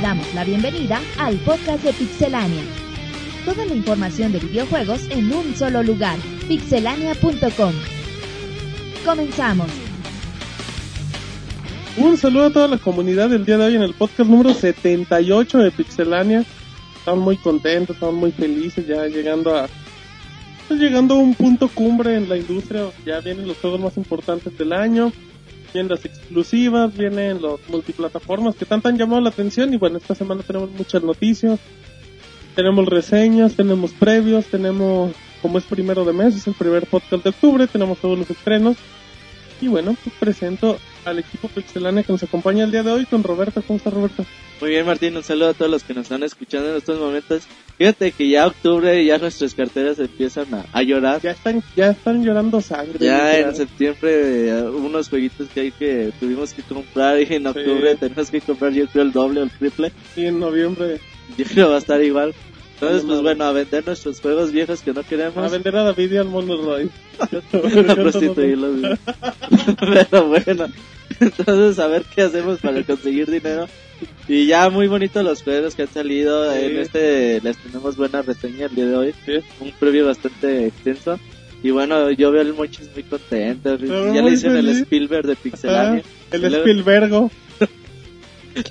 damos la bienvenida al podcast de Pixelania. Toda la información de videojuegos en un solo lugar, pixelania.com. Comenzamos. Un saludo a toda la comunidad del día de hoy en el podcast número 78 de Pixelania. Estamos muy contentos, estamos muy felices ya llegando a pues llegando a un punto cumbre en la industria. Ya vienen los juegos más importantes del año, vienen las exclusivas, vienen los multiplataformas que tanto han llamado la atención y bueno, esta semana tenemos muchas noticias. Tenemos reseñas, tenemos previos, tenemos como es primero de mes, es el primer podcast de octubre, tenemos todos los estrenos. Y bueno, pues presento al equipo Pixelania que nos acompaña el día de hoy con Roberto. ¿Cómo está Roberto? Muy bien, Martín, un saludo a todos los que nos están escuchando en estos momentos. Fíjate que ya octubre ya nuestras carteras empiezan a, a llorar. Ya están, ya están llorando sangre. Ya en septiembre eh, unos jueguitos que hay que tuvimos que comprar y en octubre tenemos que comprar yo creo el doble o el triple. Y en noviembre Yo creo que va a estar igual. Entonces, pues no. bueno, a vender nuestros juegos viejos que no a queremos. vender a David y al Mono Roy. a prostituirlos. Pero bueno, entonces a ver qué hacemos para conseguir dinero. Y ya muy bonitos los juegos que han salido. Sí. En este les tenemos buena reseña el día de hoy. Sí. Un previo bastante extenso. Y bueno, yo veo al Monchis muy contento. Pero ya muy le dicen el feliz. Spielberg de Ah, Pixelania. el luego- Spielbergo.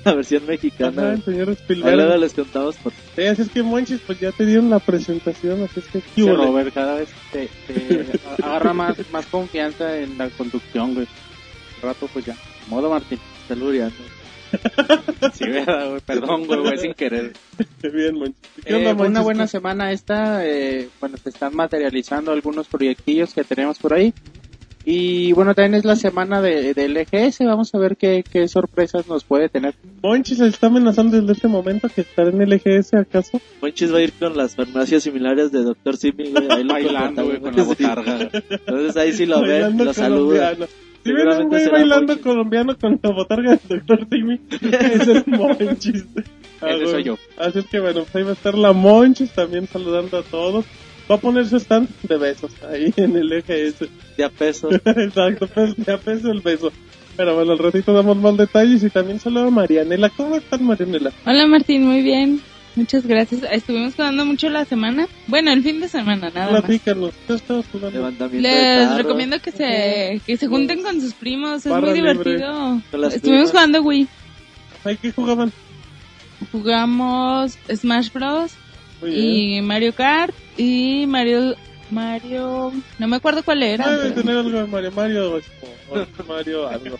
La versión Ajá, mexicana. el señor Ahí luego les contamos por Sí, así es que Monchis, pues ya te dieron la presentación, así es que... ¿qué Sí? Robert, cada vez te, te agarra más, más confianza en la conducción, güey. Rato, pues ya. Modo Martín. Teluriano. Sí, verdad, güey. Perdón, güey, güey, sin querer. Qué bien, Monchis. ¿Qué Eh, onda, una buena semana esta. Eh, bueno, se están materializando algunos proyectillos que tenemos por ahí. Y bueno, también es la semana de, del EGS. Vamos a ver qué, qué sorpresas nos puede tener. Monchis se está amenazando desde este momento que estará en el EGS, ¿acaso? Monchis va a ir con las farmacias similares de Dr. Simi, güey. Ahí lo Bailando, güey, con la botarga. Entonces ahí sí lo ve, Bailando lo saluda. colombiano. Si ven a un güey bailando colombiano con la botarga del Dr. Timmy, es el Monchis. Ah, Ese soy yo. Así es que bueno, pues ahí va a estar la Monchis también saludando a todos. Va a poner su stand de besos ahí en el EGS. De a peso. Exacto, pues ya peso el beso. Pero bueno, al ratito damos más detalles y también saludo a Marianela. ¿Cómo estás, Marianela? Hola Martín, muy bien. Muchas gracias. Estuvimos jugando mucho la semana. Bueno, el fin de semana, nada más. Platícanos. ¿Qué estabas jugando? Levantamiento de Les recomiendo que se, que se junten con sus primos. Es Barra muy divertido. Estuvimos jugando Wii. ¿Ay, qué jugaban? Jugamos Smash Bros. Y Mario Kart y Mario... Mario... No me acuerdo cuál era. Debe pero- tener algo de Mario Mario o Mario algo.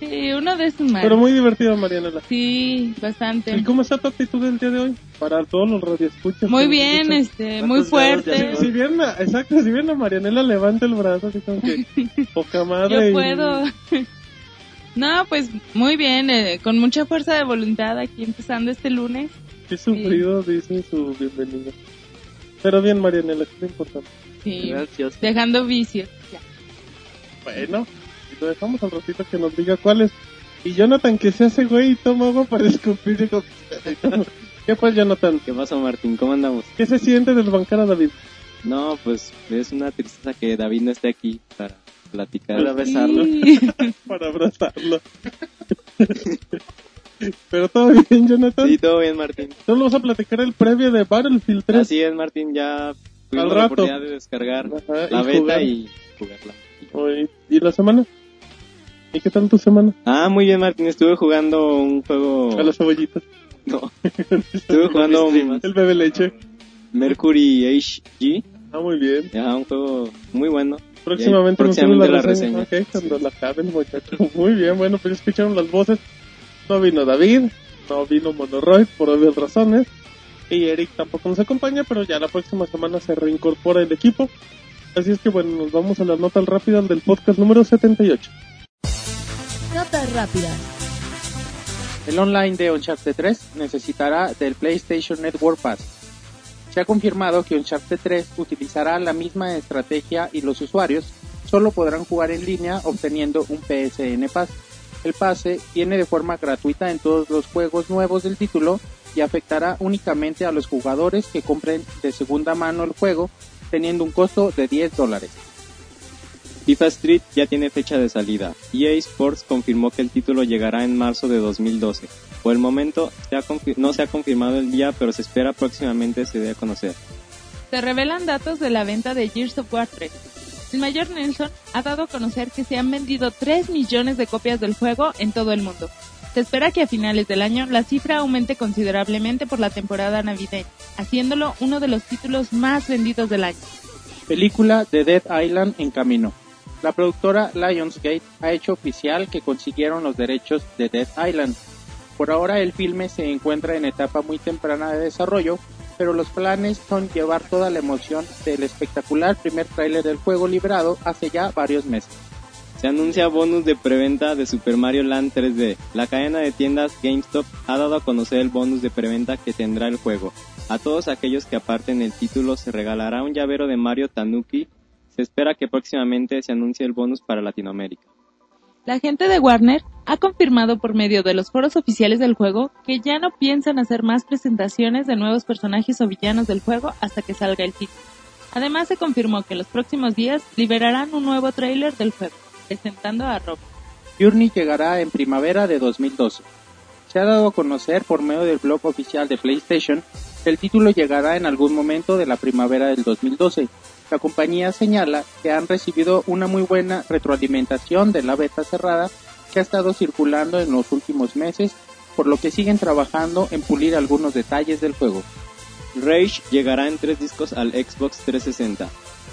Sí, uno de estos Mario. Pero muy divertido, Marianela. Sí, bastante. ¿Y cómo está tu actitud el día de hoy? Para todos los radioescuchas. Muy bien, este, muy ¿Cuántos grados fuerte. Si, si vieron a, exacto, si vieron a Marianela, levanta el brazo, así como que poca madre. Yo y- puedo. No, pues muy bien, eh, con mucha fuerza de voluntad aquí empezando este lunes. Qué sufrido, dice su bienvenida. Pero bien, Marianela, que es lo importante. Sí, Gracias. dejando vicios. Ya. Bueno, y lo dejamos al ratito que nos diga cuál es. Y Jonathan, que se hace güey y toma agua para escupir. como- ¿Qué pues, Jonathan? ¿Qué pasa, Martín? ¿Cómo andamos? ¿Qué se siente desbancar a David? No, pues es una tristeza que David no esté aquí para platicar. Para besarlo. Para abrazarlo. Pero todo bien, Jonathan. Sí, todo bien, Martín. Solo vamos a platicar el previo de Battlefield 3. Así es, Martín, ya tuvimos Al la rato. oportunidad de descargar Ajá, la y beta jugar. y jugarla. ¿Y la semana? ¿Y qué tal tu semana? Ah, muy bien, Martín, estuve jugando un juego... A las cebollitas. No, estuve jugando primas. El bebé leche. Mercury HG, Ah, muy bien. ya, un juego muy bueno. Próximamente, próximamente hacemos la reseña. Ok, cuando la acaben, muchachos. Muy bien, bueno, pues escucharon las voces. No vino David, no vino Monoroid, por obvias razones. Y Eric tampoco nos acompaña, pero ya la próxima semana se reincorpora el equipo. Así es que bueno, nos vamos a las notas rápidas del podcast número 78. Notas rápidas. El online de Uncharted 3 necesitará del PlayStation Network Pass. Se ha confirmado que Uncharted 3 utilizará la misma estrategia y los usuarios solo podrán jugar en línea obteniendo un PSN Pass. El pase viene de forma gratuita en todos los juegos nuevos del título y afectará únicamente a los jugadores que compren de segunda mano el juego, teniendo un costo de 10 dólares. FIFA Street ya tiene fecha de salida. EA Sports confirmó que el título llegará en marzo de 2012. Por el momento no se ha confirmado el día, pero se espera próximamente se dé a conocer. Se revelan datos de la venta de Gears of War 3. El mayor Nelson ha dado a conocer que se han vendido 3 millones de copias del juego en todo el mundo. Se espera que a finales del año la cifra aumente considerablemente por la temporada navideña, haciéndolo uno de los títulos más vendidos del año. Película de Dead Island en camino. La productora Lionsgate ha hecho oficial que consiguieron los derechos de Dead Island. Por ahora el filme se encuentra en etapa muy temprana de desarrollo, pero los planes son llevar toda la emoción del espectacular primer tráiler del juego liberado hace ya varios meses se anuncia bonus de preventa de Super Mario Land 3D. La cadena de tiendas GameStop ha dado a conocer el bonus de preventa que tendrá el juego. A todos aquellos que aparten el título se regalará un llavero de Mario Tanuki. Se espera que próximamente se anuncie el bonus para Latinoamérica. La gente de Warner ha confirmado por medio de los foros oficiales del juego que ya no piensan hacer más presentaciones de nuevos personajes o villanos del juego hasta que salga el título. Además se confirmó que en los próximos días liberarán un nuevo tráiler del juego presentando a Rob. Journey llegará en primavera de 2012. Se ha dado a conocer por medio del blog oficial de PlayStation que el título llegará en algún momento de la primavera del 2012. La compañía señala que han recibido una muy buena retroalimentación de la beta cerrada que ha estado circulando en los últimos meses, por lo que siguen trabajando en pulir algunos detalles del juego. Rage llegará en tres discos al Xbox 360.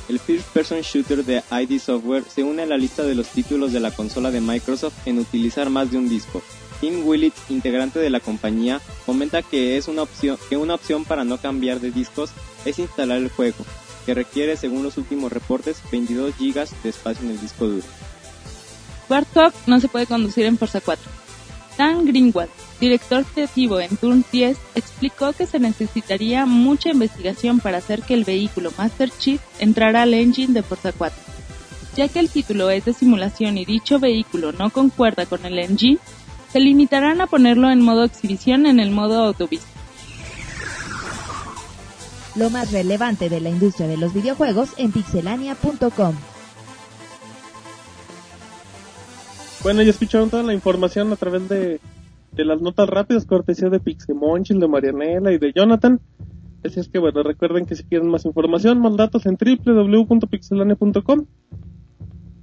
El First Person Shooter de ID Software se une a la lista de los títulos de la consola de Microsoft en utilizar más de un disco. Tim Willits, integrante de la compañía, comenta que es una opción, que una opción para no cambiar de discos es instalar el juego, que requiere, según los últimos reportes, 22 GB de espacio en el disco duro. Warthog no se puede conducir en Forza 4. Dan Greenwald, director creativo en Turn 10, explicó que se necesitaría mucha investigación para hacer que el vehículo Master Chief entrara al engine de Forza 4. Ya que el título es de simulación y dicho vehículo no concuerda con el engine, se limitarán a ponerlo en modo exhibición en el modo autovista. Lo más relevante de la industria de los videojuegos en pixelania.com. Bueno, ya escucharon toda la información a través de de las notas rápidas, cortesía de Pixemonchil, de Marianela y de Jonathan. Así es que bueno, recuerden que si quieren más información, más datos en www.pixelania.com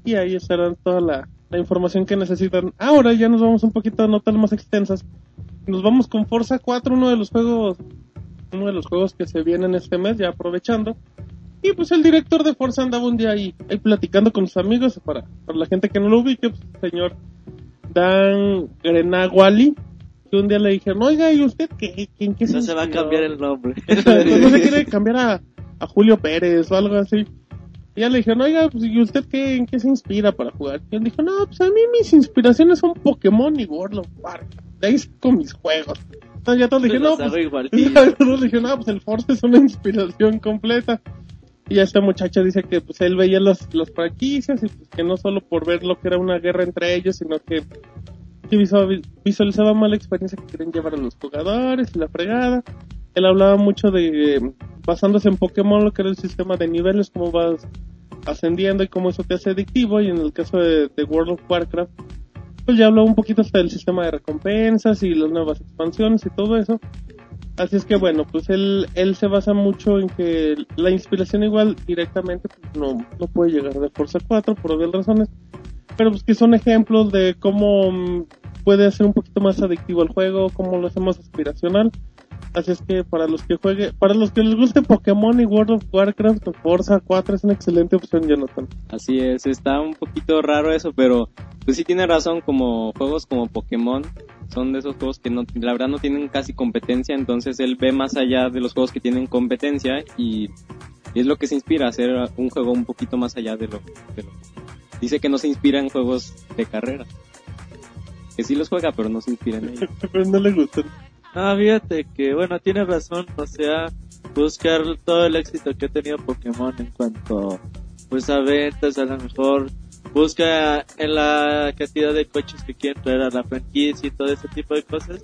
y ahí estarán toda la, información que necesitan. Ahora ya nos vamos un poquito a notas más extensas. Nos vamos con Forza 4, uno de los juegos uno de los juegos que se vienen este mes, ya aprovechando. Y pues el director de Forza andaba un día ahí, ahí platicando con sus amigos, para, para la gente que no lo ubique, pues, señor Dan Grenaguali, que un día le dijeron, oiga, ¿y usted qué? ¿Quién qué No se va a cambiar el nombre. no se quiere cambiar a, a, Julio Pérez o algo así. Y ya le dijeron, oiga, pues, ¿y usted qué, en qué se inspira para jugar? Y él dijo, no, pues a mí mis inspiraciones son Pokémon y World of Warcraft. De ahí con mis juegos. Entonces ya todos dijeron, no, pues, todos dijeron, pues el Force es una inspiración completa. Y esta muchacha dice que pues él veía los, los franquicias y pues que no solo por ver lo que era una guerra entre ellos, sino que, visualizaba mal la experiencia que quieren llevar a los jugadores y la fregada. Él hablaba mucho de, basándose en Pokémon, lo que era el sistema de niveles, cómo vas ascendiendo y cómo eso te hace adictivo. Y en el caso de, de World of Warcraft, pues ya habló un poquito hasta del sistema de recompensas y las nuevas expansiones y todo eso. Así es que bueno, pues él, él se basa mucho en que la inspiración igual directamente pues, no, no puede llegar de Forza 4 por obvias razones, pero pues que son ejemplos de cómo mm, puede hacer un poquito más adictivo el juego, cómo lo hacemos aspiracional. Así es que para los que juegue, para los que les guste Pokémon y World of Warcraft, pues, Forza 4 es una excelente opción, Jonathan. Así es, está un poquito raro eso, pero pues sí tiene razón, como juegos como Pokémon son de esos juegos que no, la verdad no tienen casi competencia, entonces él ve más allá de los juegos que tienen competencia y, es lo que se inspira a hacer un juego un poquito más allá de lo, de lo, dice que no se inspira en juegos de carrera que sí los juega pero no se inspira en ellos pero no le gustan ah fíjate que bueno tiene razón o sea buscar todo el éxito que ha tenido Pokémon en cuanto pues a ventas a lo mejor busca en la cantidad de coches que quieren traer a la franquicia y todo ese tipo de cosas.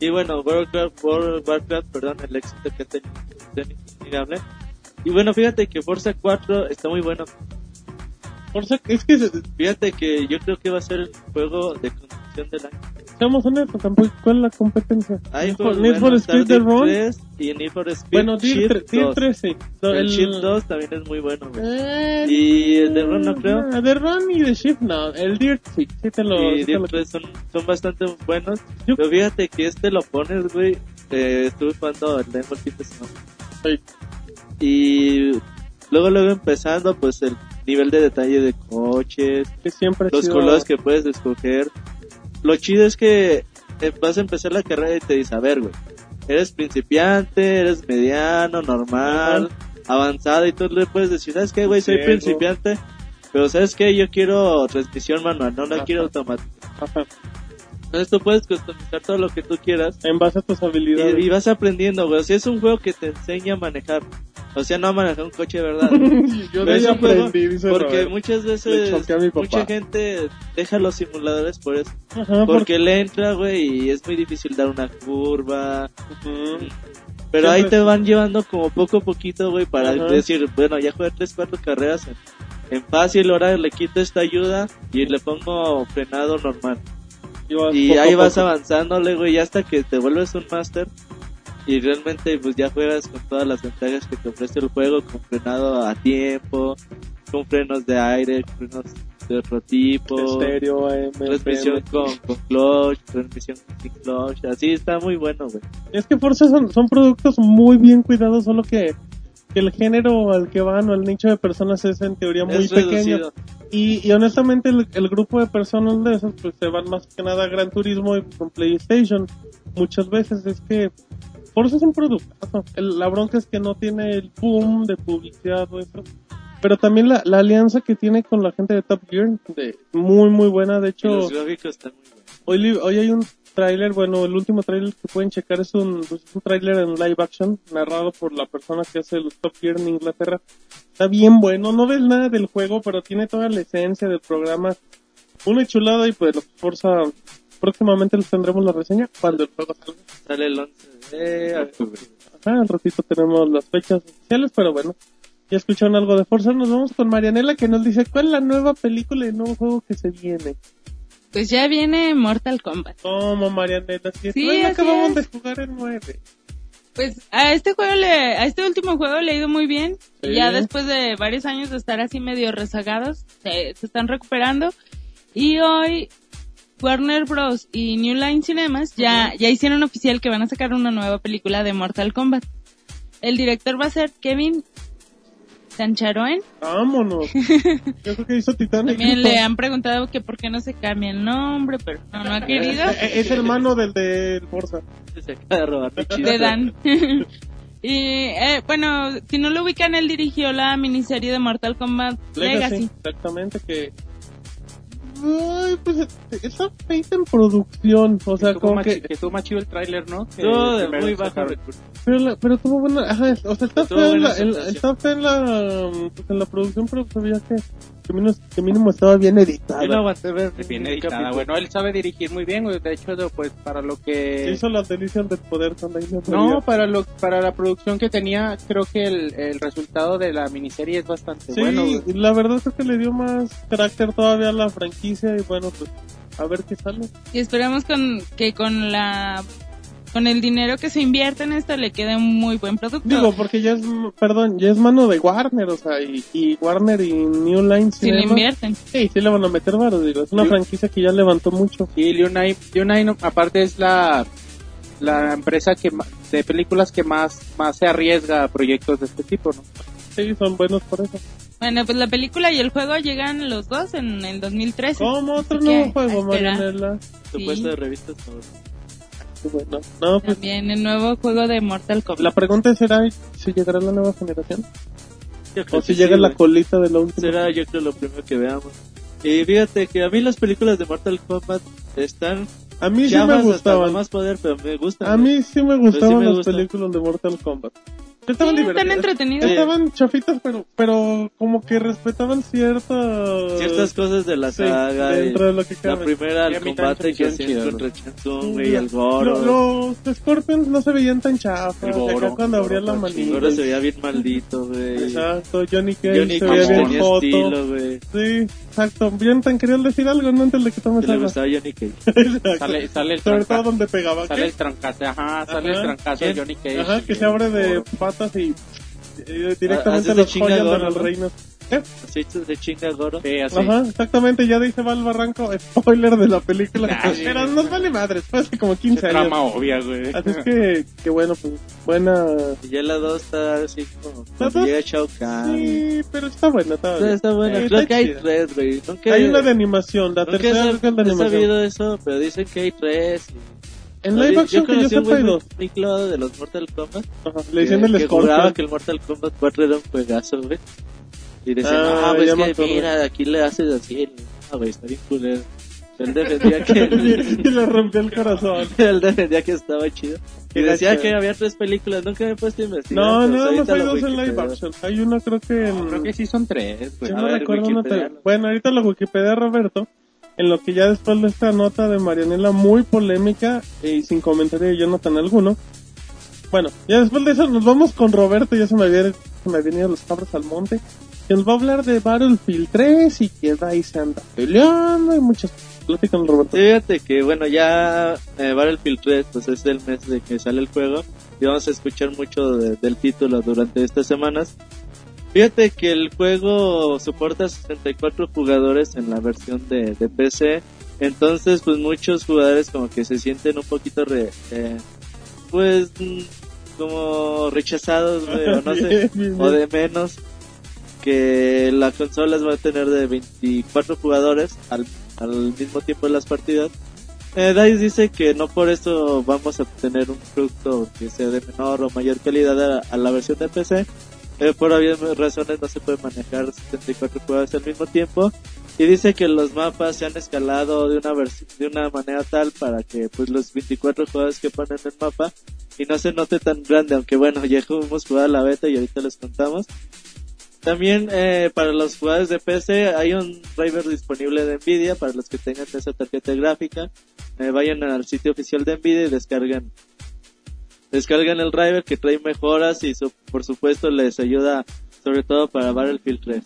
Y bueno, Warcraft, World Warcraft, perdón, el éxito que ha tenido es Y bueno, fíjate que Forza 4 está muy bueno. Forza, es que fíjate que yo creo que va a ser el juego de construcción del año. Seamos honestos, tampoco, ¿cuál es la competencia? Hay for- Need for Speed The Run. 3 y Need for Speed Bueno, Shift 3, Dirt 2. 3 sí. No, El Shift 2 también es muy bueno, güey. Eh, Y el de Run no creo. no, The Run y The Shift no. El Dirt sí, sí te lo... y sí Dirt 3 son, son bastante buenos. Yo- Pero fíjate que este lo pones, güey. Eh, estuve jugando el Demo el fin de semana. Sí. Y luego, luego empezando, pues el nivel de detalle de coches, que siempre ha los sido- colores que puedes escoger. Lo chido es que eh, vas a empezar la carrera y te dice, a ver, güey, eres principiante, eres mediano, normal, avanzado y tú le puedes decir, ¿sabes qué, güey? Soy Ciego. principiante, pero ¿sabes qué? Yo quiero transmisión manual, no la Ajá. quiero automática. Ajá. Entonces tú puedes customizar todo lo que tú quieras En base a tus habilidades. y, y vas aprendiendo, güey. O sea, es un juego que te enseña a manejar. O sea, no manejar un coche de verdad. Yo juego aprendí, porque muchas veces mucha gente deja los simuladores por eso. Ajá, Porque le entra, güey, y es muy difícil dar una curva. Pero ahí te van llevando como poco a poquito, güey, para Ajá. decir, bueno, ya jugué 3, 4 carreras en, en fácil, ahora le quito esta ayuda y le pongo frenado normal. Y vas ahí vas avanzándole, güey, hasta que te vuelves un máster y realmente pues ya juegas con todas las ventajas que te ofrece el juego, con frenado a tiempo, con frenos de aire, frenos de otro tipo, Estéreo, AM, transmisión con, con clutch, transmisión sin clutch, así está muy bueno, güey. Es que Forza son, son productos muy bien cuidados, solo que, que el género al que van o el nicho de personas es en teoría muy es pequeño. Y, y honestamente el, el grupo de personas de esos pues se van más que nada a Gran Turismo y con PlayStation. Muchas veces es que Forza es un producto. La bronca es que no tiene el boom de publicidad o eso. Pero también la, la alianza que tiene con la gente de Top Gear, de muy muy buena. De hecho, los gráficos están muy buenos. Hoy, hoy hay un tráiler, bueno, el último tráiler que pueden checar es un, pues, un tráiler en live action, narrado por la persona que hace el Top Gear en Inglaterra. Está bien bueno, no ves nada del juego, pero tiene toda la esencia del programa. Una chulada y pues Forza, próximamente les tendremos la reseña cuando el juego salga. Sale el 11 de octubre. Ajá, al ratito tenemos las fechas oficiales, pero bueno. Ya escucharon algo de Forza, nos vamos con Marianela que nos dice cuál es la nueva película y el nuevo juego que se viene. Pues ya viene Mortal Kombat. Toma Marianela, si es Sí, así acabamos es. de jugar el 9. Pues a este juego le, a este último juego le ha ido muy bien. Sí. Y Ya después de varios años de estar así medio rezagados, se, se están recuperando. Y hoy Warner Bros. y New Line Cinemas ya, ya hicieron oficial que van a sacar una nueva película de Mortal Kombat. El director va a ser Kevin Sancharoen. Vámonos. Yo creo que hizo Titanic. También le han preguntado que por qué no se cambia el nombre, pero no, no ha querido. Eh, eh, Es hermano del de Forza. Se acaba de robar mi chiste. de Dan. y eh, bueno, si no lo ubican, él dirigió la miniserie de Mortal Kombat Legacy. Legacy. Exactamente, que... Ay, pues está feita en producción, o sea, como que... que tuvo más chido el tráiler, ¿no? Que Todo de muy bajo. Pero, la- pero tuvo buena... Ajá, o sea, está fea en la, aceptación. está fea en la, pues, en la producción, pero sabía que, que, mínimo, que mínimo estaba bien editada. Y no aguanté ver Bien editada. capítulo. Bueno, él sabe dirigir muy bien, güey. De hecho, pues para lo que... hizo las delicias del poder con la isla No, para lo para la producción que tenía, creo que el, el resultado de la miniserie es bastante Sí, bueno. güey. la verdad es que le dio más carácter todavía a la franquicia y bueno, pues a ver qué sale. Y esperemos con, que con la con el dinero que se invierte en esto le quede un muy buen producto. Digo, porque ya es, perdón, ya es mano de Warner, o sea, y, y Warner y New Line si le Cinema, invierten. sí, sí le van a meter varos, digo, es una franquicia que ya levantó mucho. Y Leonine, Leonine, aparte es la la empresa que ma- de películas que más más se arriesga a proyectos de este tipo, ¿no? Sí, son buenos por eso. Bueno, pues la película y el juego llegan los dos en el 2013. Como otro nuevo juego. Marianela. Tu Sí. puesto de revistas favoritas. Qué bueno. No, pues También el nuevo juego de Mortal Kombat. la pregunta será si llegará la nueva generación o si llega sí, la güey. colita de la última. Será yo creo lo primero que veamos. Y fíjate que a mí las películas de Mortal Kombat están A mí sí me gustaban. más poder, pero me gustan. A güey. mí sí me gustaban me las gustan. películas de Mortal Kombat. Estaban Sí, están divertidas. entretenidos. Estaban chafitas, pero, pero como que respetaban ciertas... Ciertas cosas de la Sí, saga. y dentro de lo que la cabe. primera, Sí, a el combate que hacían contra Chansung, güey, el Goro. Lo- Los Scorpions no se veían tan chafas. El Goro, acá cuando el abría la está El manita. Goro se veía bien maldito, güey. Exacto, Johnny Cage Johnny se veía bien foto. estilo, güey. Sí, exacto. Bien, tan querías decir algo, no antes de que tomes Que le gustaba Johnny Cage. Sale, sale el Sobre todo donde pegaba. Sale ¿qué? el trancazo, ajá, sale Ajá. el trancazo de. Johnny Cage. Ajá, que se abre el de Goro. patas y eh, directamente de los chinga follan de Goro, los ¿no? reinos. ¿Eh? Así se chinga Goro. Sí, así. Ajá, exactamente, ya de ahí se va al barranco. Spoiler de la película. Ah, sí. Pero nos vale madres, fue hace como 15 años. Trama obvia, güey. Así es que, que bueno, pues buena. Y ya la 2 está así como. ¿La dos? llega Shao Kahn. Sí, pero está buena, está, bien. está buena. Sí, Creo está que hay chida. tres, güey. Nunca, Hay una de animación, la tercera he, es de he animación. sabido eso, pero dicen que hay tres. y- En live action que yo a un sepa hay dos. muy de los Mortal Kombat. Ajá, le decían el que, que juraba Scorpion. que el Mortal Kombat 4 era un juegazo, güey. Y decían, Ah, ah, pues que mira, aquí le haces así. Ah, güey, está bien culero. Él defendía que... y le rompió el corazón. Él defendía que estaba chido. Y decía que había tres películas. Nunca me he puesto a investigar. No, más ahorita hay dos en live action. Hay una creo que en... Creo que sí son tres, güey. Yo no recuerdo una Bueno, ahorita la Wikipedia Roberto, en lo que ya después de esta nota de Marianela muy polémica y sin comentario de Jonathan alguno. Bueno, ya después de eso nos vamos con Roberto, ya se me habían, se ido los cabros al monte. Que nos va a hablar de Battlefield 3 y que ahí se anda peleando y muchas Platícanos, Roberto. Fíjate que, bueno, ya eh, Battlefield 3, pues es el mes de que sale el juego y vamos a escuchar mucho de- del título durante estas semanas. Fíjate que el juego soporta 64 jugadores en la versión de, de PC, entonces pues muchos jugadores como que se sienten un poquito re- eh, pues mm, como rechazados, güey, o no sé, o de menos que las consolas va a tener de 24 jugadores al, al mismo tiempo en las partidas. Eh, DICE dice que no por eso vamos a obtener un producto que sea de menor o mayor calidad a, a la versión de PC. Eh, por obvias razones no se puede manejar 74 jugadores al mismo tiempo. Y dice que los mapas se han escalado de una de una manera tal para que pues los 24 jugadores que ponen el mapa y no se note tan grande, aunque bueno, ya hemos jugado la beta y ahorita les contamos. También eh, para los jugadores de PC hay un driver disponible de Nvidia para los que tengan esa tarjeta gráfica. Eh, vayan al sitio oficial de Nvidia y descargan descargan el driver que trae mejoras y su- por supuesto les ayuda sobre todo para Battlefield 3.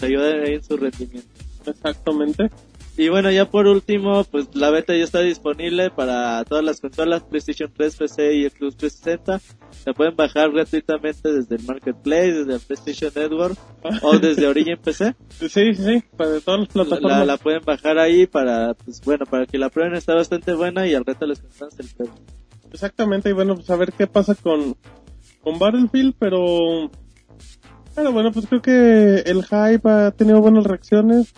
Les ayuda en su rendimiento. Exactamente. Y bueno, ya por último, pues la beta ya está disponible para todas las consolas PlayStation 3, PC y Xbox 360. La pueden bajar gratuitamente desde el Marketplace, desde el PlayStation Network o desde Origin PC. Sí, sí, sí, para todas las La, plataformas. la pueden bajar ahí para, pues bueno, para que la prueben está bastante buena y al reto les contamos el juego. Exactamente, y bueno, pues a ver qué pasa con, con Battlefield, pero... Pero bueno, pues creo que el hype ha tenido buenas reacciones.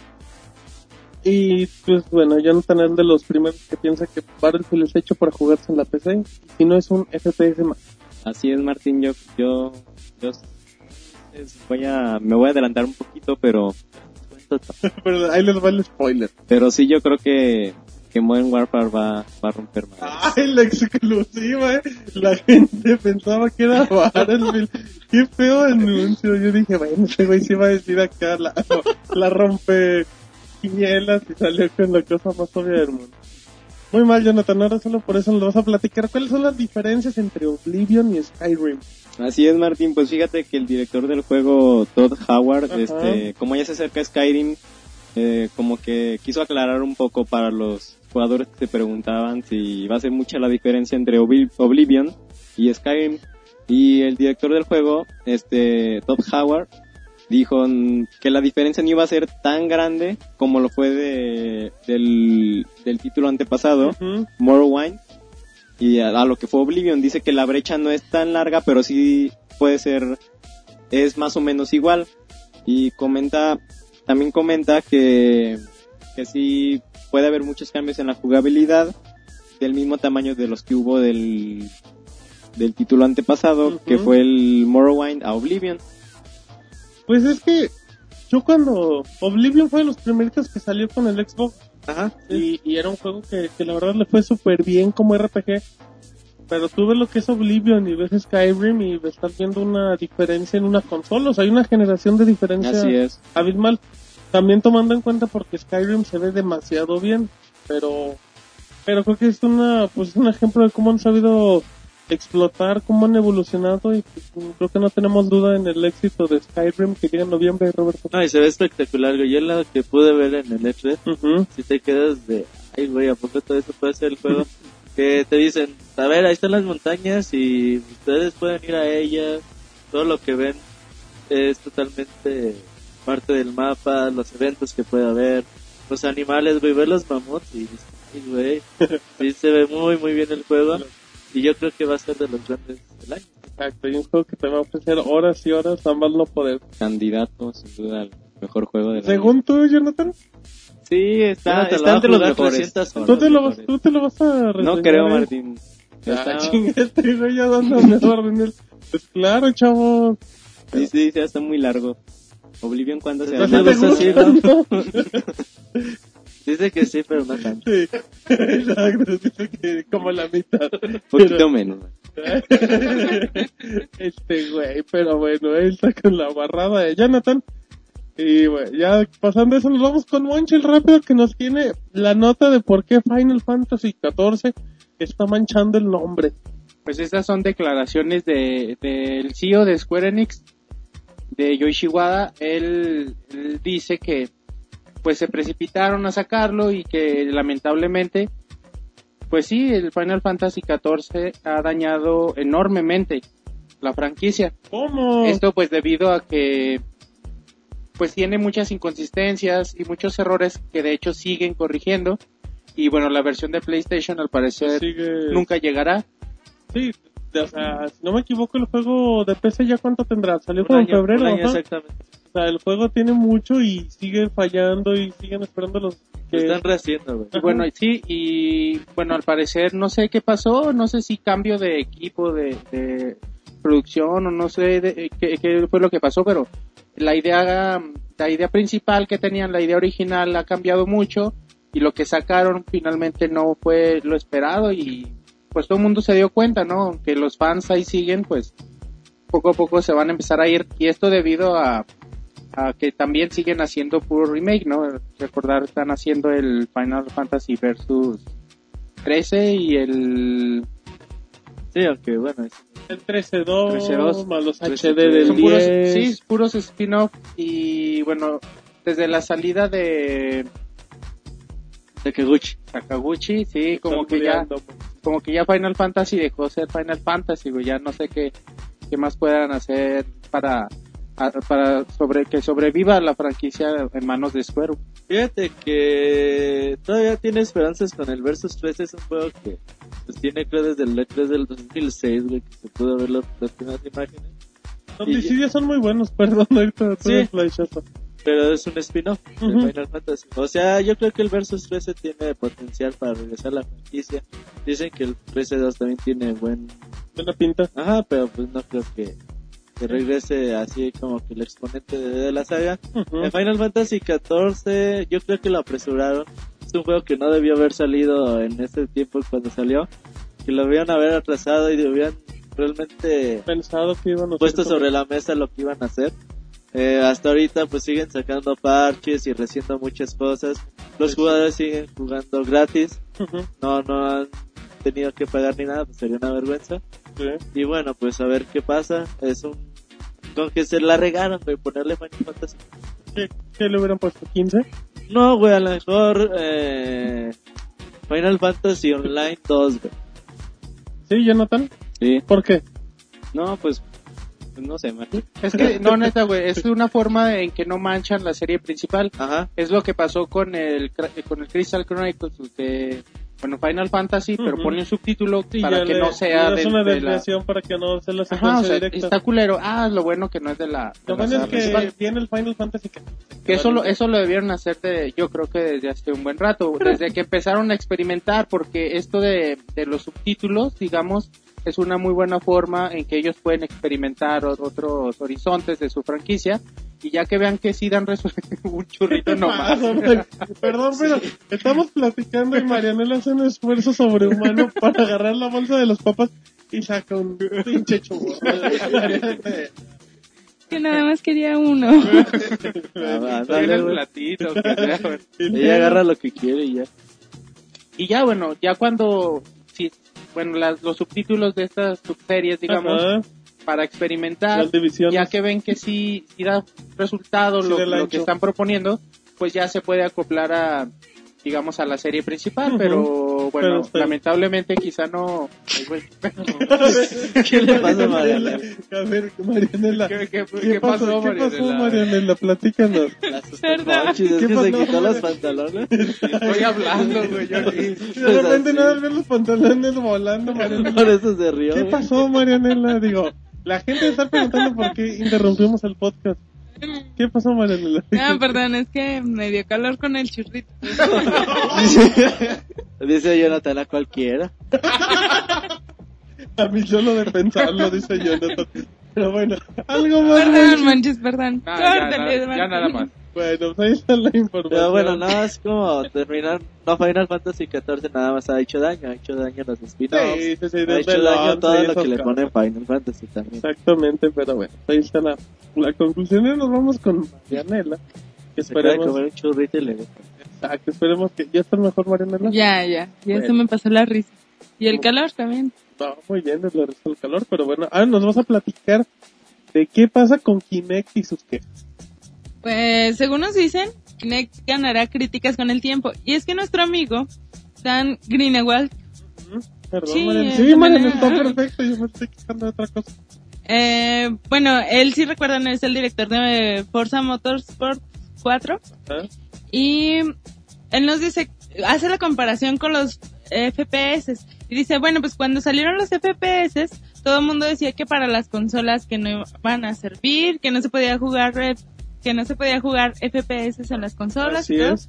Y pues bueno, Jonathan es de los primeros que piensa que Battlefield es hecho para jugarse en la PC y no es un FPS más. Así es, Martín. Yo, yo, yo es- voy a, me voy a adelantar un poquito, pero, Pero ahí les va el spoiler. pero sí yo creo que, que Modern Warfare va, va a romper más. ¡Ay, la exclusiva, eh! La gente pensaba que era Battlefield. ¡Qué feo anuncio! Yo dije, bueno, ese güey sí va a decir acá la, la rompe quinielas y salió con la cosa más obvia del mundo. Muy mal, Jonathan. Ahora solo por eso nos vas a platicar. ¿Cuáles son las diferencias entre Oblivion y Skyrim? Así es, Martín. Pues fíjate que el director del juego, Todd Howard, Ajá. este, como ya se acerca Skyrim, eh, como que quiso aclarar un poco para los jugadores que se preguntaban si va a ser mucha la diferencia entre Obli- Oblivion y Skyrim. Y el director del juego, este, Todd Howard, dijo que la diferencia no iba a ser tan grande como lo fue de, del, del título antepasado. Morrowind y a, a lo que fue Oblivion dice que la brecha no es tan larga pero sí puede ser es más o menos igual y comenta también comenta que que sí puede haber muchos cambios en la jugabilidad del mismo tamaño de los que hubo del del título antepasado que fue el Morrowind a Oblivion Pues es que yo cuando Oblivion fue de los primeritos que salió con el Xbox Ajá. y, y era un juego que, que la verdad le fue súper bien como RPG. pero tú ves lo que es Oblivion y ves Skyrim y estás viendo una diferencia en una consola. O sea, hay una generación de diferencia Así es. abismal. También tomando en cuenta porque Skyrim se ve demasiado bien, pero pero creo que es una pues un ejemplo de cómo han sabido explotar, cómo han evolucionado y pues, creo que no tenemos duda en el éxito de Skyrim que llega en noviembre, Roberto. No, y se ve espectacular, güey. Yo la que pude ver en el E3, Ujú. si te quedas de, ay, güey, ¿a poco todo eso puede ser el juego? que te dicen, a ver, ahí están las montañas y ustedes pueden ir a ellas. Todo lo que ven es totalmente parte del mapa, los eventos que puede haber, los animales, güey, ver los mamuts y güey, sí se ve muy, muy bien el juego. Y yo creo que va a ser de los grandes del año. Exacto, y un juego que te va a ofrecer horas y horas, a más no poder. Candidato, sin duda, al mejor juego del año. Según tú, Jonathan, Sí, está, está lo entre los mejores. 300 Son tú te, lo vas, tú te lo vas a reseñar. No creo, ¿eh? Martín. Ah, Está- chingate, güey, ya dándome órdenes. Pues claro, chavo. Sí, sí, sí, está muy largo. Oblivion, ¿cuándo se llama? Dice que sí, pero no tanto. Sí, exacto, dice que como la mitad. Un poquito menos. este güey, pero bueno, él está con la barrada de Jonathan. Y bueno, ya pasando eso, nos vamos con Monchil rápido que nos tiene la nota de por qué Final Fantasy XIV está manchando el nombre. Pues estas son declaraciones de, del CEO de Square Enix, de Yoichi Wada. Él, él dice que pues se precipitaron a sacarlo y que lamentablemente, pues sí, el Final Fantasy XIV ha dañado enormemente la franquicia. ¿Cómo? Esto pues debido a que pues tiene muchas inconsistencias y muchos errores que de hecho siguen corrigiendo. Y bueno, la versión de PlayStation al parecer Sigue- nunca llegará. Sí, o sea, si no me equivoco, el juego de PC ya cuánto tendrá. Salió como en febrero, año exactamente. O sea, el juego tiene mucho y sigue fallando y siguen esperando los Lo que... están rehaciendo, güey. Bueno, sí, y bueno, al parecer no sé qué pasó, no sé si cambio de equipo de, de producción o no sé de- qué, qué fue lo que pasó, pero la idea, la idea principal que tenían, la idea original ha cambiado mucho y lo que sacaron finalmente no fue lo esperado y pues todo el mundo se dio cuenta, ¿no? Que los fans ahí siguen, pues poco a poco se van a empezar a ir y esto debido a, a que también siguen haciendo puro remake, ¿no? Recordar, están haciendo el Final Fantasy Versus 13 y el... Sí, aunque bueno, es- El 13-2, 13-2, más los 13-3. HD del Son puros, 10. sí, puros spin-off y bueno, desde la salida de Takeguchi. Sakaguchi, sí, como que ya, muriendo. como que ya Final Fantasy dejó de ser Final Fantasy, güey, ya no sé qué, qué más puedan hacer para, para sobre, que sobreviva la franquicia en manos de Square. Fíjate que todavía tiene esperanzas con el Versus 3. Es un juego que pues, tiene creo desde el E3 del 2006, güey, que se pudo ver las, las primeras imágenes. Los Y- Dissidia son muy buenos, perdón, ahorita Sí. Pero es un spin-off de. Final Fantasy. O sea, yo creo que el Versus 13 tiene potencial para regresar a la franquicia. Dicen que el 13-2 también tiene buen... Buena pinta. Ajá, pero pues no creo que, que regrese así como que el exponente de, de la saga. Ujú. En Final Fantasy XIV yo creo que lo apresuraron. Es un juego que no debió haber salido en ese tiempo cuando salió. Que lo debían haber atrasado y debían realmente Pensado que iban a puesto sobre la mesa lo que iban a hacer. Eh, hasta ahorita pues siguen sacando parches y reciendo muchas cosas. Los jugadores siguen jugando gratis. No, no han tenido que pagar ni nada, pues sería una vergüenza. Sí. Y bueno, pues a ver qué pasa. Es un... Con que se la regaron, de ponerle Final Fantasy. ¿Qué, qué le hubieran puesto? ¿15? No, güey, a lo mejor eh, Final Fantasy Online 2, güey. ¿Sí, Jonathan? Sí. ¿Por qué? No, pues no sé, Martín. Es que, no, neta, güey, es una forma en que no manchan la serie principal. Ajá. Es lo que pasó con el, con el Crystal Chronicles de, bueno, Final Fantasy, pero pone un subtítulo Sí, para que le- no sea de, una de la... para que no sea la Ajá, secuencia o sea, directa. está culero. Ah, lo bueno que no es de la... Lo bueno es que principal. viene el Final Fantasy que... Que eso lo, eso lo debieron hacer de, yo creo que desde hace un buen rato, desde que empezaron a experimentar, porque esto de, de los subtítulos, digamos, es una muy buena forma en que ellos pueden experimentar otros horizontes de su franquicia Y ya que vean que sí dan un churrito nomás. Perdón, pero estamos platicando y Marianela hace un esfuerzo sobrehumano para agarrar la bolsa de los papas y saca un pinche churro. Que nada más quería uno. Ah, dale, el platito, que sea, güey. Ella agarra lo que quiere y ya. Y ya, bueno, ya cuando, bueno, las, los subtítulos de estas subseries, digamos, Ajá, para experimentar, ya que ven que sí, sí da resultado Sí lo, que están proponiendo, pues ya se puede acoplar a, digamos, a la serie principal, pero bueno, Pero lamentablemente quizá no... Ay, güey. ¿Qué le pasa a Marianela? A ver, Marianela. ¿Qué, qué- ¿Qué, qué pasó, ¿Qué pasó, Marianela? Marianela? Platícanos. Perdón. Monchis, es ¿Qué que pasó? se quitó los pantalones. Estoy hablando, güey, yo aquí. De repente nada ver los pantalones volando, Marianela. Por eso se rió. ¿Qué pasó, Marianela? Digo, la gente está preguntando por qué interrumpimos el podcast. ¿Qué pasó, Marianela? No, perdón, es que me dio calor con el churrito. Dice Jonathan a cualquiera. A mí solo de pensarlo, dice Jonathan. Pero bueno, algo más. Perdón, manches, perdón. No, ya, ya, nada más. Bueno, pues ahí está la información. Pero bueno, nada más como terminar. No, Final Fantasy XIV nada más ha hecho daño. Ha hecho daño a los spin-offs. Sí, sí, sí, ha hecho el daño a 11 todo lo que le cosas. pone Final Fantasy también. Exactamente, pero bueno, ahí está la, la conclusión y nos vamos con Marianela. Que esperemos, comer un churrito y le exacto, esperemos que ya está mejor Marianela. Ya, ya, ya Bueno. se me pasó la risa. Y el calor también. No, muy bien, es la resta del calor, pero bueno, ahora nos vas a platicar de qué pasa con Kinect y sus quejas. Pues, según nos dicen, Kinect ganará críticas con el tiempo. Y es que nuestro amigo, Dan Greenewald, Perdón, Sí, Sí, está perfecto, yo me estoy quejando de otra cosa. eh, bueno, él sí recuerdan, es el director de Forza Motorsport 4. ¿Ah? Y él nos dice, hace la comparación con los FPS. Y dice, bueno, pues cuando salieron los FPS, todo el mundo decía que para las consolas que no iban a servir, que no se podía jugar, que no se podía jugar FPS en las consolas. Así y todo. es.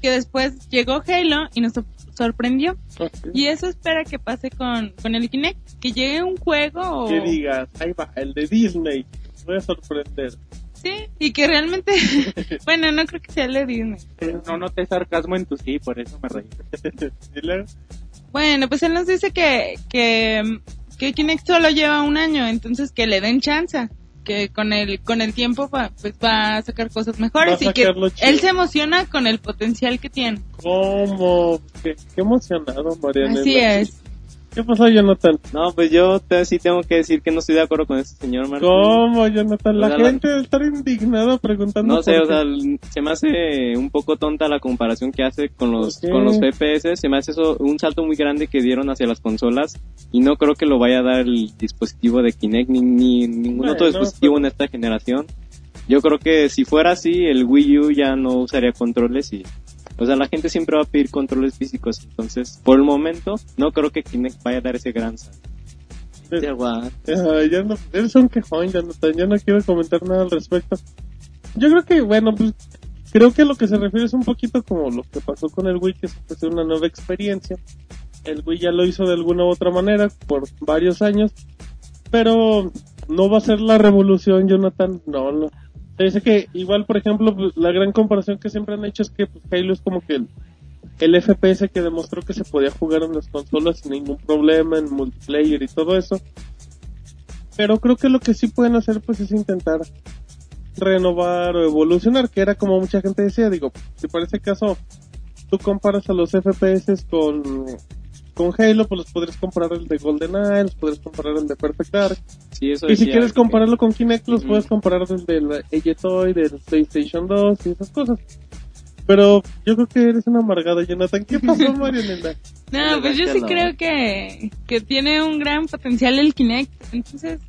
Que después llegó Halo y nos sor- sorprendió. Ok. Y eso espera que pase con, con el Kinect, que llegue un juego o... Que digas, ahí va, el de Disney, voy a sorprender. Sí, y que realmente, bueno, no creo que sea el de Disney. No noté sarcasmo en tu sí, por eso me reí. Bueno, pues él nos dice que, que, que Kinect solo lleva un año, entonces que le den chance, que con el, con el tiempo va, pues va a sacar cosas mejores y que él se emociona con el potencial que tiene. ¿Cómo? Qué, qué emocionado, Mariana. Así es. ¿Qué pasó, Jonathan? No, pues yo te- sí tengo que decir que no estoy de acuerdo con este señor Martín. ¿Cómo, Jonathan? La O sea, la- gente debe estar indignada preguntando No sé, por o sea, se me hace un poco tonta la comparación que hace con los con los FPS, se me hace eso un salto muy grande que dieron hacia las consolas y no creo que lo vaya a dar el dispositivo de Kinect ni, ni ningún otro dispositivo pero- en esta generación. Yo creo que si fuera así, el Wii U ya no usaría controles y o sea, la gente siempre va a pedir controles físicos, entonces, por el momento, no creo que Kinect vaya a dar ese gran salto. Ya no, eres un quejón, Jonathan. Yo no quiero comentar nada al respecto. Yo creo que, bueno, pues, creo que lo que se refiere es un poquito como lo que pasó con el Wii, que es pues, una nueva experiencia. El Wii ya lo hizo de alguna u otra manera por varios años, pero no va a ser la revolución, Jonathan. No, no. Se dice que igual, por ejemplo, pues, la gran comparación que siempre han hecho es que pues, Halo es como que el, el FPS que demostró que se podía jugar en las consolas sin ningún problema, en multiplayer y todo eso. Pero creo que lo que sí pueden hacer pues es intentar renovar o evolucionar, que era como mucha gente decía, digo, si por ese caso tú comparas a los FPS con, con Halo, pues los podrías comparar el de GoldenEye, los podrías comparar el de Perfect Dark. Sí, eso Y si quieres que- compararlo con Kinect, los Ujú. puedes comparar desde el Ejetoy, del PlayStation 2 y esas cosas. Pero yo creo que eres una amargada, Jonathan. ¿Qué pasó, Marianela? No, pues yo sí creo que, que tiene un gran potencial el Kinect, entonces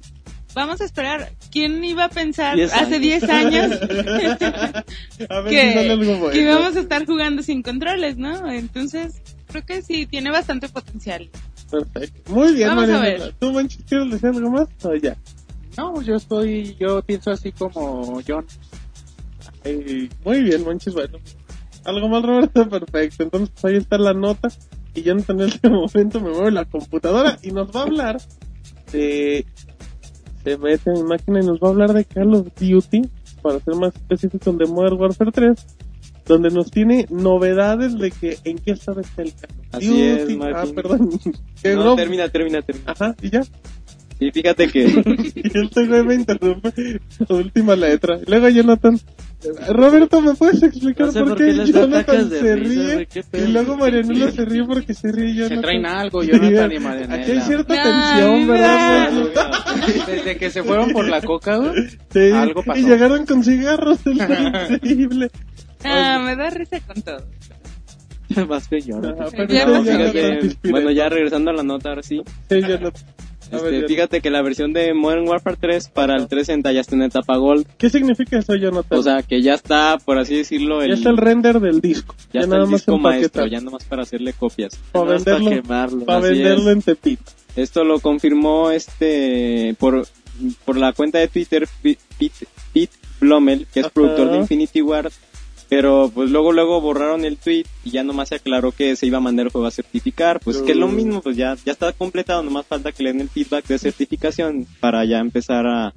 vamos a esperar. ¿Quién iba a pensar Diez hace años. 10 años A ver si sale algo bueno. que íbamos a estar jugando sin controles, ¿no? Entonces, creo que sí, tiene bastante potencial. Perfecto. Muy bien, Vamos a ver. ¿Tú, Manchis, quieres decir algo más? O ya. No, yo estoy, yo pienso así como John. Muy bien, Manchis. Bueno. ¿Algo más, Roberto? Perfecto. Entonces, pues, ahí está la nota. Y Jonathan en este momento me mueve la computadora y nos va a hablar de... Se mete en mi máquina y nos va a hablar de Call of Duty. para ser más específicos, de Modern Warfare 3, donde nos tiene novedades de que en qué estado está el Call of Así Duty. es, Ah, Martín. perdón. Que No, no- termina, termina, termina. Ajá, y ya. Y fíjate que Y este güey me interrumpe la última letra. Y luego Jonathan, Roberto, ¿me puedes explicar No sé por por qué Jonathan se ríe? y luego Marianela se ríe porque se ríe Jonathan. Se traen algo, Jonathan y Marianela. Aquí hay cierta tensión, ¿verdad? Desde que se fueron por la coca, güey. Sí, Algo pasó. Y llegaron con cigarros, es increíble. Ah, me da risa con todo. Más que yo. bueno, ya regresando a la nota, ahora sí. Sí, Jonathan. A Este, ver, fíjate que la versión de Modern Warfare 3 para el 360 ya está en etapa Gold. ¿Qué significa eso, Jonathan? O sea, que ya está, por así decirlo, el, ya está el render del disco. ya está nada el más disco maestro, empaquetar. ya nomás para hacerle copias. Para Nada más para venderlo, quemarlo. para así venderlo es. en Tepito. Esto lo confirmó este por, por la cuenta de Twitter Pete, Pete, Pete Blomel, que es Ajá. productor de Infinity Ward. Pero pues luego luego borraron el tweet y ya nomás se aclaró que se iba a mandar el juego a certificar. Pues que es lo mismo, pues ya, ya está completado, nomás falta que le den el feedback de certificación para ya empezar a,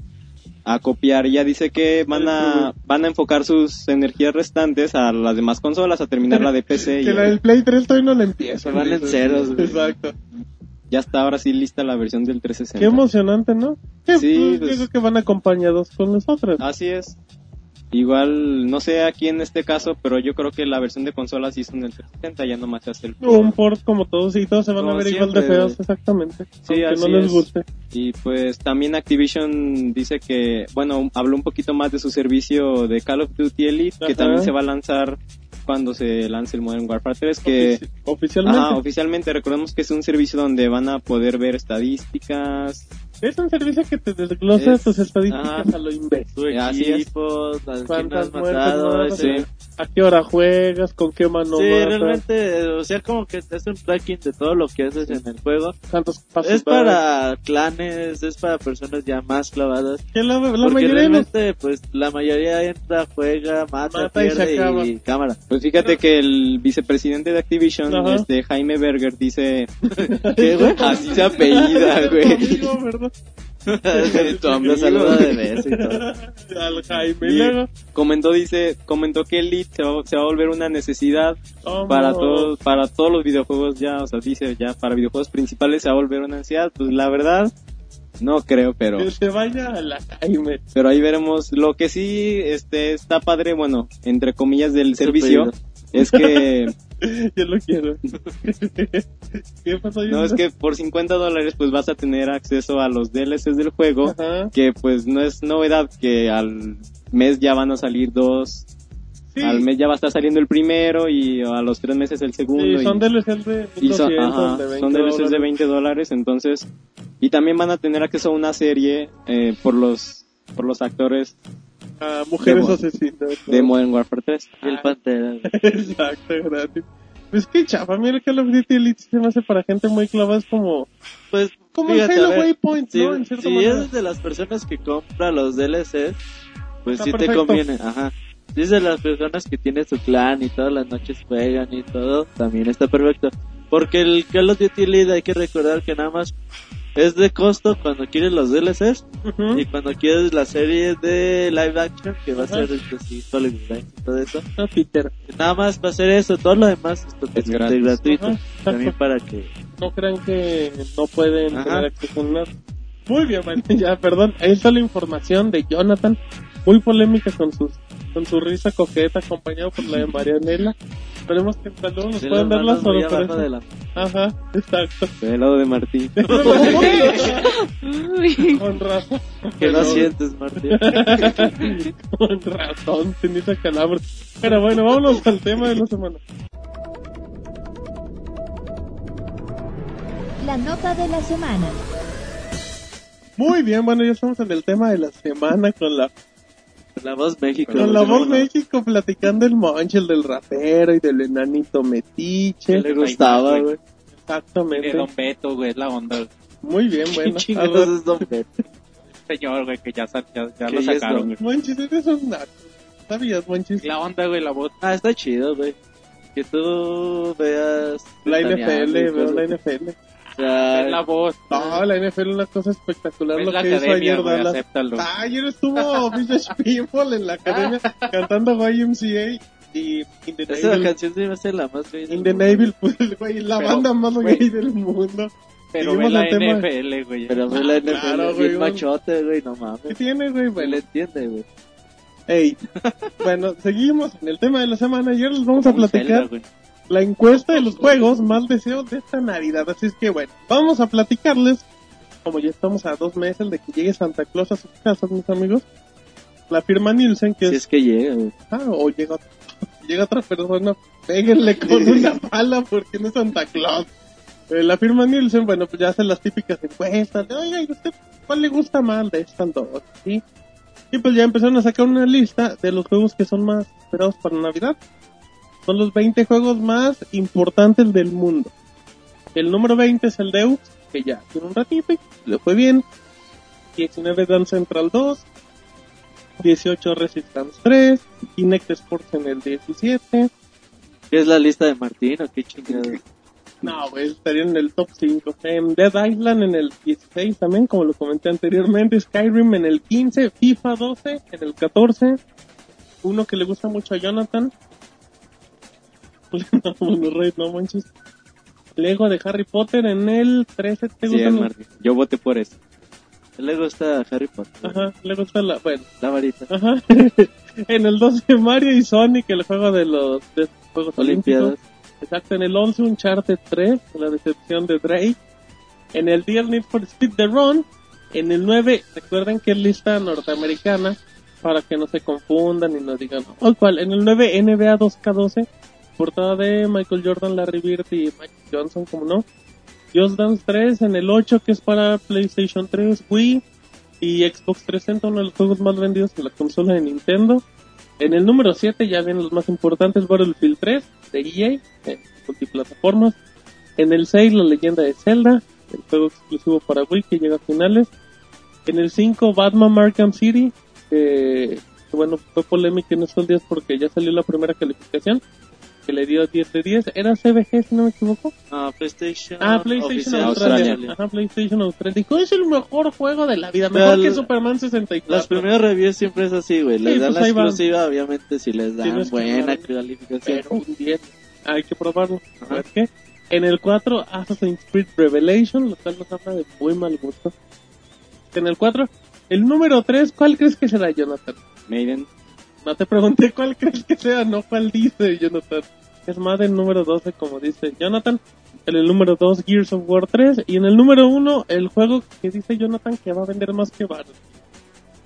a copiar. Y ya dice que van a, van a enfocar sus energías restantes a las demás consolas, a terminar la de PC. y Que la del Play 3 todavía no la empiezo. Se van en ceros. Exacto. ya está ahora sí lista la versión del 360. Qué emocionante, ¿no? Sí, pues, pues- yo creo que van acompañados con nosotros. Así es. Igual, no sé aquí en este caso, pero yo creo que la versión de consolas hizo en el 360, ya nomás se hace el Un port como todos y todos se van a ver igual de feos, exactamente. Sí, así no les es. guste. Y pues también Activision dice que, bueno, habló un poquito más de su servicio de Call of Duty Elite, que también se va a lanzar cuando se lance el Modern Warfare 3, que... Ofici- oficialmente. Ajá, oficialmente recordemos que es un servicio donde van a poder ver estadísticas. es un servicio que te desglosa Es- tus estadísticas ajá. a lo imbécil. Tu Así es. equipo, las que no ¿Cuántas muertes matado. no Sí. ¿A qué hora juegas? ¿Con qué mano Sí, matas? realmente, o sea, como que te hace un tracking de todo lo que haces en el juego. ¿Cuántos pasos Es para clanes, es para personas ya más clavadas. Que la, la porque mayoría realmente, pues, la mayoría entra, juega, mata, Mata y pierde acaba. y, cámara. Pues fíjate que el vicepresidente de Activision, Ajá. este Jaime Berger, dice... ¿Qué, güey? Así se apellida, güey. Tu saluda de beso y todo. Al Jaime. Y Y luego... comentó dice comentó que Elite se va, se va a volver una necesidad para todos para todos los videojuegos ya o sea dice ya para videojuegos principales se va a volver una necesidad pues la verdad no creo pero Que se vaya a la Jaime. pero ahí veremos lo que sí este está padre bueno entre comillas del servicio es que Yo lo quiero. ¿Qué pasó? no es que por 50 dólares pues vas a tener acceso a los DLCs del juego Ajá. que pues no es novedad que al mes ya van a salir dos Sí. al mes ya va a estar saliendo el primero y a los tres meses el segundo Sí, y- son DLCs de Y son, 1200, ajá, de 20 son DLCs de dólares. 20 dólares, entonces, y también van a tener acceso a una serie eh, por los por los actores Ah, mujeres asesinas. ¿no? de Modern Warfare 3. Y el Pantera. Exacto, gratis. Pues que chafa, mira que Call of Duty Elite se me hace para gente muy clavada, es como, Pues, como fíjate, el a Halo Waypoint, si, ¿no? En cierta si manera. eres de las personas que compra los DLCs, pues Está sí te perfecto. conviene, ajá. Si es de las personas que tiene su clan y todas las noches juegan y todo, también está perfecto. Porque el Call of Duty Elite hay que recordar que nada más es de costo cuando quieres los DLCs Ujú. y cuando quieres la serie de live action que va a ser este, sí, Live y todo eso. Ah, Peter. Nada más va a ser eso, todo lo demás es totalmente gratis. gratuito. Ajá, También para que No crean que no pueden Ajá. tener acceso a nada. Muy bien, man. ya, perdón. Ahí está la información de Jonathan. Muy polémica con sus con su risa coqueta acompañado por la de Marianela. Esperemos que hasta luego nos se puedan lo dar la sorpresa. de la Ajá, exacto. Del lado de Martín. Con razón. que no sientes, Martín. Con razón, tenía calabres. Pero bueno, vámonos al tema de la semana. La nota de la semana. Muy bien, bueno, ya estamos en el tema de la semana con la, La voz México. con la voz México platicando el monche, el del rapero y del enanito Que metiche. le gustaba, güey. De Exactamente. Don Beto, güey, es la onda. güey. Muy bien, ¿Qué bueno. chingados es Don Beto? Señor, güey, que ya, ya, ya Que lo sacaron, güey. Monchis, eres un naco. ¿Sabías, Monchis? La onda, güey, la voz. Ah, está chido, güey. Que tú veas... La NFL, veo la. NFL. Sea, Es la voz. No, la NFL es una cosa espectacular Es lo la que hizo ayer güey, Dallas. acéptalo. Ah, ayer estuvo Village People en la academia cantando YMCA y In the esa canción se me hace la más gay In the. Navy, pues, güey, la Pero, banda más gay del mundo. Pero Seguimos ve la. NFL, güey. Pero fue la NFL claro, güey, machote, güey, no mames. ¿Qué tiene, güey? Bueno, le entiende, güey. ey. bueno, seguimos en el tema de la semana. Ayer les vamos a Como platicar Zelda, güey. La encuesta de los juegos más deseos de esta Navidad. Así es que, bueno, vamos a platicarles, como ya estamos a dos meses de que llegue Santa Claus a sus casas, mis amigos. La firma Nielsen, que Si es es que llega. Ah, o llega, llega otra persona, péguenle con una pala porque no es Santa Claus. Eh, la firma Nielsen, bueno, pues ya hace las típicas encuestas de, oiga, ¿y usted cuál le gusta más de estas dos? ¿Sí? Y pues ya empezaron a sacar una lista de los juegos que son más esperados para Navidad. Son los 20 juegos más importantes del mundo. El número 20 es el Deus, que ya tiene un ratito y le fue bien. 19 Dance Central 2, 18 Resistance 3, Kinect Sports en el 17. ¿Qué es la lista de Martín o qué chingada? No, güey, estaría en el top 5. En Dead Island en el 16 también, como lo comenté anteriormente. Skyrim en el 15, FIFA 12 en el 14. Uno que le gusta mucho a Jonathan. no, no manches. Lego de Harry Potter en el 13. ¿Te Sí, Martín. Yo voté por eso. Le gusta Harry Potter. Ajá, le gusta la... Bueno, La varita. ajá. en el 12 Mario y Sonic, el juego de los de Juegos Olimpiadas. Olímpicos. Exacto, en el 11 Uncharted 3, la decepción de Drake. En el 10 Need for Speed The Run. En el 9, recuerden que es lista norteamericana, para que no se confundan y no digan, oh, ¿cuál? En el 9 NBA 2K12, portada de Michael Jordan, Larry Bird y Mike Johnson, como no. Just Dance 3 en el 8, que es para PlayStation 3, Wii y Xbox 360, uno de los juegos más vendidos de la consola de Nintendo. En el número 7 ya vienen los más importantes, Battlefield 3 de EA, en multiplataformas. En el 6, La leyenda de Zelda, el juego exclusivo para Wii que llega a finales. En el 5, Batman Arkham City, que, que bueno, fue polémica en estos días porque ya salió la primera calificación, que le dio 10 de 10. Era CBG, si no me equivoco. Ah, PlayStation. Ah, PlayStation Australia. Australia. Ajá, PlayStation Australia. Dijo, es el mejor juego de la vida, Pero mejor que el- Superman 64. Las primeras reviews siempre es así, güey. Les Sí, dan pues la ahí van. exclusiva, obviamente, si les dan Tienes que buena calificación. Pero un 10. Hay que probarlo. A Ajá. ver qué. En el 4, Assassin's Creed Revelation, lo cual nos habla de muy mal gusto. En el 4, el número 3, ¿cuál crees que será, Jonathan? Maiden. No te pregunté cuál crees que sea, no cuál dice Jonathan. Es más del número 12, como dice Jonathan. En el número 2, Gears of War 3. Y en el número 1, el juego que dice Jonathan que va a vender más que.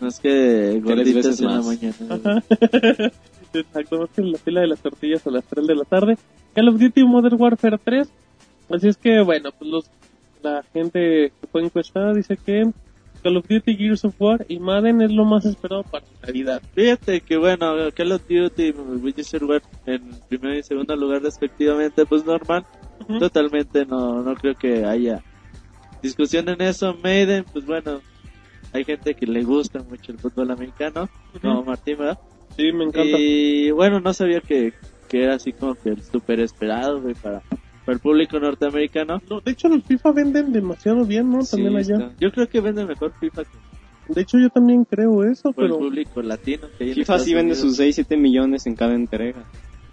No es que gorditas en la más. mañana. Ajá. Exacto, más que en la fila de las tortillas a las 3 de la tarde. Call of Duty Modern Warfare 3. Así es que, bueno, pues los, la gente que fue encuestada dice que Call of Duty, Gears of War y Madden es lo más esperado para Navidad. Fíjate que bueno, Call of Duty y Witcher War en primer y segundo lugar respectivamente, pues normal. Totalmente no, no creo que haya discusión en eso. Maiden, pues bueno, hay gente que le gusta mucho el fútbol americano, como Martín, ¿verdad? Sí, me encanta. Y bueno, no sabía que, que era así como que el súper esperado, güey, para, para el público norteamericano. No, de hecho, los FIFA venden demasiado bien, ¿no? Sí, También allá. está. Yo creo que vende mejor FIFA que De hecho, yo también creo eso, por el pero público latino. Que hay FIFA sí vende Unidos. sus 6-7 millones en cada entrega.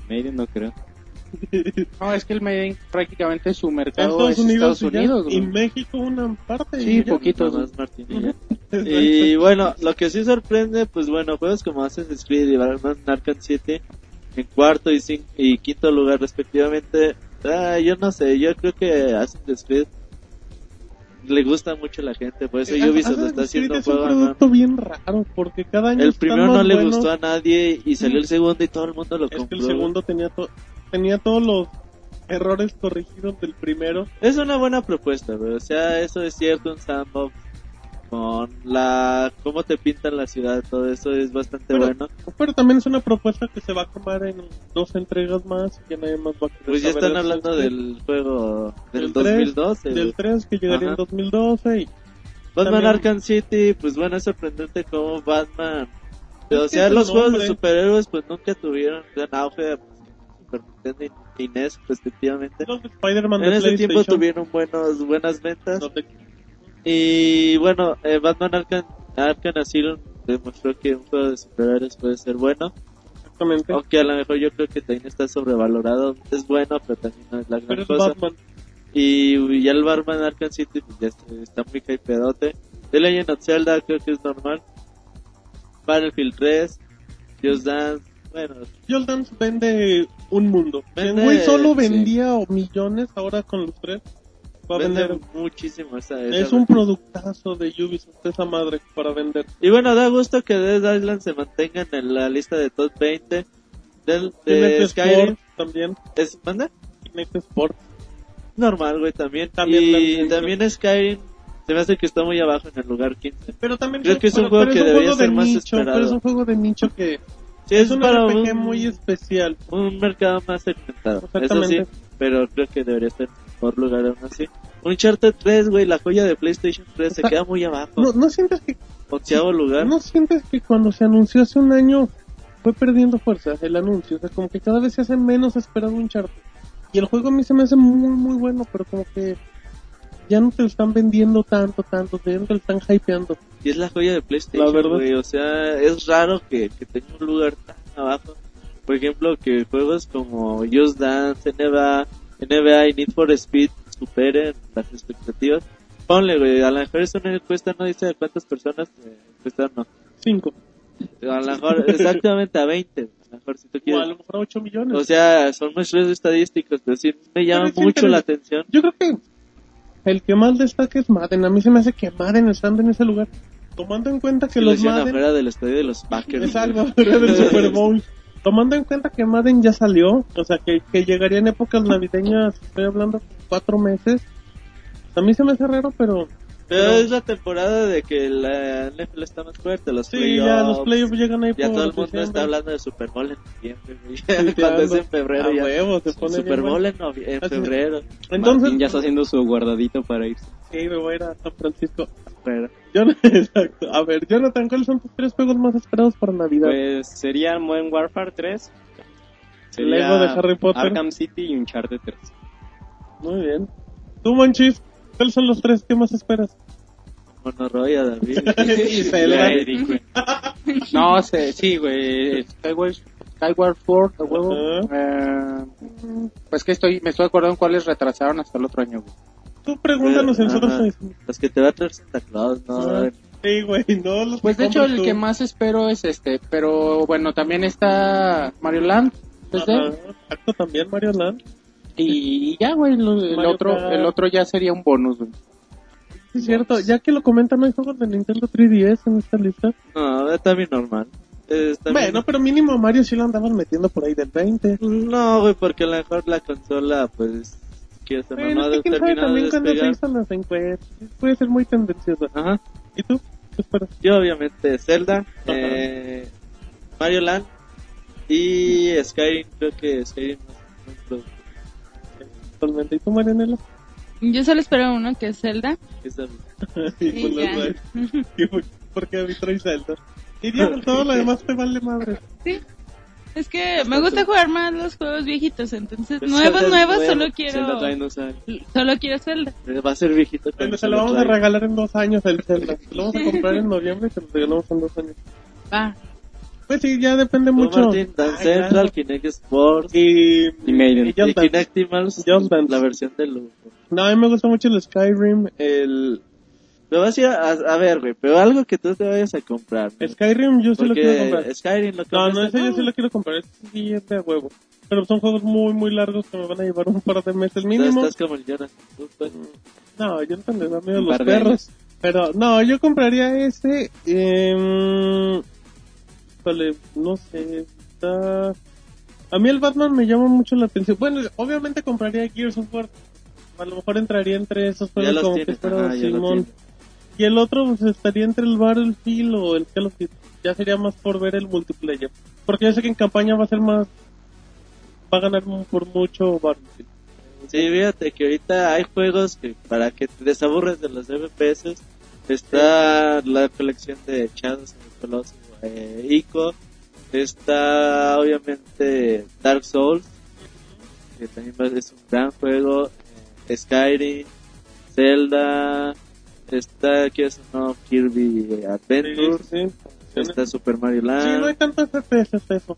Maiden no creo. No, es que el Maiden prácticamente su mercado Estados es Unidos, Estados y, ya, Unidos. y. México una parte. Sí, poquito. Más Martín y. Y bueno, lo que sí sorprende, pues bueno, juegos como Assassin's Creed y Batman Arkham 7 en cuarto y, y quinto lugar respectivamente. Ah, yo no sé, yo creo que Assassin's Creed le gusta mucho a la gente, por eso Ubisoft lo está haciendo un es un juego. ¿no? producto bien raro, porque cada año El primero no le buenos. gustó a nadie y salió el segundo y todo el mundo lo Es que compró. el segundo tenía, to- tenía todos los errores corregidos del primero. Es una buena propuesta, güey. O sea, eso es cierto, un sandbox con la cómo te pintan la ciudad, todo eso es bastante Pero- bueno. Pero también es una propuesta que se va a tomar en dos entregas más y que nadie más va a Pues ya están hablando del juego del, Del tres, 2012. Creed. Del 3 que llegaría Ajá. en 2012 y Batman también- Arkham City, pues bueno, es sorprendente cómo Batman... Es o sea, los juegos de nombre. superhéroes pues nunca tuvieron gran auge. Super Nintendo y NES respectivamente. Los de En ese tiempo tuvieron buenos, buenas ventas. Los de- Y bueno, eh, Batman Arkham, Arkham Asylum demostró que un juego de superhéroes puede ser bueno. Exactamente. Aunque a lo mejor yo creo que también está sobrevalorado. Es bueno, pero también no es la gran Pero cosa. Batman. Y, ya el Batman Arkham City pues, ya está, está muy hypedote. The Legend of Zelda creo que es normal. Battlefield 3, Just Dance, bueno, Just Dance vende un mundo. El Vende- güey solo sí. vendía o millones, ahora con los tres va a vende vender. muchísimo esa, Es un productazo de Ubisoft esa madre para vender. Y bueno, da gusto que Dead Island se mantenga en la lista de top 20 del de Kinect Skyrim. Sport también. ¿Es, ¿Manda? Kinect Sport. Normal, güey, también. También, y también. también Skyrim se me hace que está muy abajo en el lugar 15. Pero también Creo que es un juego que debería ser más esperado. Pero es un juego de nicho que Sí, es es, un RPG un, muy especial. un mercado más segmentado. Eso sí, pero creo que debería en mejor lugar aún así. Uncharted 3, güey, la joya de PlayStation 3 se queda muy abajo. ¿No, no sientes que Onceavo lugar. ¿No sientes que cuando se anunció hace un año fue perdiendo fuerza el anuncio? O sea, como que cada vez se hace menos esperado un charter. Y el juego a mí se me hace muy, muy bueno, pero como que ya no te lo están vendiendo tanto, tanto, ya no te lo están hypeando. Y es la joya de PlayStation, La verdad. güey. O sea, es raro que, que tenga un lugar tan abajo. Por ejemplo, que juegos como Just Dance, NBA, NBA y Need for Speed superen las expectativas. Ponle, güey, a lo mejor eso no cuesta, no dice a cuántas personas eh, cuesta, no. Cinco. A lo mejor exactamente a 20. A lo mejor si tú O a quieres. lo mejor 8 millones. O sea, son muestras estadísticos, pero sí me llama es mucho la atención. Yo creo que el que más destaca es Madden. A mí se me hace que Madden estando en ese lugar. Tomando en cuenta que lo los Madden... afuera del estadio de los Packers. Es algo fuera del Super Bowl. Tomando en cuenta que Madden ya salió, o sea, que, que llegaría en épocas navideñas, estoy hablando cuatro meses. A mí se me hace raro, pero Pero Pero- es la temporada de que la NFL está más fuerte, los sí, playoffs. ya los playoffs llegan ahí Ya por todo el mundo diciembre. está hablando de Super Bowl en noviembre. Sí, Cuando es en febrero a ya. huevo, se pone Super Bowl en, en febrero. Entonces, Martín ya está haciendo su guardadito para irse. sí, me voy a ir a San Francisco. Pero, Yo, exacto. A ver, Jonathan, ¿cuáles son tus tres juegos más esperados para Navidad? Pues sería Modern Warfare 3. Sería Lego de Harry Potter. Arkham City y Uncharted 3. Muy bien. ¿Tú, Monchis? ¿Cuáles son los tres que más esperas? Monoroya, David. y Zelda. Ya, Eric, güey. No sé, sí, güey. Skyward, Skyward Sword, a huevo. Ajá. Eh, pues que estoy, me estoy acordando cuáles retrasaron hasta el otro año, güey. Tú pregúntanos y nosotros te decimos. Los que te va a traer Santa Claus, ¿no? Sí, güey, no los Pues de hecho el tú. que más espero es este, pero bueno, también está Mario Land. Exacto, también Mario Land. Y ya, güey, lo- el otro, Kart. el otro ya sería un bonus, güey. Sí, es cierto. Ya que lo comentan, no hay juegos de Nintendo 3DS en esta lista. No, está bien normal. Bien- Bueno, pero mínimo Mario sí lo andaban metiendo por ahí del 20. No, güey, porque a lo mejor la consola, pues, que se Bueno, no es que ha quién sabe de también cuando se hizo las encuestas. Puede ser muy tendencioso. Ajá. ¿Y tú? ¿Qué esperas? Yo obviamente Zelda, eh, Mario Land y Skyrim, creo que Skyrim es un buen ¿Y tú, Marianela? Yo solo espero uno que es Zelda. Y Y pues ya. Y pues, Porque a mí trae Zelda. Y Diego, todo lo demás te vale madre. Sí. Es que me gusta jugar más los juegos viejitos, entonces Pues nuevos, Zelda es nuevos, nuevo, solo Zelda quiero, todavía no sale. solo quiero Zelda. Va a ser viejito. Bueno, se lo vamos a regalar en dos años el Zelda. Se lo vamos a comprar en noviembre y se lo regalamos en dos años. Va. Pues sí, ya depende mucho. Dance Ay, Central, claro. Kinect Sports Y, Y Maiden. y y Dance. la versión de lujo. No, a mí me gusta mucho el Skyrim, el... Me vas a ir a, a ver, güey, pero algo que tú te vayas a comprar. ¿no? Skyrim yo sí lo quiero comprar. Skyrim lo No, no, ese yo sí lo quiero comprar, es de huevo. Pero son juegos muy, muy largos que me van a llevar un par de meses mínimo. Estás como el Jonathan. No, yo no le da miedo a los perros. Pero, no, yo compraría ese. Eh, híjole, no sé. Está... A mí el Batman me llama mucho la atención. Bueno, obviamente compraría Gears of War. A lo mejor entraría entre esos juegos como que tienes, espero ajá, Simón. Y el otro pues, estaría entre el Battlefield o el Call of Duty. Ya sería más por ver el multiplayer. Porque yo sé que en campaña va a ser más. Va a ganar por mucho Battlefield. Sí, fíjate que ahorita hay juegos que para que te desaburres de los FPS está la colección de Shadows of the Colossus, eh, Ico, está obviamente Dark Souls, que también es un gran juego. eh, Skyrim, Zelda, está aquí es no Kirby Adventure, Sí, sí, sí. está Super Mario Sí, no hay Land. tanto FPS eso.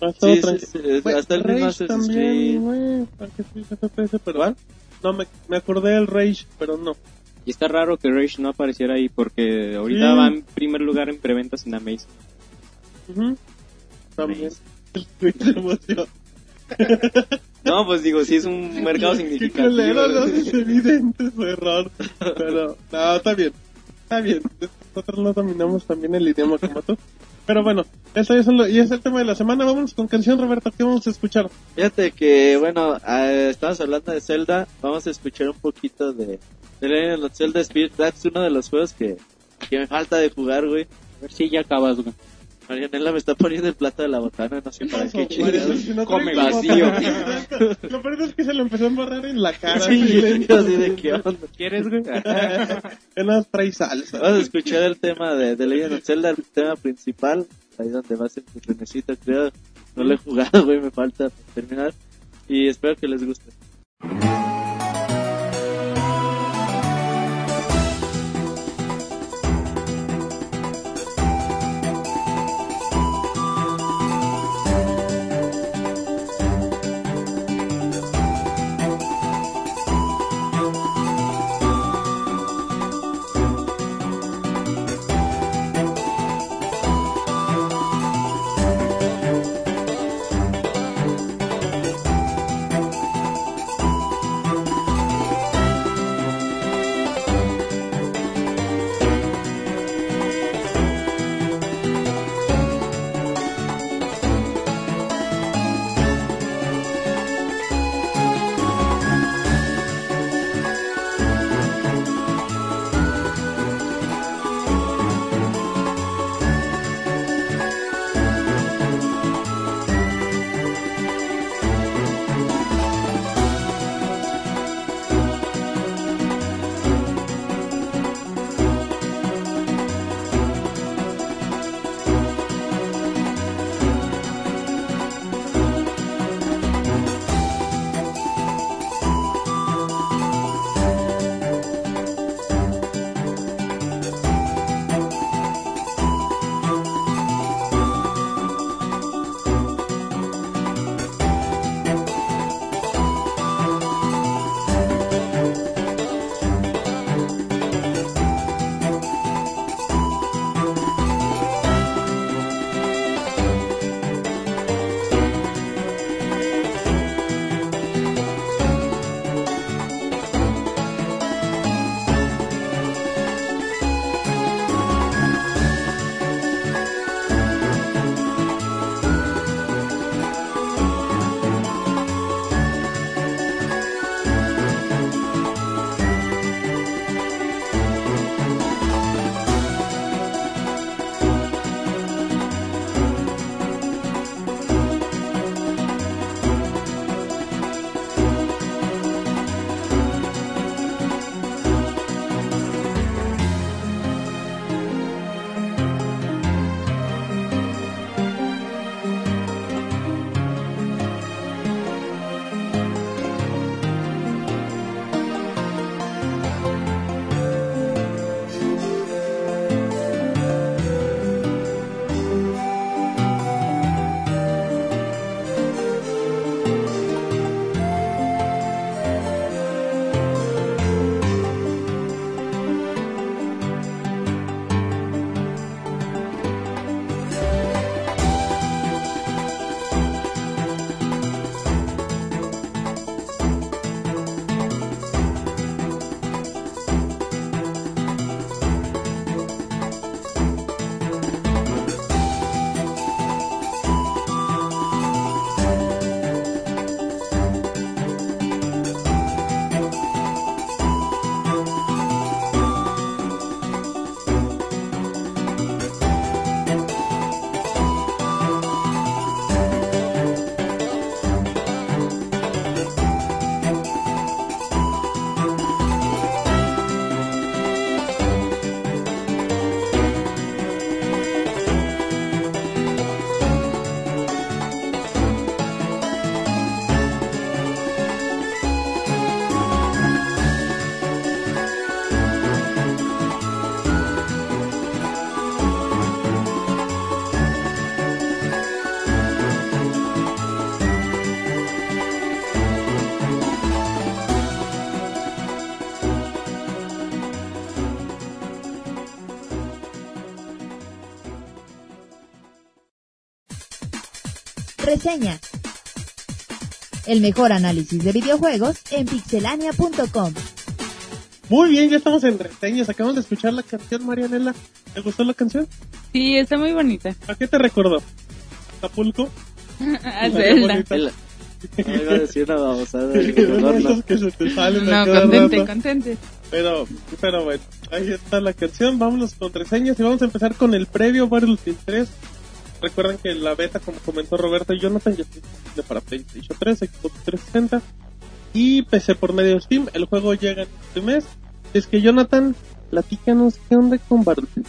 Ha estado Sí, sí, tranquilo. sí, es- Güey, hasta el mismo Rage Assassin's también, güey, sí, FPS, pero No, me, me acordé del Rage, pero no. Y está raro que Rage no apareciera ahí porque ahorita Sí. va en primer lugar en preventas en Amazon. También. Twitch se emocionó. No, pues digo, sí es un mercado significativo. culero, no es evidente su error. Pero, no, está bien. Está bien. Nosotros no dominamos también el idioma como tú. Pero bueno, eso es, lo, y es el tema de la semana. Vámonos con canción, Roberto. ¿Qué vamos a escuchar? Fíjate que, bueno, eh, estamos hablando de Zelda, vamos a escuchar un poquito de, of Zelda Spirit Tracks, uno de los juegos que, que me falta de jugar, güey. A ver si ya acabas, güey. Marianela me está poniendo el plato de la botana, no sé para qué chingados. no Come vacío. Lo peor es que se lo empezó a embarrar en la cara. Sí, así lento. así de qué onda. ¿Quieres, güey? Que no trae salsa. Vamos a escuchar el tema de, de Legend of Zelda, el tema principal, ahí donde va a ser tu creo. No lo he jugado, güey, me falta terminar. Y espero que les guste. Reseñas. El mejor análisis de videojuegos en pixelania.com. Muy bien, ya estamos en reseñas. Acabamos de escuchar la canción, Marianela. ¿Te gustó la canción? Sí, está muy bonita. ¿A qué te recordó? ¿Acapulco? A Zelda. No iba a decir una babosada. Que se te salen No, contente, rato. contente. Pero, pero bueno, ahí está la canción. Vámonos con reseñas y vamos a empezar con el previo Battlefield 3. Recuerden que la beta, como comentó Roberto y Jonathan, ya está disponible para PlayStation 3, Xbox 360 y PC por medio de Steam. El juego llega en este mes. Es que Jonathan, platícanos qué onda con Battlefield.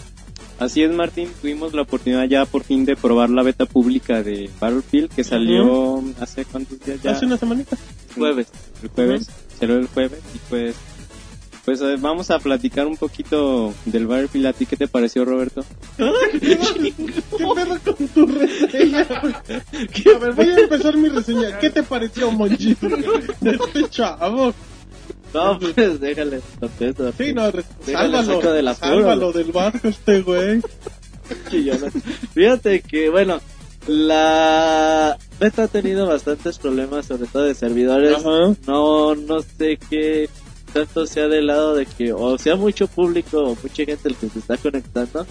Así es, Martín. Tuvimos la oportunidad ya por fin de probar la beta pública de Battlefield que salió hace cuántos días ya. Hace una semanita. Jueves. El jueves. Salió el jueves y pues. Pues eh, vamos a platicar un poquito del Battlefield. ¿A ti qué te pareció, Roberto? ¿Qué pedo con tu reseña? A ver, voy a empezar mi reseña. ¿Qué te pareció, Monchito? Este chavo. No, pues déjale, contesto. Sí, no, sálvalo. del apuro, sálvalo del barco este güey. Fíjate que, bueno, la beta ha tenido bastantes problemas, sobre todo de servidores. Ajá. No, no sé qué tanto sea del lado de que o sea mucho público o mucha gente el que se está conectando,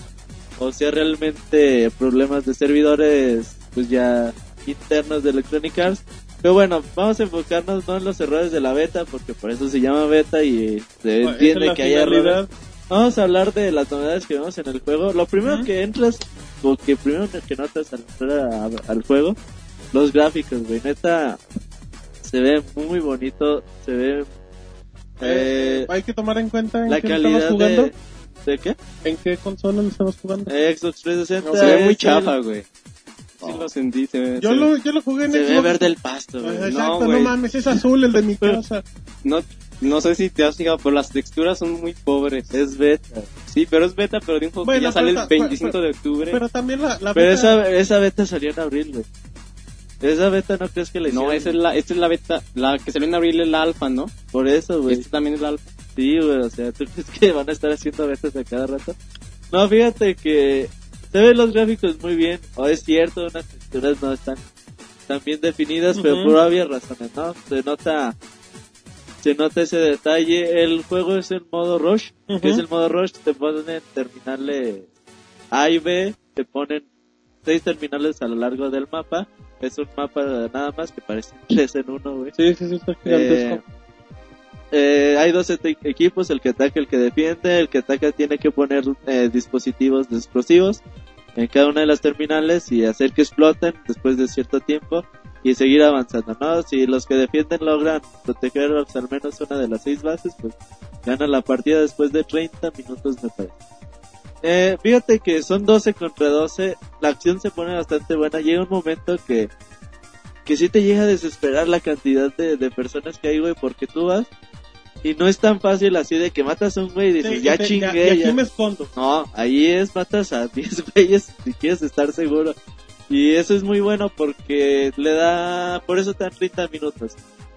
o sea realmente problemas de servidores, pues ya internos de Electronic Arts. Pero bueno, vamos a enfocarnos no en los errores de la beta, porque por eso se llama beta y se es entiende que hay errores. Vamos a hablar de las novedades que vemos en el juego. Lo primero que entras, o que primero que notas al entrar a- al juego, los gráficos, güey. Neta, se ve muy bonito, se ve... Eh, Eh, hay que tomar en cuenta en la calidad jugando. de... ¿De qué? ¿En qué consola lo estabas jugando? Eh, Xbox 360. Se ve muy chafa, el- güey. Sí lo sentí. Se ve, yo, se- lo, yo lo jugué en Se ve Xbox. verde el pasto, güey. No, Exacto, no, mames, es azul el de mi casa. No, no sé si te has fijado, pero las texturas son muy pobres. Es beta. Sí, pero es beta, pero de un juego Bueno, que ya sale pero el ta- 25 de octubre. Pero también la, la Pero beta- esa, esa beta salió en abril, güey. Esa beta no crees que le no, esa es la, esta es la beta, la que salió en abril es la alfa, ¿no? Por eso, güey. Esta también es la alfa. Sí, güey, o sea, ¿tú crees que van a estar haciendo betas a cada rato? No, fíjate que se ven los gráficos muy bien, o es cierto, unas texturas no están tan bien definidas, pero por obvias razones, ¿no? Se nota, se nota ese detalle. El juego es en modo rush, Ujú. que es el modo rush, te ponen terminales A y B, te ponen seis terminales a lo largo del mapa. Es un mapa nada más que parece tres en uno, güey. Sí, sí, sí, está gigantesco. Eh, eh, hay dos equipos, el que ataca el que defiende. El que ataca tiene que poner eh, dispositivos explosivos en cada una de las terminales y hacer que exploten después de cierto tiempo y seguir avanzando, ¿no? Si los que defienden logran proteger al menos una de las seis bases, pues ganan la partida después de 30 minutos, me parece. Eh, fíjate que son 12 contra 12, la acción se pone bastante buena, llega un momento que que sí te llega a desesperar la cantidad de, de personas que hay, güey, porque tú vas y no es tan fácil así de que matas a un güey y dices, Sí, ya te- chingué, y aquí ya. me escondo. No, ahí es matas a 10 güeyes si quieres estar seguro. Y eso es muy bueno porque le da, por eso te dan 30 minutos.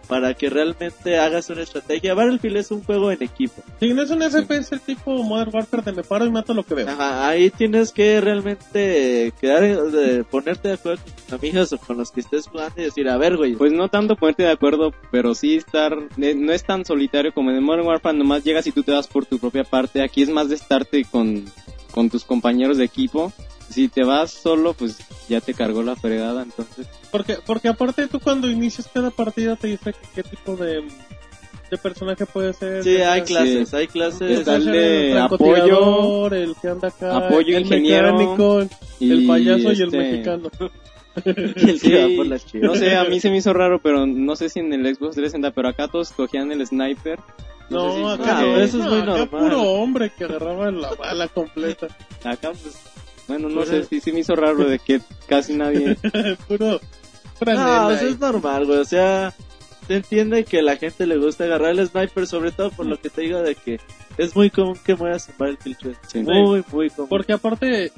Para que realmente hagas una estrategia. Battlefield es un juego en equipo. Si no es un FPS tipo Modern Warfare de me paro y mato lo que veo. Ajá, ahí tienes que realmente quedar, de ponerte de acuerdo con tus amigos o con los que estés jugando y decir, a ver, güey, Pues no tanto ponerte de acuerdo, pero sí estar, eh, no es tan solitario como en el Modern Warfare, nomás llegas y tú te vas por tu propia parte. Aquí es más de estarte con, con tus compañeros de equipo. Si te vas solo, pues ya te cargó la fregada, entonces. Porque, porque aparte tú cuando inicias cada partida te dice que qué tipo de, de personaje puede ser. sí, hay Sí. clases, hay clases. Está el francotirador, el que anda acá, apoyo, el ingeniero, mecánico, el payaso y el este, mexicano. el que va por las chivas. No sé, a mí se me hizo raro, pero no sé si en el Xbox 360, pero acá todos cogían el sniper. No, sé si- acá Ah, no, eso es no, muy normal. puro hombre que agarraba la bala completa. Acá, pues, bueno, no sé, sí se me hizo raro de que casi nadie... puro. No, pues ahí. es normal, güey. O sea, se entiende que a la gente le gusta agarrar el sniper, sobre todo por lo que te digo de que es muy común que mueras en Battlefield 3. Sí. Muy, muy común. Porque aparte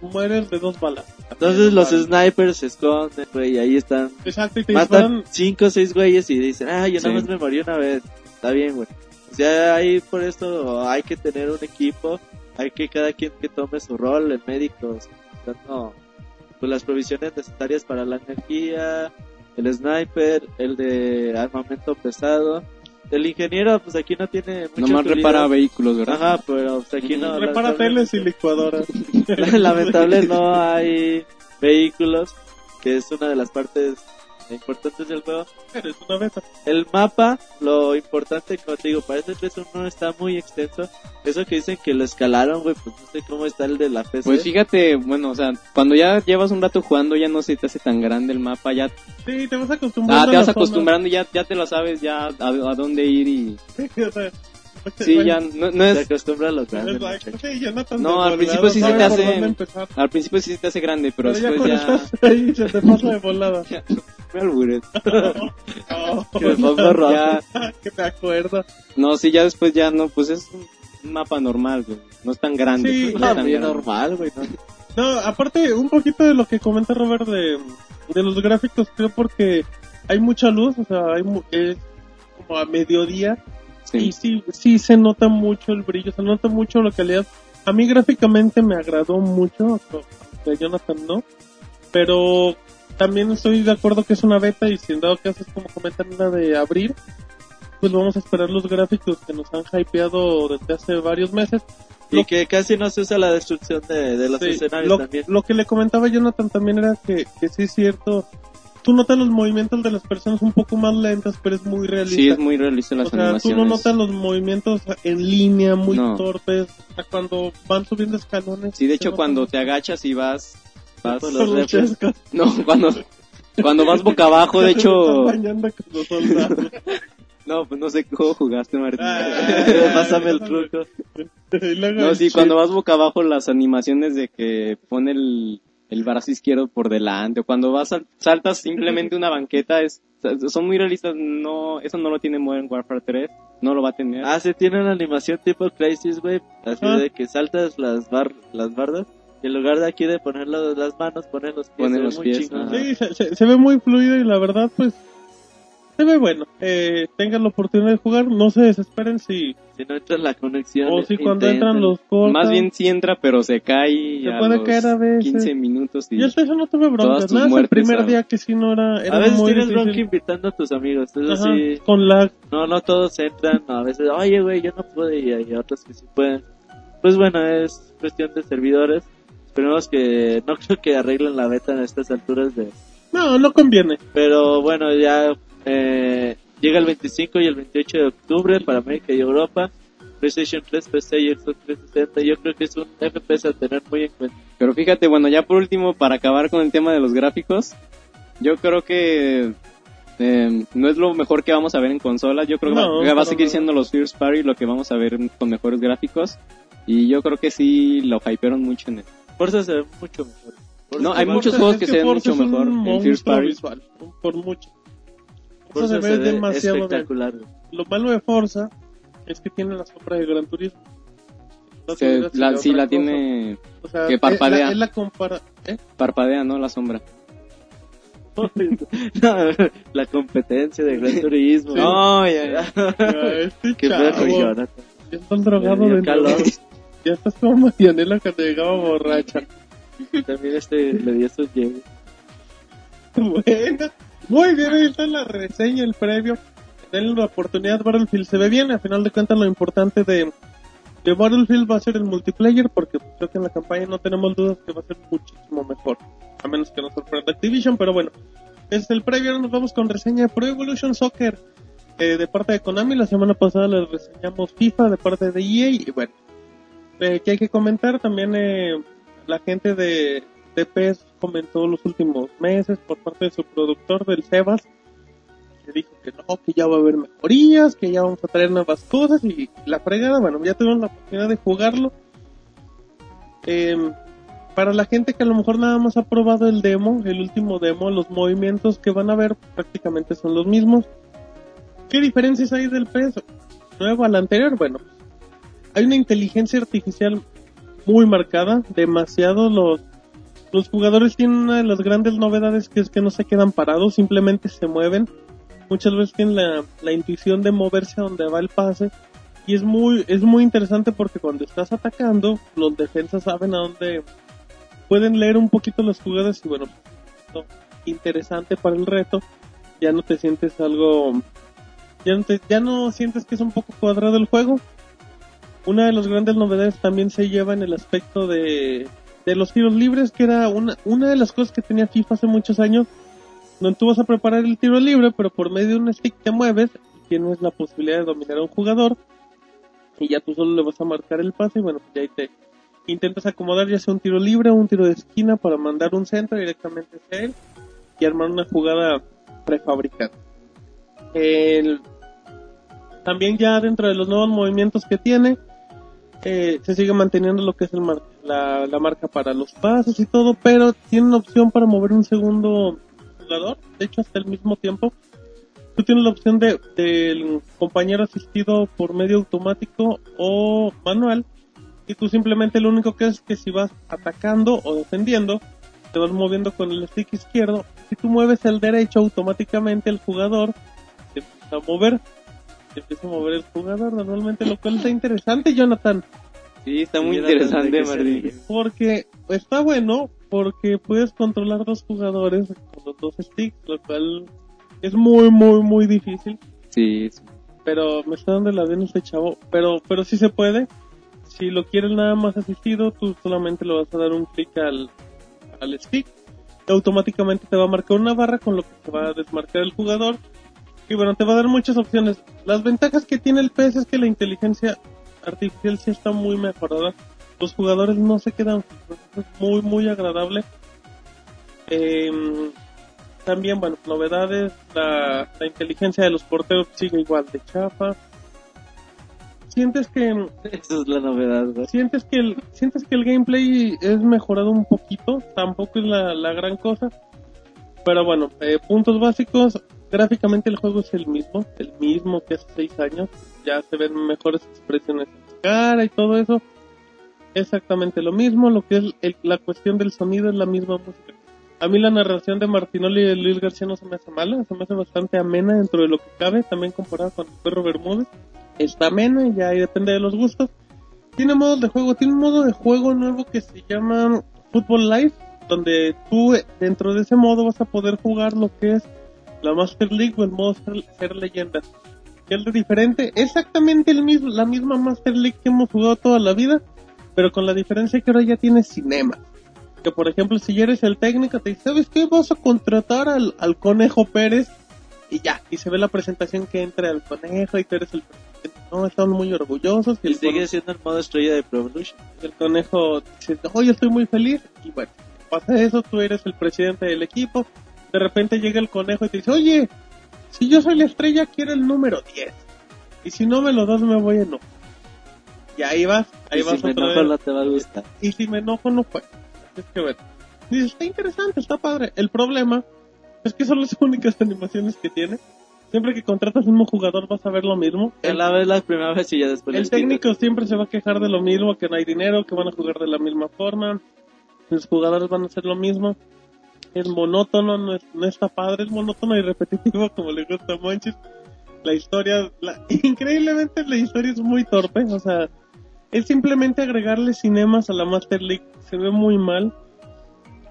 mueres de dos balas. Entonces los snipers se esconden, güey, y ahí están. Exacto, y te Matan disparan. cinco o seis güeyes y dicen, ah, yo nada Sí. más me morí una vez. Está bien, güey. O sea, ahí por esto hay que tener un equipo, hay que cada quien que tome su rol, el médico, no, pues, las provisiones necesarias para la energía, el sniper, el de armamento pesado. El ingeniero, pues aquí no tiene mucha Nomás utilidad. repara vehículos, ¿verdad? Ajá, pero pues, aquí no. Repara teles y licuadoras. Lamentable no hay vehículos, que es una de las partes importantes del juego. Pero es una beta. El mapa, lo importante, como te digo, para este PS1 está muy extenso. Eso que dicen que lo escalaron, güey, pues no sé cómo está el de la PC. Pues fíjate, bueno, o sea, cuando ya llevas un rato jugando ya no se te hace tan grande el mapa, ya Sí, te vas acostumbrando. ah, te a vas acostumbrando, ya, ya te lo sabes, ya a, a dónde ir y... Sí, bueno, ya no, no se es... acostumbra a los grandes. Exacto, muchachos. sí, Jonathan No, al principio sí se te hace-. Al principio sí se te hace grande, pero Pero ya después ya... estás ahí se te pasa de volada. Me albures. Oh, Que me pongo rojo. Ya- que me acuerdo. no, sí, ya después ya no, pues es un mapa normal, güey. No es tan grande. Sí, no No, es tan bien normal, güey. ¿no? No, aparte, un poquito de lo que comenta Robert de, de los gráficos, creo porque hay mucha luz, o sea, hay mu- es como a mediodía y Sí. sí, sí se nota mucho el brillo, se nota mucho la calidad. A mí gráficamente me agradó mucho, a Jonathan no, pero también estoy de acuerdo que es una beta y si en dado caso es como comentan la de abrir, pues vamos a esperar los gráficos que nos han hypeado desde hace varios meses. Y que casi no se usa la destrucción de, de los Sí, escenarios lo, también. lo que le comentaba Jonathan también era que, que sí es cierto. Tú notas los movimientos de las personas un poco más lentas, pero es muy realista. Sí, es muy realista las o sea, tú animaciones. no notas los movimientos en línea muy No. torpes. hasta cuando van subiendo escalones. Sí, de hecho, cuando te agachas y vas... vas Por Por los los refres. chescos. no, cuando, cuando vas boca abajo, de Se hecho... No, pues no sé juego jugaste, Martín. Ah, Pásame el truco. No, sí, cuando vas boca abajo, las animaciones de que pone el, el brazo izquierdo por delante, o cuando vas sal- saltas simplemente una banqueta, es, son muy realistas, no, eso no lo tiene Modern Warfare 3, no lo va a tener. Ah, sí, tiene una animación tipo Crisis, güey. Así Ah. de que saltas las, bar las bardas. Y en lugar de aquí de poner las, manos, poner los pies. Ve los muy pies. Sí, se, se- se ve muy fluido y la verdad, pues, se ve bueno. Eh, tengan la oportunidad de jugar, no se desesperen si, Si no entra la conexión. o si cuando intenten. entran los cortan. Más bien sí entra, pero se cae Se a puede los caer a veces. 15 minutos y Y hasta eso no tuve tus nada, el muertes, primer ¿sabes? día que sí no era, era A veces muy tienes bronca invitando a tus amigos. Eso Ajá, sí. con lag. No, no todos entran. A veces, oye, güey, yo no pude. Y hay otros que sí pueden. Pues bueno, es cuestión de servidores. Esperemos que. No creo que arreglen la beta en estas alturas de. No, no conviene. Pero bueno, ya eh, llega el 25 y el 28 de octubre para América y Europa. PlayStation 3, PC y Xbox 360. Yo creo que es un FPS a tener muy en cuenta. Pero fíjate, bueno, ya por último, para acabar con el tema de los gráficos, yo creo que eh, no es lo mejor que vamos a ver en consolas. Yo creo que va, va a seguir siendo los First Party lo que vamos a ver con mejores gráficos. Y yo creo que sí lo hypearon mucho en el... Forza se ve mucho mejor. Forza No, hay muchos juegos es que se ven Forza mucho es un mejor en monstruo First Party. visual, por mucho. Forza Forza se ve demasiado bien. espectacular. güey. Lo malo de Forza es que tiene la sombra de Gran Turismo. No Se- la, sí, la cosa. tiene... O sea, que es parpadea. la- Es la, compara... ¿eh? Parpadea, ¿no? La sombra. No, la competencia de Gran Turismo. Sí. No, ya, ya. Ah, Este Qué chavo, perro, Jonathan. Ya estás drogado de calor. Ya estás como Marianela cuando llegaba borracha. También este le dio sus llegues. Bueno, muy bien, ahí está la reseña, el previo. Denle la oportunidad, Battlefield se ve bien. A final de cuentas, lo importante de, de Battlefield va a ser el multiplayer, porque creo que en la campaña no tenemos dudas que va a ser muchísimo mejor. A menos que nos sorprenda Activision, pero bueno. Es el previo, ahora nos vamos con reseña de Pro Evolution Soccer. eh, de parte de Konami, la semana pasada les reseñamos FIFA de parte de EA. Y bueno, eh, que hay que comentar también eh, la gente de, de PES comentó los últimos meses por parte de su productor del Sebas que dijo que no, que ya va a haber mejorías, que ya vamos a traer nuevas cosas y la fregada, bueno, ya tuvieron la oportunidad de jugarlo. Em, para la gente que a lo mejor nada más ha probado el demo, el último demo, los movimientos que van a ver prácticamente son los mismos. ¿Qué diferencias hay del PES nuevo al anterior? Bueno, hay una inteligencia artificial muy marcada, demasiado los los jugadores tienen una de las grandes novedades que es que no se quedan parados, simplemente se mueven. Muchas veces tienen la, la intuición de moverse a donde va el pase y es muy es muy interesante porque cuando estás atacando los defensas saben a dónde pueden leer un poquito las jugadas y bueno, interesante para el reto. Ya no te sientes algo, ya no, te- ya no sientes que es un poco cuadrado el juego. Una de las grandes novedades también se lleva en el aspecto de, de los tiros libres, que era una, una de las cosas que tenía FIFA hace muchos años, donde tú vas a preparar el tiro libre, pero por medio de un stick te mueves y tienes la posibilidad de dominar a un jugador y ya tú solo le vas a marcar el pase y bueno, pues ya ahí te intentas acomodar ya sea un tiro libre o un tiro de esquina para mandar un centro directamente hacia él y armar una jugada prefabricada. También ya dentro de los nuevos movimientos que tiene, eh, se sigue manteniendo lo que es el la, la marca para los pasos y todo, pero tiene una opción para mover un segundo jugador, de hecho hasta el mismo tiempo. Tú tienes la opción de del compañero asistido por medio automático o manual y tú simplemente lo único que es que si vas atacando o defendiendo te vas moviendo con el stick izquierdo si tú mueves el derecho automáticamente el jugador se empieza a mover se empieza a mover el jugador normalmente lo cual está interesante Jonathan Sí, está muy interesante, Martín. porque está bueno porque puedes controlar dos jugadores con los dos sticks lo cual es muy muy muy difícil Sí, sí. pero me está dando la bien este chavo, pero pero sí se puede. Si lo quieres nada más asistido, tú solamente le vas a dar un clic al, al stick y automáticamente te va a marcar una barra con lo que se va a desmarcar el jugador. Y bueno, te va a dar muchas opciones. Las ventajas que tiene el PS es que la inteligencia artificial sí está muy mejorada. Los jugadores no se quedan. Es muy, muy agradable. Em, también, bueno, novedades, la, la inteligencia de los porteros sigue igual de chafa. Sientes que Esa es la novedad, güey. sientes que el sientes que el gameplay es mejorado un poquito, tampoco es la, la gran cosa. Pero bueno, eh, puntos básicos, gráficamente el juego es el mismo, el mismo que hace 6 años, ya se ven mejores expresiones en la cara y todo eso. Exactamente lo mismo, lo que es el- la cuestión del sonido es la misma música. A mí la narración de Martinoli y de Luis García no se me hace mala, se me hace bastante amena dentro de lo que cabe, también comparado con el perro Bermúdez. Está amena, ya ahí depende de los gustos. Tiene modos de juego, tiene un modo de juego nuevo que se llama Football Live, donde tú dentro de ese modo vas a poder jugar lo que es la Master League o el modo ser, ser leyenda. Que es lo diferente, exactamente el mismo, la misma Master League que hemos jugado toda la vida, pero con la diferencia que ahora ya tiene cinema. Que por ejemplo, si eres el técnico, te dice, ¿sabes qué? Vas a contratar al, al Conejo Pérez y ya, y se ve la presentación que entra el Conejo y tú eres el presidente. No, están muy orgullosos y el, sigue conejo, siendo el modo estrella de Pro Evolution. el conejo dice, oye, estoy muy feliz y bueno, pasa eso, tú eres el presidente del equipo, de repente llega el conejo y te dice, oye, si yo soy la estrella, quiero el número 10. Y si no me lo das, me voy a enojar. Y ahí vas, ahí Y vas si me otra enojo vez no te va a gustar. y si me enojo no fue. Es que bueno. Dices, está interesante, está padre. El problema es que son las únicas animaciones que tiene. Siempre que contratas un nuevo jugador vas a ver lo mismo. El, la ves la primera vez y ya después el técnico siempre se va a quejar de lo mismo, que no hay dinero, que van a jugar de la misma forma. Los jugadores van a hacer lo mismo. Es monótono, no, no está padre, es monótono y repetitivo como le gusta a Monchis. La historia, increíblemente la historia es muy torpe, o sea, es simplemente agregarle cinemas a la Master League, se ve muy mal.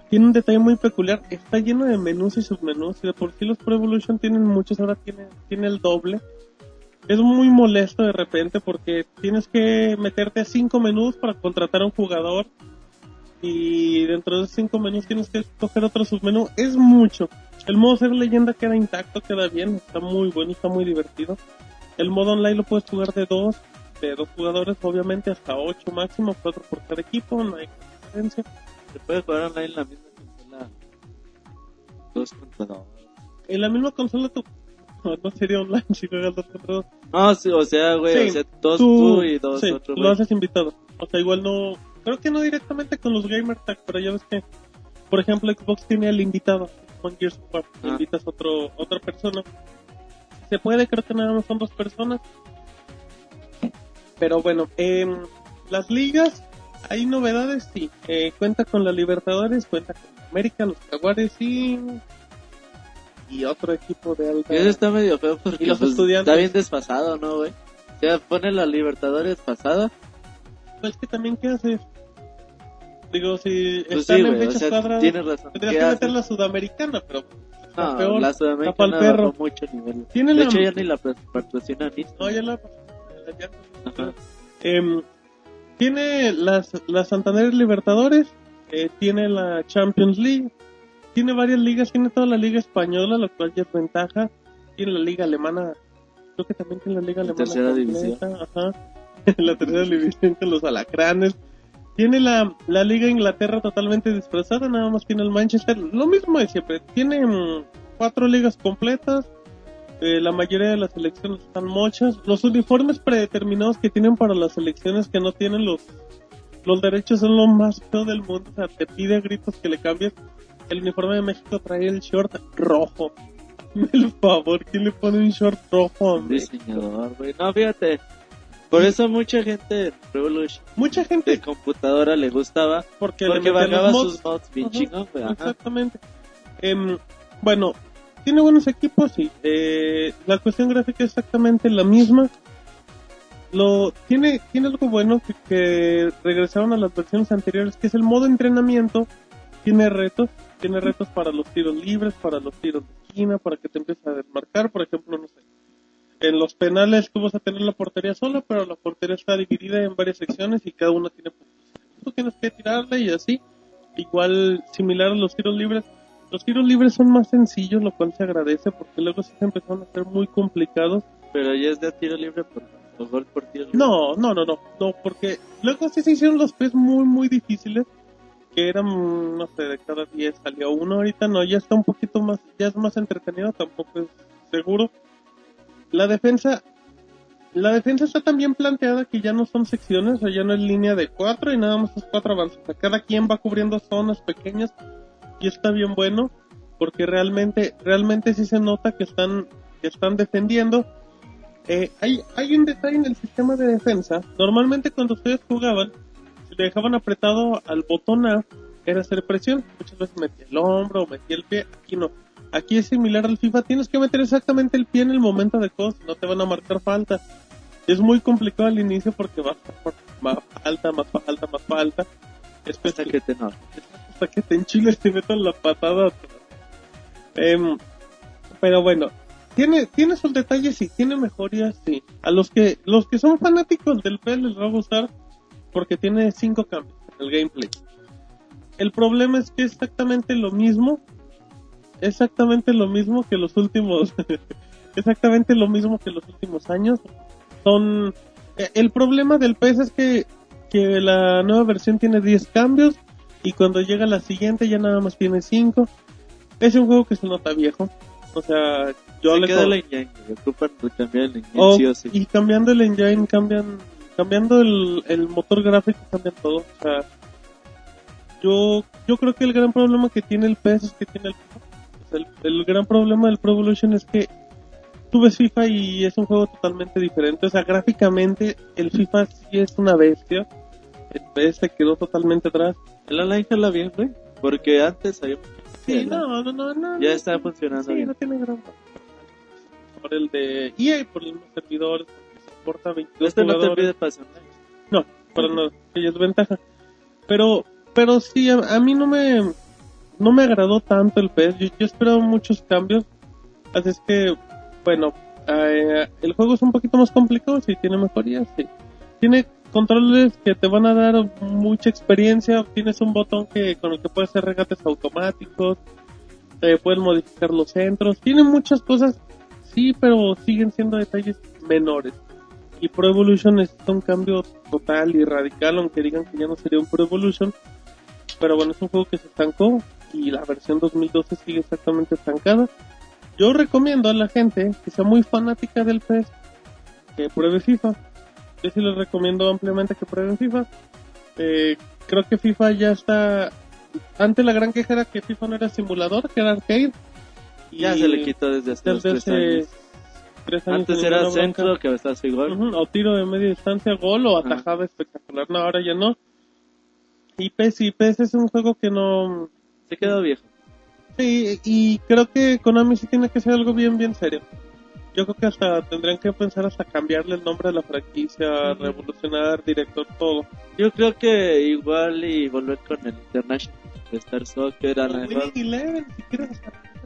Tiene un detalle muy peculiar, está lleno de menús y submenús, y de por sí los Pro Evolution tienen muchos, ahora tiene, tiene el doble. Es muy molesto de repente porque tienes que meterte a cinco menús para contratar a un jugador y dentro de esos cinco menús tienes que escoger otro submenú. Es mucho. El modo ser leyenda queda intacto, queda bien, está muy bueno, está muy divertido. El modo online lo puedes jugar de dos, de dos jugadores, obviamente hasta ocho máximo, cuatro por cada equipo, no hay diferencia. Se puede jugar online en la misma consola. Dos contra dos. En la misma consola tú, no, no sería online si juegas dos contra dos. No, sí, o sea, güey, Sí, o sea, dos tú, y dos sí, otro, lo haces invitado. O sea, igual no, creo que no directamente con los Gamer Tag, pero ya ves que, por ejemplo, Xbox tiene al invitado, con Gears of War, Ah. invitas a otro, otra persona. Se puede, creo que nada más son dos personas. Pero bueno, em, las ligas, hay novedades, sí. Eh, cuenta con la Libertadores, cuenta con América, los Jaguares y, y otro equipo de alta. Eso está medio feo porque los pues, estudiantes. está bien desfasado, ¿no, güey? O sea, pone la Libertadores pasada. Pues que también, ¿qué haces? Digo, si Pues están sí, en güey, o fechas sea, cuadradas, tienes razón. tendrías ¿Qué que meter la sudamericana, pero No, peor. la sudamericana perro. mucho nivel. Tiene de la- hecho, ya ni la patrocina ni. No, ya la... ya- Ajá. Em, tiene las, las Santander Libertadores, eh, tiene la Champions League, tiene varias ligas, tiene toda la liga española, lo cual ya es ventaja. Tiene la liga alemana, creo que también tiene la liga La alemana. tercera completa, división. Ajá. la tercera división con los alacranes. Tiene la, la liga Inglaterra totalmente disfrazada, nada más tiene el Manchester. Lo mismo de siempre, tiene mm, cuatro ligas completas. eh, la mayoría de las selecciones están mochas. Los uniformes predeterminados que tienen para las selecciones que no tienen los, los derechos son lo más feo del mundo. O sea, te pide a gritos que le cambies. El uniforme de México trae el short rojo. El favor, ¿quién le pone un short rojo? Hombre? diseñador, güey. No, fíjate. Por eso mucha gente de Revolution Mucha de gente, computadora le gustaba. porque, le Porque bajaba mods. sus mods bien chingón. Exactamente. Em, bueno, tiene buenos equipos, sí. Eh, la cuestión gráfica es exactamente la misma. Lo tiene tiene algo bueno que, que regresaron a las versiones anteriores, que es el modo entrenamiento. Tiene retos, tiene retos para los tiros libres, para los tiros de esquina, para que te empieces a desmarcar, por ejemplo, no sé. En los penales tú vas a tener la portería sola, pero la portería está dividida en varias secciones y cada una tiene puntos. Tú tienes que tirarle y así. Igual similar a los tiros libres. Los tiros libres son más sencillos, lo cual se agradece porque luego sí se empezaron a hacer muy complicados. Pero ya es de tiro libre por, o gol por tiro libre. No, no, no, no, no, porque luego sí se hicieron los PES muy, muy difíciles, que eran, no sé, de cada 10 salió uno, ahorita no, ya está un poquito más, ya es más entretenido, tampoco es seguro. La defensa, la defensa está tan bien planteada que ya no son secciones, o ya no es línea de cuatro y nada más es cuatro avances. Cada quien va cubriendo zonas pequeñas y está bien bueno, porque realmente, realmente sí se nota que están, que están defendiendo. Eh, hay, hay un detalle en el sistema de defensa. Normalmente cuando ustedes jugaban, si le dejaban apretado al botón A, era hacer presión. Muchas veces metía el hombro o metía el pie. Aquí no. Aquí es similar al FIFA. Tienes que meter exactamente el pie en el momento de cos. No te van a marcar falta. Es muy complicado al inicio porque vas por más alta, más alta, más alta. Hasta que te no. Hasta que te enchiles y metan la patada. Em, pero bueno, tiene, tiene sus detalles y tiene mejorías, sí. A los que, los que son fanáticos del PES les va a gustar porque tiene cinco cambios en el gameplay. El problema es que es exactamente lo mismo, exactamente lo mismo que los últimos, exactamente lo mismo que los últimos años. Son, eh, el problema del PES es que, que la nueva versión tiene 10 cambios y cuando llega la siguiente ya nada más tiene 5. Es un juego que se nota viejo. O sea, yo Se le queda el engine, güey. Ocupan cambiar el engine, Oh, sí o sí. Y cambiando el engine, cambian, cambiando el, el motor gráfico, cambian todo. O sea, yo, yo creo que el gran problema que tiene el PS es que tiene el el, el gran problema del Pro Evolution es que tú ves FIFA y es un juego totalmente diferente. O sea, gráficamente el FIFA sí es una bestia. El PS se quedó totalmente atrás. El online jala bien, güey. Porque antes había... Sí, no, no, no, no. Ya no. está funcionando Sí, bien. no tiene gran problema. Por el de EA, por los servidores, porque soporta 22 Este no te jugadores. pide online. No, para nada, ella es ventaja. Pero, pero sí, a, a mí no me, no me agradó tanto el PES. Yo, yo esperaba muchos cambios. Así es que, bueno, eh, el juego es un poquito más complicado, sí, tiene mejorías, sí. Tiene controles que te van a dar mucha experiencia. Tienes un botón que con el que puedes hacer regates automáticos. Eh, puedes modificar los centros. Tiene muchas cosas, sí, pero siguen siendo detalles menores. Y Pro Evolution es un cambio total y radical, aunque digan que ya no sería un Pro Evolution. Pero bueno, es un juego que se estancó y la versión 2012 sigue exactamente estancada. Yo recomiendo a la gente que sea muy fanática del PES que pruebe FIFA. Yo sí les recomiendo ampliamente que prueben FIFA. Eh, creo que FIFA ya está... Antes la gran queja era que FIFA no era simulador, que era arcade. Ya se le quitó desde hace desde tres años. tres años Antes era centro, que estás igual. Ujú, O tiro de media distancia, gol o atajada espectacular. No, ahora ya no. Y PES, y PES es un juego que no... Se quedó viejo. Sí, y creo que Konami sí tiene que hacer algo bien, bien serio. yo creo que hasta tendrían que pensar hasta cambiarle el nombre a la franquicia, revolucionar, director, todo. Yo creo que igual y volver con el International de Star Soccer a mejor. Winning Eleven, si quieres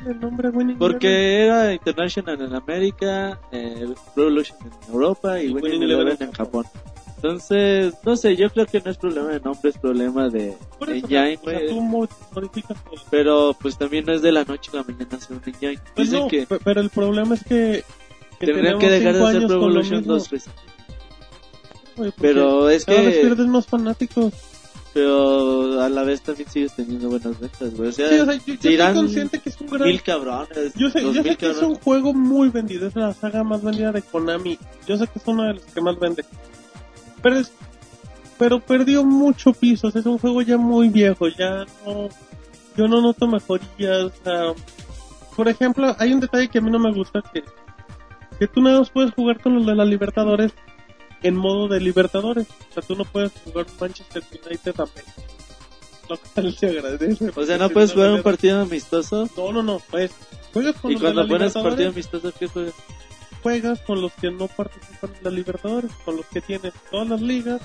el nombre Winning Eleven. Porque era International en América, eh, Revolution en Europa y, Y Winning Winning Eleven Eleven en Japón. Entonces, no sé, yo creo que no es problema de nombre, es problema de Por eso, engine, o sea, güey. tú mo- modificas todo. Pero pues también no es de la noche a la mañana hacer un engine. Pues no, que pe- pero el problema es que, que tendrían que dejar de hacer Revolution mismo, 2 veces. porque Pero es cada vez pierdes más fanáticos. pero a la vez también sigues teniendo buenas ventas, güey. O sea, Sí, o sea, yo, yo soy dirán consciente que es un gran... mil cabrones. Yo sé, dos yo sé que es un juego muy vendido, es la saga más vendida de Konami. Yo sé que es uno de los que más vende. Pero es, pero perdió mucho piso, o sea, es un juego ya muy viejo, ya no, yo no noto mejorías. o sea, por ejemplo, hay un detalle que a mí no me gusta que, que tú nada más puedes jugar con los de la Libertadores en modo de Libertadores. O sea, tú no puedes jugar Manchester United también. Lo cual se agradece. O sea, no puedes jugar un partido amistoso. no, no, no, pues juegas con Y los de cuando la pones Libertadores, partido amistoso, ¿qué juegas? Juegas con los que no participan en la Libertadores, con los que tienes todas las ligas,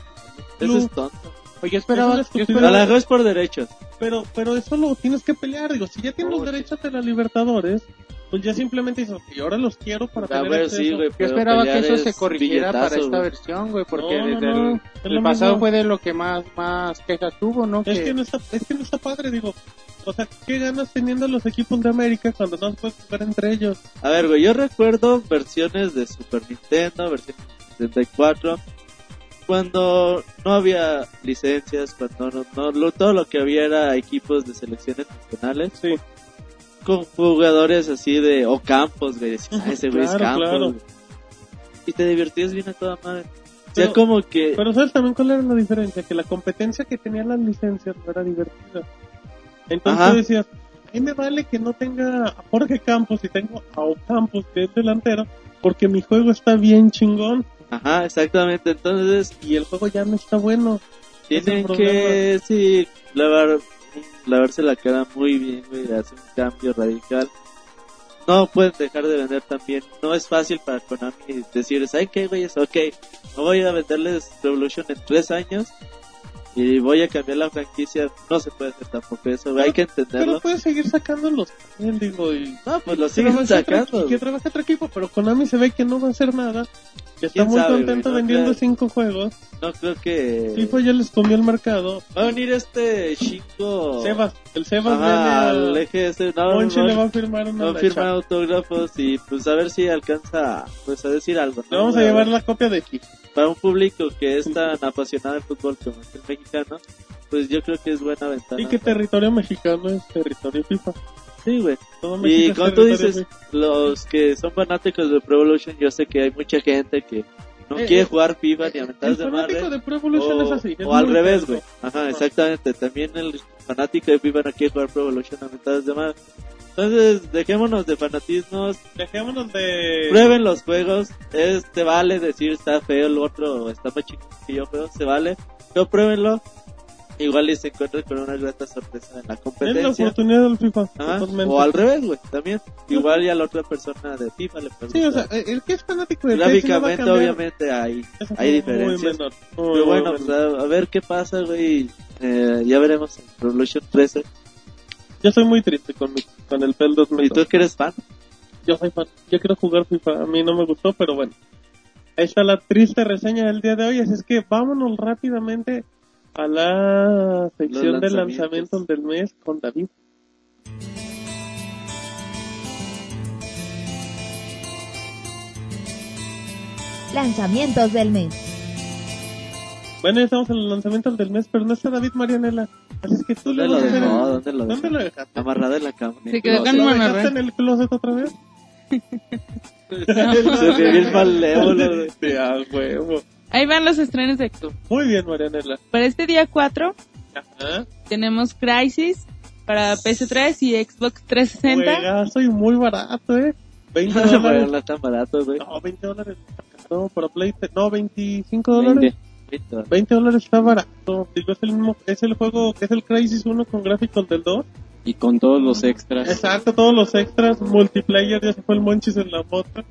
Eso es tonto. Oye, yo esperaba, Es yo estupidez. A esperaba, la es por derechos. pero pero eso lo tienes que pelear, digo, si ya tienes Oh, los sí. derechos de la Libertadores, pues ya simplemente dices, ok, ahora los quiero para A tener sí, güey. yo esperaba que eso es se corrigiera para esta versión, güey, porque No, no, desde no, el, pasado mismo. fue de lo que más, más quejas tuvo, ¿no? Es Que- que no está, es que no está padre, digo. O sea, ¿qué ganas teniendo los equipos de América cuando no puedes jugar entre ellos? A ver, güey, yo recuerdo versiones de Super Nintendo, versiones de 64, cuando no había licencias, cuando no, no- lo- todo lo que había era equipos de selecciones nacionales, Sí. con jugadores así de, o campos, güey, decías, "Ah, ese güey es campos, claro. güey". Y te divertías bien a toda madre. O sea, como que, Pero ¿sabes también cuál era la diferencia? Que la competencia que tenían las licencias no era divertida. Entonces tú decías, a mí me vale que no tenga a Jorge Campos y tengo a Ocampos, que es delantero, porque mi juego está bien chingón ajá, exactamente, entonces y el juego ya no está bueno. Es tienen que, sí, lavar, lavarse la cara muy bien, güey, hacer un cambio radical. No pueden dejar de vender también. No es fácil para Konami decir, ¿saben qué, güey? Es ok. No voy a venderles Revolution en tres años y voy a cambiar la franquicia. No se puede hacer tampoco eso, güey. Hay que Pero entenderlo. puedes seguir sacándolos también, digo, y... No, pues lo que siguen sacando. que güey. trabaje otro equipo, pero Konami se ve que no va a hacer nada. Que está ¿Quién muy sabe, contento? No vendiendo creo. cinco juegos. No creo que... FIFA ya les comió el mercado. Va a venir este chico... Sebas, el Sebas Ajá, viene al a... eje ese. No, Monchi no, le va a firmar una no la firma chapa. autógrafos y pues a ver si alcanza pues a decir algo. Le vamos a llevar la copia de FIFA. Para un público que es tan apasionado del fútbol como es el mexicano, pues yo creo que es buena ventana. Y que territorio mexicano es territorio FIFA. Sí, güey. Y como tú dices, los que son fanáticos de Pro Evolution, yo sé que hay mucha gente que no Eh, quiere eh, jugar FIFA ni a mentadas de fanático madre. de Pro Evolution O, es así. es o al revés, güey. Ajá, Ajá. exactamente. También el fanático de FIFA no quiere jugar Pro Evolution a mentadas de madre. Entonces, dejémonos de fanatismos, Dejémonos de... prueben los juegos, es, te vale decir está feo el otro o está más chico que yo juego, se vale, pero pruébenlo, igual y se encuentran con una grata sorpresa en la Es la competencia, oportunidad del FIFA. O al revés, güey, también, igual y a la otra persona de FIFA le puede Sí, o sea, el que es fanático de Gráficamente, obviamente, hay, hay muy diferencias, menor, muy, pero bueno, muy pues a, a ver qué pasa, güey, eh, ya veremos en Revolution 13, Yo soy muy triste con, mi, con el PES y 2000. tú que eres fan, Yo soy fan. Yo quiero jugar FIFA. A mí no me gustó, pero bueno. Ahí está la triste reseña del día de hoy. Así es que vámonos rápidamente a la sección de lanzamientos del mes con David. Lanzamientos del mes. Bueno, ya estamos en los lanzamientos del mes, pero no está David Marianela. Así es que tú ¿dónde le lo vas a hacer el- ¿Dónde lo ¿Dónde lo dejaste? Amarrado en la cama. Se quedó con ¿Lo dejaste en el closet otra vez? Se vivió el malévolo, a huevo. Ahí van los estrenos de octubre. Muy bien, Marianela. Para este día 4 Ajá. tenemos Crisis para PS3 y Xbox 360. Juegazo y muy barato, ¿eh? 20 No, pero dólares. no tan barato, güey. No, 20 dólares. No, para Play. No, 25 dólares. 20. 20 dólares está barato. Digo, es el mismo, es el juego, es el Crisis 1 con gráficos del 2. Y con todos los extras. Exacto, todos los extras, multiplayer, ya se fue el Monchis en la moto.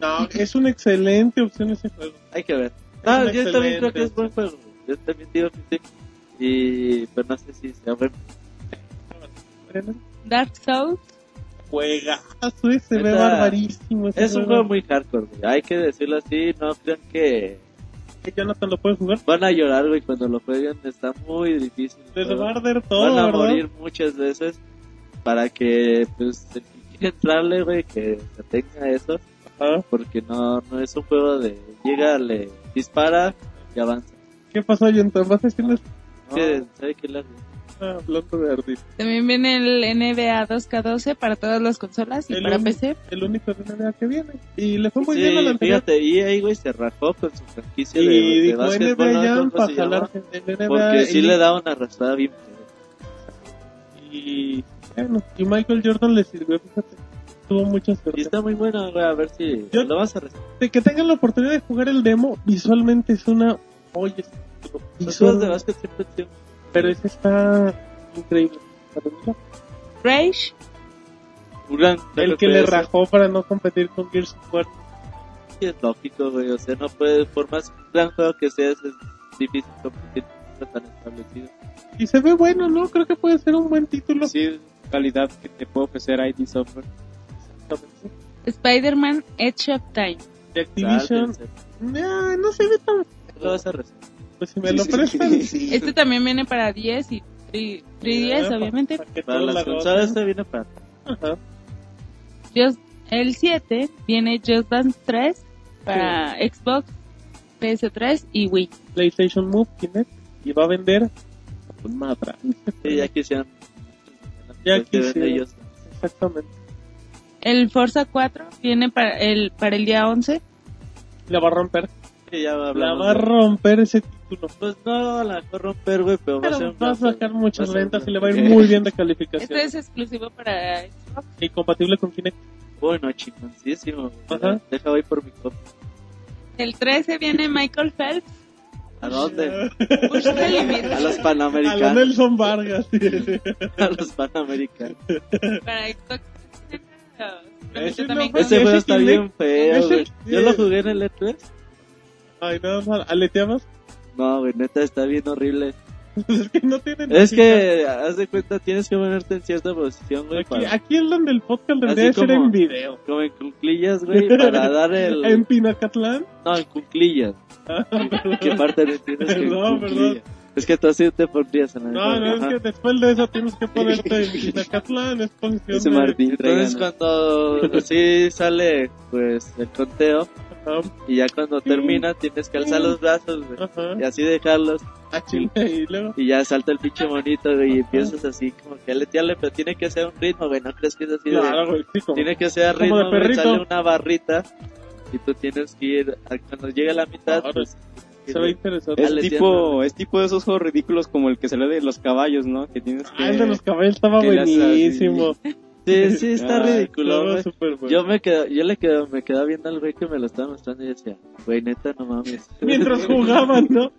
No, es una excelente opción ese juego. Hay que ver. No, un yo también creo que es buen juego. Yo también digo que sí. Y pues no sé si sea buen. Dark Souls, Juegazo, ese se ve barbarísimo. ese Es un juego muy hardcore, güey. Hay que decirlo así. No crean que que Jonathan lo puede jugar. van a llorar, güey, cuando lo jueguen. Está muy difícil. Les va a arder todo, Van a ¿verdad? morir muchas veces para que, pues, el que quiera entrarle, güey, que se tenga eso. Ajá. Porque no, no es un juego de llega, le dispara y avanza. ¿Qué pasó, Jonathan? ¿Vas a decirles? Es que, ¿sabe qué le hace? Hablando de ardir. también viene el NBA 2K12 para todas las consolas y El para un- PC. El único de NBA que viene. Y le fue muy Sí, bien a la fíjate, EA, güey, se rajó con su franquicia de, Y de dijo básquetbol, NBA ¿no? Jam ¿Cómo para jalarse el NBA. Porque sí y- le da una arrastrada bien. Y, bueno, y Michael Jordan le sirvió, fíjate. Tuvo mucha Y está muy bueno, güey, a ver si Yo- lo vas a. De que tengan la oportunidad de jugar el demo, visualmente es una... Oye, Los juegos de básquet siempre. Pero ese está increíble. Rage, El que le rajó para no competir con Gears of War. Sí, es lógico, güey. O sea, no puede, por más gran juego que seas, es difícil competir tan establecido. Y se ve bueno, ¿no? Creo que puede ser un buen título. Sí, calidad que te puede ofrecer ID Software. Spider-Man Edge of Time. De Activision. Nah, no se ve tan... Lo vas a respetar. Pues si me lo prestan, sí. Este también viene para 10 y 3, 3DS, Ah, obviamente. Para las la consolas este viene para... Ajá. Just- el 7 viene Just Dance 3 para Xbox, PS3 y Wii. PlayStation Move, Kinect. Y va a vender... Con madra. Sí, ya quisieran... Ya ven quisieran. ellos. Exactamente. El Forza 4 viene para el, para el día 11. La va a romper. Sí, ya La va a romper ese Pues no, la va a romper, güey, pero va a ser Pero va a sacar muchas a ventas y le va a ir muy bien de Este calificación. es exclusivo para Xbox. Y compatible con Kinect. Bueno, chingoncísimo. Ajá. Deja voy por mi copia. El 13 viene Michael Phelps. ¿A dónde? A los A la panamericanos. Nelson Vargas. A los panamericanos. para Xbox. Ese no Ese juego está bien feo. Yo lo jugué en el E3. Ay, no, no, aleteabas. No, güey, neta, está bien horrible. es que no tienen. Es que, haz de cuenta, tienes que ponerte en cierta posición, güey, Aquí, para, aquí es donde el podcast debería ser como- en video. como en cunclillas, güey, para dar En el... Pinacatlán. No, en cunclillas. ¿Qué parte no entiendes que en Perdón? Es que tú así te pondrías en la No, no, es que después de eso tienes que ponerte en Pinacatlán. Es posición de- Entonces cuando así sale, pues, el conteo, Ajá, y ya cuando termina tienes que alzar los brazos, güey, ajá. y así dejarlos, Ah, y luego. y ya salta el pinche monito, güey, y empiezas así como que a letearle, pero tiene que ser un ritmo, güey, no crees que es así de... Claro, güey, sí, como- Tiene que ser como ritmo, de güey, perrito. sale una barrita, y tú tienes que ir, a- cuando llegue a la mitad, pues... Se ve interesante. Es tipo, es tipo de esos juegos ridículos como el que sale de los caballos, ¿no? Que tienes que... Ah, el de los caballos estaba buenísimo. Sí, sí, está Ah, ridículo, güey. súper bueno. Yo me quedo, yo le quedo, me quedaba viendo al güey que me lo estaba mostrando y decía, güey, neta, no mames. Mientras jugaban, ¿no?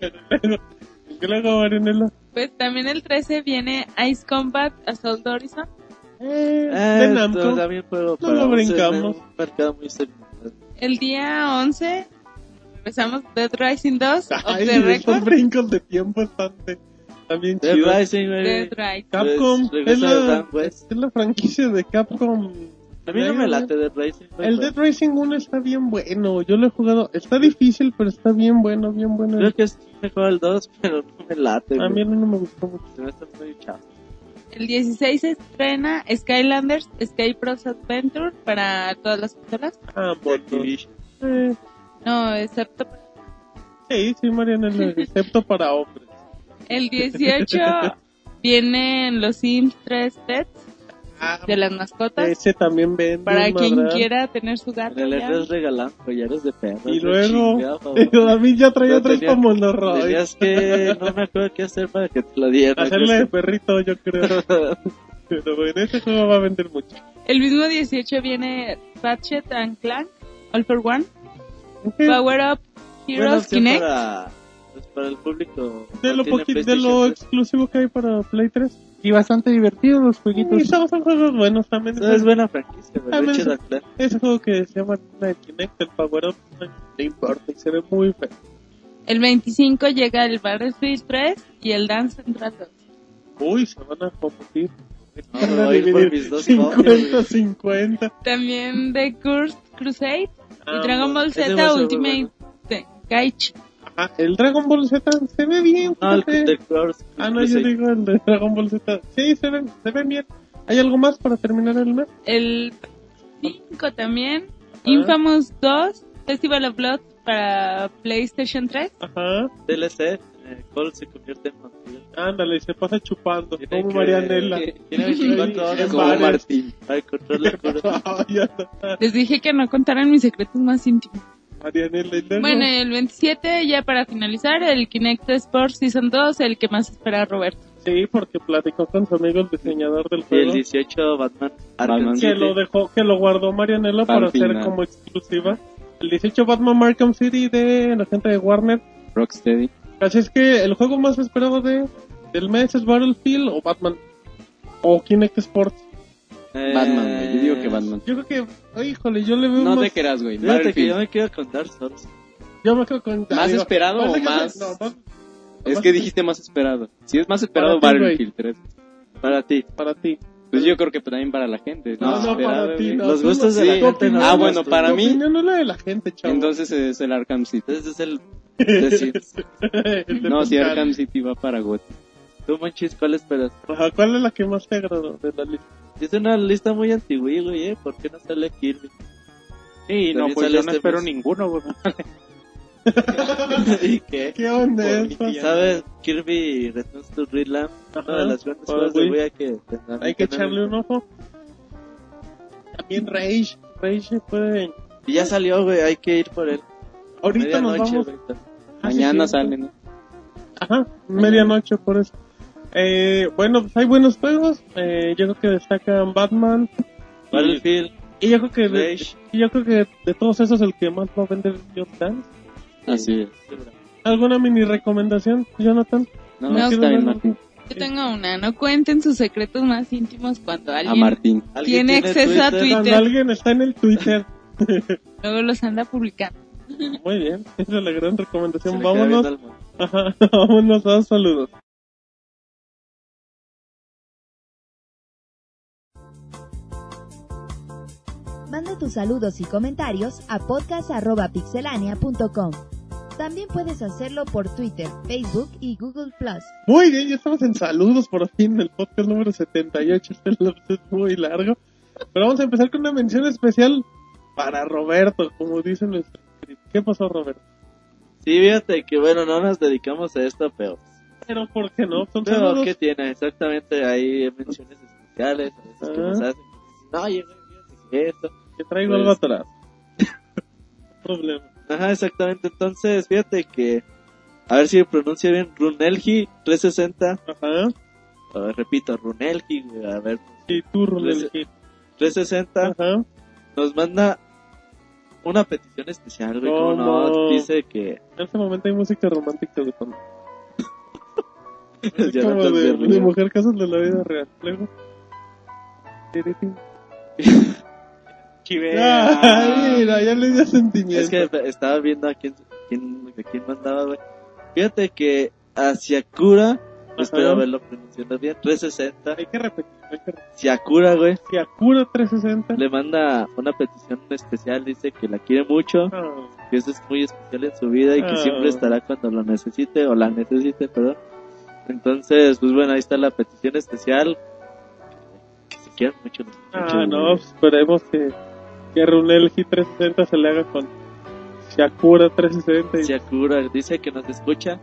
¿Qué luego, Marinela? Pues también el 13 viene Ice Combat Assault Horizon. Eh, Eh, de Namco. esto también juego No lo brincamos. muy. El día 11 empezamos Dead Rising 2 of Ay, the esos Record. brincos de tiempo están, bien Dead chidos. Rising. Dead Rising. Capcom Pues, es, la, es la franquicia de Capcom. A mí no me late Dead Rising, güey. El Dead Racing 1 está bien bueno. Yo lo he jugado. Está difícil, pero está bien bueno, bien bueno. Creo que es mejor el 2, pero no me late, A mí no me gustó mucho. Se me está muy chafa. El 16 se estrena Skylanders Escape Bros Adventure para todas las consolas. Ah, bueno. Activision. Eh, No, excepto sí, sí, Mariana, excepto para hombres. El 18 vienen los Sims 3 Pets Ah, de las mascotas ese también vende. para quien madral. quiera tener su gato. Ya. E3 regalan collares de perros. Y luego. David ya traía Pero tres tenía- como Monoroy. Tenías que, no me acuerdo qué hacer para que te lo dieran. Hacerle de perrito, yo creo. Pero bueno, ese juego va a vender mucho. El mismo 18 viene Ratchet and Clank All for One Power Up Heroes opción Kinect. para, para el público. De lo, de lo 3. exclusivo que hay para Play 3. Y bastante divertidos los Y jueguitos. son, son juegos buenos también. No, es buena franquicia, güey. Es-. Ese juego que se llama Kinect, el Power Up, no importa y se ve muy feo. El 25 llega el Battlefield 3 y el Dance Central 2. Uy, se van a competir. No, copias, 50-50. También The Cursed Crusade Ah, y Dragon Ball Z Ultimate de Gaichi. Ajá, el Dragon Ball Z se ve bien. No, el fíjate. de Cross. Ah, no, yo digo el de Dragon Ball Z. Sí, se ven, se ven bien. ¿Hay algo más para terminar el mes? El 5 también. Ah. Infamous 2 Festival of Blood para PlayStation 3. Ajá. DLC, eh, Cole se convierte en vampiro. Ándale, y se pasa chupando. Tiene Como que- Marianela. Tiene 24 horas Como. Martín. para encontrar la cura. Les dije que no contaran mis secretos más íntimos. Marianela Bueno, el 27, ya para finalizar, el Kinect Sports Season 2, el que más espera Roberto. Sí, porque platicó con su amigo el diseñador del Y el juego. 18 Batman Arkham Batman. que City. lo dejó, que lo guardó Marianela Al para hacer como exclusiva. El 18 Batman Arkham City de la gente de Warner. Rocksteady. Así es que el juego más esperado de del mes es Battlefield o Batman. O Kinect Sports. Eh, Batman, güey. Yo digo que Batman. Yo creo que, ay, híjole, yo le veo No más... te creas, güey. Fíjate que yo me quedo con Dark Souls. Yo me quedo con... ¿Más digo, esperado o más? no, más- Es más- que dijiste más esperado. Si es más esperado, Para Battlefield 3. Para ti. Para ti. Pues yo creo que también para la gente. No, no, para ti. no, Los gustos no- de la gente no Ah, bueno, para mí- no es la de la gente, chavo. Entonces es el Arkham City. Ese es el. El No, si Pascal. Arkham City va para GOT. Tú, Monchis, ¿cuál esperas? Ajá, ¿Cuál es la que más te agradó de la lista? Es una lista muy antigua, güey, ¿eh? ¿Por qué no sale Kirby? Sí, no, También pues sale yo no este espero mes. ninguno, güey. ¿Y qué? ¿Qué onda mi ¿Sabes? Kirby Returns to Dreamland, una de las grandes para juegos de Wii. Wii que Hay que echarle un ojo. También Rage. Rage puede... Y ya salió, güey, hay que ir por él. Ahorita nos Medianoche, vamos... güey. Ah, sí, Mañana sí. sale, ¿no? Ajá, medianoche por eso. Eh, bueno, pues hay buenos juegos. Eh, yo creo que destacan Batman. Battlefield, Y yo creo que de, yo creo que de todos esos el que más va a vender es Just Dance. Así es. ¿Alguna mini recomendación, Jonathan? No, No, está bien, Martín. Yo tengo una, no cuenten sus secretos más íntimos cuando A alguien Martín. ¿Alguien tiene acceso a Twitter. Cuando alguien está en el Twitter. luego los anda publicando. Muy bien, esa es la gran recomendación. Vámonos, ajá, vámonos a saludos. Manda tus saludos y comentarios a podcast.pixelania.com. También puedes hacerlo por Twitter, Facebook y Google Plus. Muy bien, ya estamos en saludos por fin en el podcast número 78. Este lapso es muy largo. Pero vamos a empezar con una mención especial para Roberto, como dice nuestro. ¿Qué pasó, Roberto? Sí, fíjate que bueno, no nos dedicamos a esto, pero... Pero, ¿por qué no? Son Pero, saludos. ¿qué tiene? Exactamente, hay menciones especiales, a veces que Ah. nos hacen. No, fíjate que esto. Que traigo Pues- algo atrás. problema. Ajá, exactamente. Entonces, fíjate que, a ver si pronuncia bien, Runelgi 360. Ajá. A ver, repito, Runelgi, a ver, Y tú, Ronel Gil. 360 Ajá. nos manda una petición especial, güey, ¿Cómo? no, dice que... En este momento hay música romántica de fondo. Es como no de, de mujer casos de la vida real. Luego. Chivea. Ay, mira, ya le dio sentimiento. Es que estaba viendo a quién, quién, a quién mandaba, güey. Fíjate que a Siakura, espero haberlo pronunciado bien, 360, Hay que repetir. Hay que repetir. Siakura, güey, Yakura 360. le manda una petición especial, dice que la quiere mucho, Ah, que eso es muy especial en su vida y que Ah. siempre estará cuando lo necesite o la necesite, perdón. Entonces, pues bueno, ahí está la petición especial. Que se quieran mucho ah, muchachos, no, güey. esperemos que, que Runel G360 se le haga con Shakura 360. y- Siakura dice que nos escucha.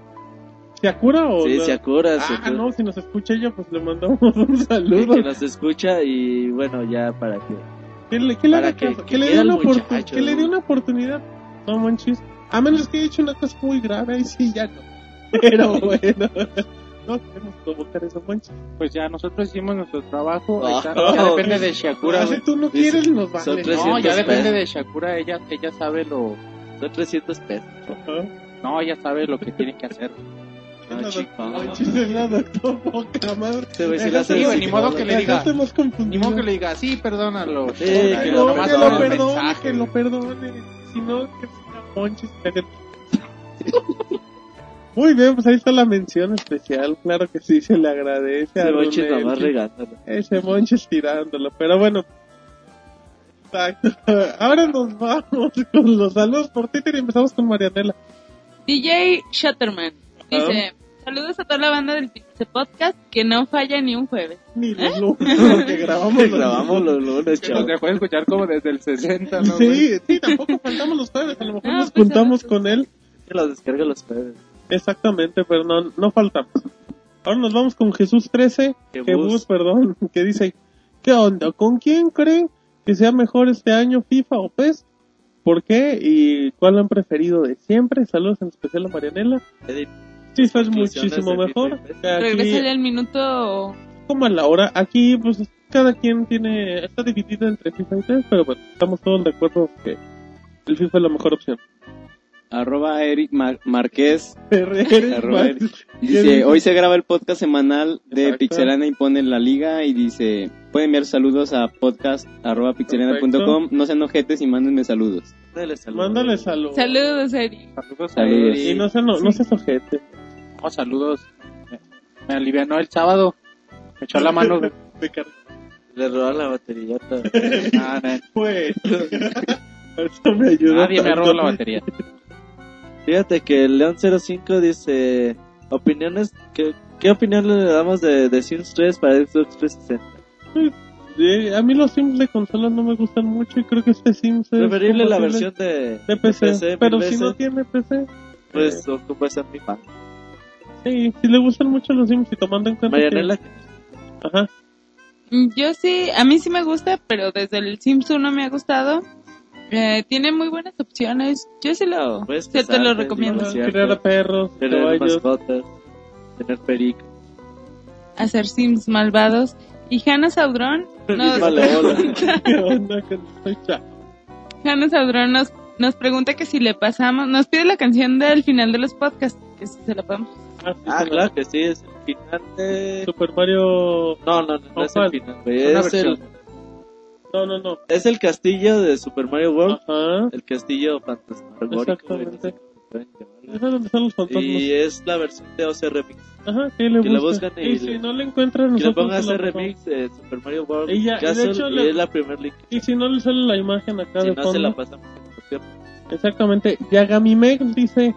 ¿Siakura o Sí, la- Siakura. Ah, Siakura. no, si nos escucha ella, pues le mandamos un Sí, saludo. que nos escucha y bueno, ya para que... Que le, que le que- que le dé una oportu- muchacho, que le dé güey. una oportunidad. No manches. A menos que haya hecho una cosa muy grave, ahí sí ya no. Pero bueno. No queremos provocar. Pues ya nosotros hicimos nuestro trabajo. Ah. está- ya depende de Shakura. Ah, si güey. tú no quieres, nos son vale. No, ya 300 depende pesos. de Shakura. Ella, ella sabe lo. Son 300 pesos. No, ya sabe lo que tiene que hacer. Ah, chico. Doctor poca madre. La hace Sí, de güey, ni modo que le diga. Ni modo que le diga, sí, perdónalo. Sí, que No, nomás que con lo el perdone, mensaje, que lo güey. perdone. Si no, que sea Monchis. que- Muy bien, pues ahí está la mención especial. Claro que sí, se le agradece a Don nomás regándolo. Ese Monchis tirándolo, pero bueno. Exacto. Ahora nos vamos con los saludos por Twitter y empezamos con Marianela. DJ Shutterman dice, saludos a toda la banda del Pixel Podcast que no falla ni un jueves. Ni los lunes que grabamos. los Grabamos los lunes, Que chavo. nos dejó de escuchar como desde el 60, ¿no? Sí, sí, tampoco faltamos los jueves. A lo mejor Ah, nos pues, juntamos ah, con él. Que los descarga los jueves. Exactamente, pero no, no faltamos. Ahora nos vamos con Jesús 13, Jebus. Jebus, perdón, que dice, ¿qué onda? ¿Con quién creen que sea mejor este año FIFA o PES? ¿Por qué? ¿Y cuál han preferido de siempre? Saludos en especial a Marianela. Edit. FIFA es Conclusiones muchísimo mejor. FIFA y PES. que aquí- Regresa ya el minuto... como a la hora. Aquí, pues, cada quien tiene, está dividido entre FIFA y PES, pero bueno, estamos todos de acuerdo que el FIFA es la mejor opción. Arroba Eric Mar- Márquez Eres Arroba más- Eric. dice, hoy se graba el podcast semanal de Exacto. Pixelana y pone la liga y dice, pueden enviar saludos a podcast arroba pixelana.com, no sean ojetes y mándenme saludos. Mándale saludos. Mándale saludos. Saludos, Eric. Saludos a. Eric. Y no se, no, no se sojete. No, saludos. Me, me alivianó el sábado. Me echó la mano. De Le roban la batería. Ah, no. Pues. Eso me ayuda. Nadie me ha robado la batería. Fíjate que el León 05 dice, opiniones, ¿qué, qué opinión le damos de, de Sims 3 para Xbox 360? Eh, a mí los Sims de consola no me gustan mucho y creo que este Sims es Preferible la versión de, de PC. pero si no tiene PC, pues ocupa esa mi fan. sí, si le gustan mucho los Sims y tomando en cuenta Marianela, que... Ajá. Yo sí, a mí sí me gusta, pero desde el Sims 1 me ha gustado. Eh, tiene muy buenas opciones. Yo sí lo, Puedes sí te lo recomiendo. Criar a perros, tener caballos. mascotas, tener perico. Hacer Sims malvados. Y Hannah Saudrón nos. Hannah Saudrón nos, nos pregunta que si le pasamos, nos pide la canción del final de los podcasts, que si se la podemos. Ah, sí, Ah, claro que sí, es el final de... Super Mario... No, no, no, no ¿O es el final, güey. Una Es el, versión. No, no, no. es el castillo de Super Mario World. Ajá. El castillo fantasmagórico. Exactamente. Es donde están los fantasmas. Y es la versión de OC Remix. Ajá, que le que la buscan. y y si no le encuentran, Que le nosotros ponga se la ese remix de Super Mario World Y ya, y de Castle hecho y es la primer link. Y si no le sale la imagen acá Si de no fondo. se la pasamos. Exactamente. Yagamimex dice,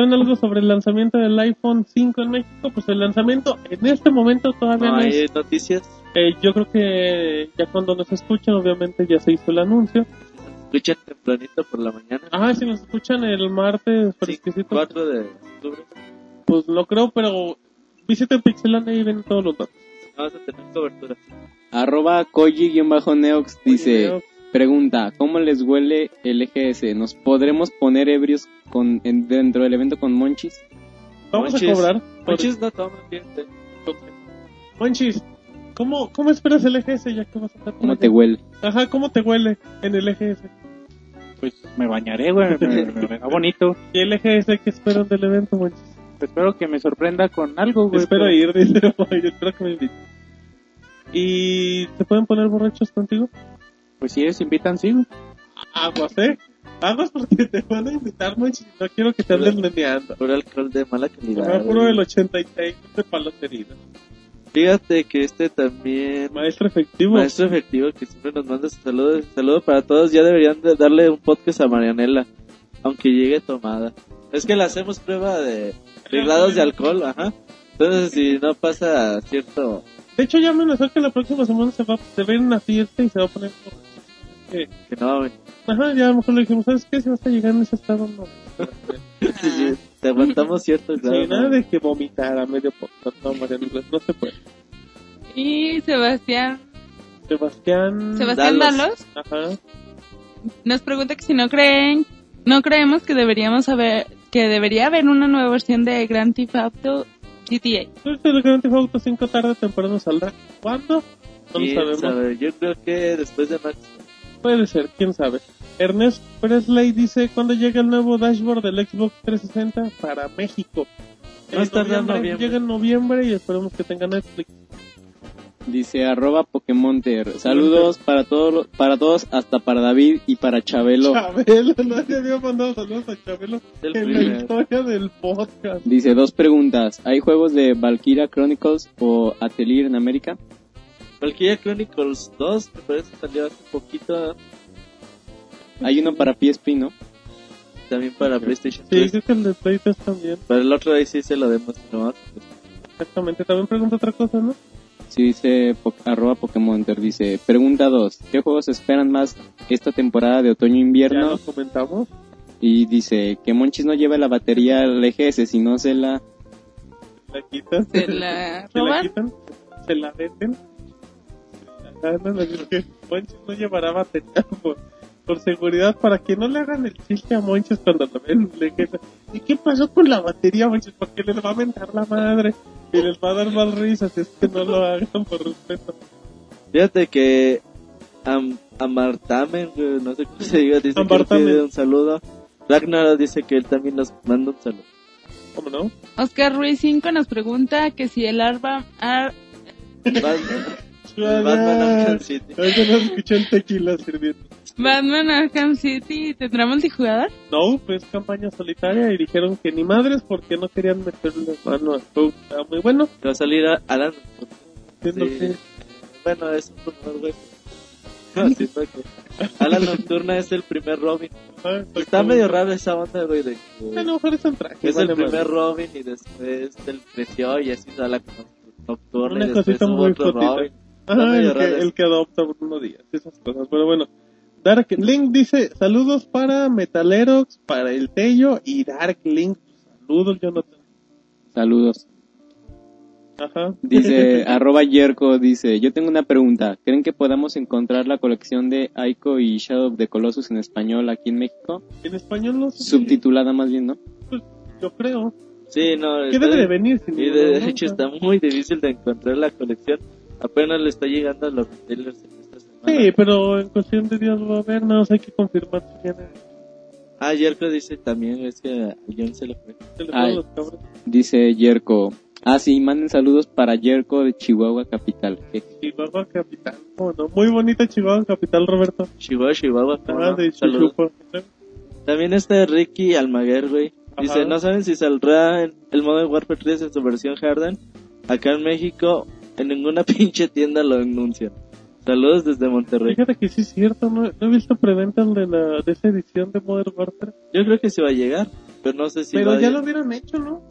¿saben algo sobre el lanzamiento del iPhone 5 en México? Pues el lanzamiento en este momento todavía No no, hay es. noticias. Eh, yo creo que ya cuando nos escuchen, obviamente ya se hizo el anuncio. Escuchen tempranito por la mañana. Ah, si nos escuchan el martes, Sí, fresquecito, 4 de octubre. pues lo creo, pero visiten Pixelania y ven todos los datos. No vas a tener cobertura. Arroba Koji-Neox dice, pregunta, ¿cómo les huele el EGS? ¿Nos podremos poner ebrios con, en- dentro del evento con Monchis? Vamos Monchis. a cobrar. por- Muchos no toman bien. te- Monchis, ¿cómo, ¿cómo esperas el EGS ya que vas a estar ¿Cómo te huele? Ajá, ¿cómo te huele en el EGS? Pues me bañaré, güey. Me, me, me verá bonito. ¿Y el EGS qué esperan del evento, Monchis? Espero que me sorprenda con algo, güey. Espero pero- ir, dice espero que me inviten. ¿Y se pueden poner borrachos contigo? Pues si ellos invitan, sí. Aguas, ¿eh? Aguas porque te van a invitar, Monchis. No quiero que te andes neneando. Puro alcohol de mala Me calidad. juro güey. el 86 de palos heridos. Fíjate que este también, Maestro efectivo. maestro efectivo que siempre nos manda sus saludos, saludo para todos, ya deberían de darle un podcast a Marianela, aunque llegue tomada. Es que le hacemos prueba de, de grados de alcohol, ajá. Entonces si no pasa cierto, De hecho, ya amenazó que la próxima semana se va, se va a ir a una fiesta y se va a poner. Que- que no, güey. Ajá, ya a lo mejor le dijimos, ¿sabes qué? Si vas a llegar en ese estado, no. Sí, sí, te aguantamos cierto grado. Sí, nada ¿no? de que vomitar a medio podcast. No, Mariano, no se puede. Y Sebastián, Sebastián. Sebastián Dalos. Ajá. nos pregunta que si no creen, no creemos que deberíamos haber, que debería haber una nueva versión de Grand Theft Auto GTA. Pues el Grand Theft Auto 5 tarde o temprano saldrá. ¿Cuándo? No lo ¿Quién sabemos. sabe? Yo creo que después de Max. Puede ser, quién sabe. Ernest Presley dice, ¿cuándo llega el nuevo dashboard del Xbox 360 para México? Va a estar en noviembre. Llega en noviembre y esperemos que tenga Netflix. Dice arroba Pokémonter. Saludos para todos, para todos, hasta para David y para Chabelo. Chabelo, no había mandado saludos a Chabelo El en la historia del podcast. Dice dos preguntas. ¿Hay juegos de Valkyria Chronicles o Atelier en América? Valkyria Chronicles 2, me parece que salió hace poquito Hay uno para PSP, ¿no? también para PlayStation Sí, 3. creo que el de Play 3 también. Para el otro ahí sí se lo demos nomás. Exactamente. También pregunta otra cosa, ¿no? Sí, dice po- arroba Pokémonter. Dice, pregunta 2. ¿Qué juegos esperan más esta temporada de Ya otoño-invierno? lo comentamos. Y dice que Monchis no lleva la batería al EGS, sino se la... La quitan. Se la Se la roban. quitan. Se la venden. La ganan. Así que Monchis no llevará batería por, por seguridad para que no le hagan el chiste a Monchis cuando lo ven. Le quedan, ¿Y qué pasó con la batería, Monchis? Porque les va a mentar la madre. Y les va a dar más risas. Es que no lo hagan por respeto. Fíjate que Am Amartamen, no sé cómo se diga, dice que Amartamen. pide un saludo. Ragnar dice que él también nos manda un saludo. ¿Cómo no? Oscar Ruiz 5 nos pregunta que si el Arba... Ar- Batman, Arkham City. Ahorita no escuché el tequila sirviendo. Batman Arkham City tendrá multijugador. No, pues campaña solitaria y dijeron que ni madres porque no querían meterle mano a juego. Está muy bueno. Que va a salir a Alan. Sí. que- Bueno, es un rumor, güey. No, siento que Alan Nocturna es el primer Robin. Ah, Está medio raro esa onda, güey, de que A lo mejor es un traje. es vale el primer madre. Robin y después él creció y así sale con Nocturna Una y después cosita muy. Robin. Ajá, medio el que, el que adopta Bruno Díaz, esas cosas. Pero bueno, Dark Link dice: Saludos para Metalerox, para el Tello y Dark Link. Saludos, Jonathan. Saludos. Ajá. Dice arroba Yerko, dice, yo tengo una pregunta. ¿Creen que podamos encontrar la colección de Aiko y Shadow of the Colossus en español aquí en México? en español no sé. Subtitulada más bien, ¿no? Yo creo. Sí, no. ¿Qué debe de venir? sin Y de bronca? hecho está muy difícil de encontrar la colección. Apenas le está llegando a los retailers en esta semana. Sí, pero en cuestión de días va a haber, nada más hay que confirmar si viene. Ah, Yerko dice también, es que a John se le fue. se le Ay. los cabros. Dice Yerko. Ah, sí, manden saludos para Yerko de Chihuahua Capital. Je- Chihuahua Capital. ¿Cómo no? Muy bonita Chihuahua Capital, Roberto. Chihuahua, Chihuahua. ¿cómo Ah, de Saludos. También está Ricky Almaguer, güey. Dice, Ajá. no saben si saldrá en el Modern Warfare 3 en su versión Harden. Acá en México, en ninguna pinche tienda lo anuncian. Saludos desde Monterrey. Fíjate que sí es cierto, no, no he visto preventas de, la, de esa edición de Modern Warfare. Yo creo que sí va a llegar, pero no sé si pero va ya a lo hubieran hecho, ¿no?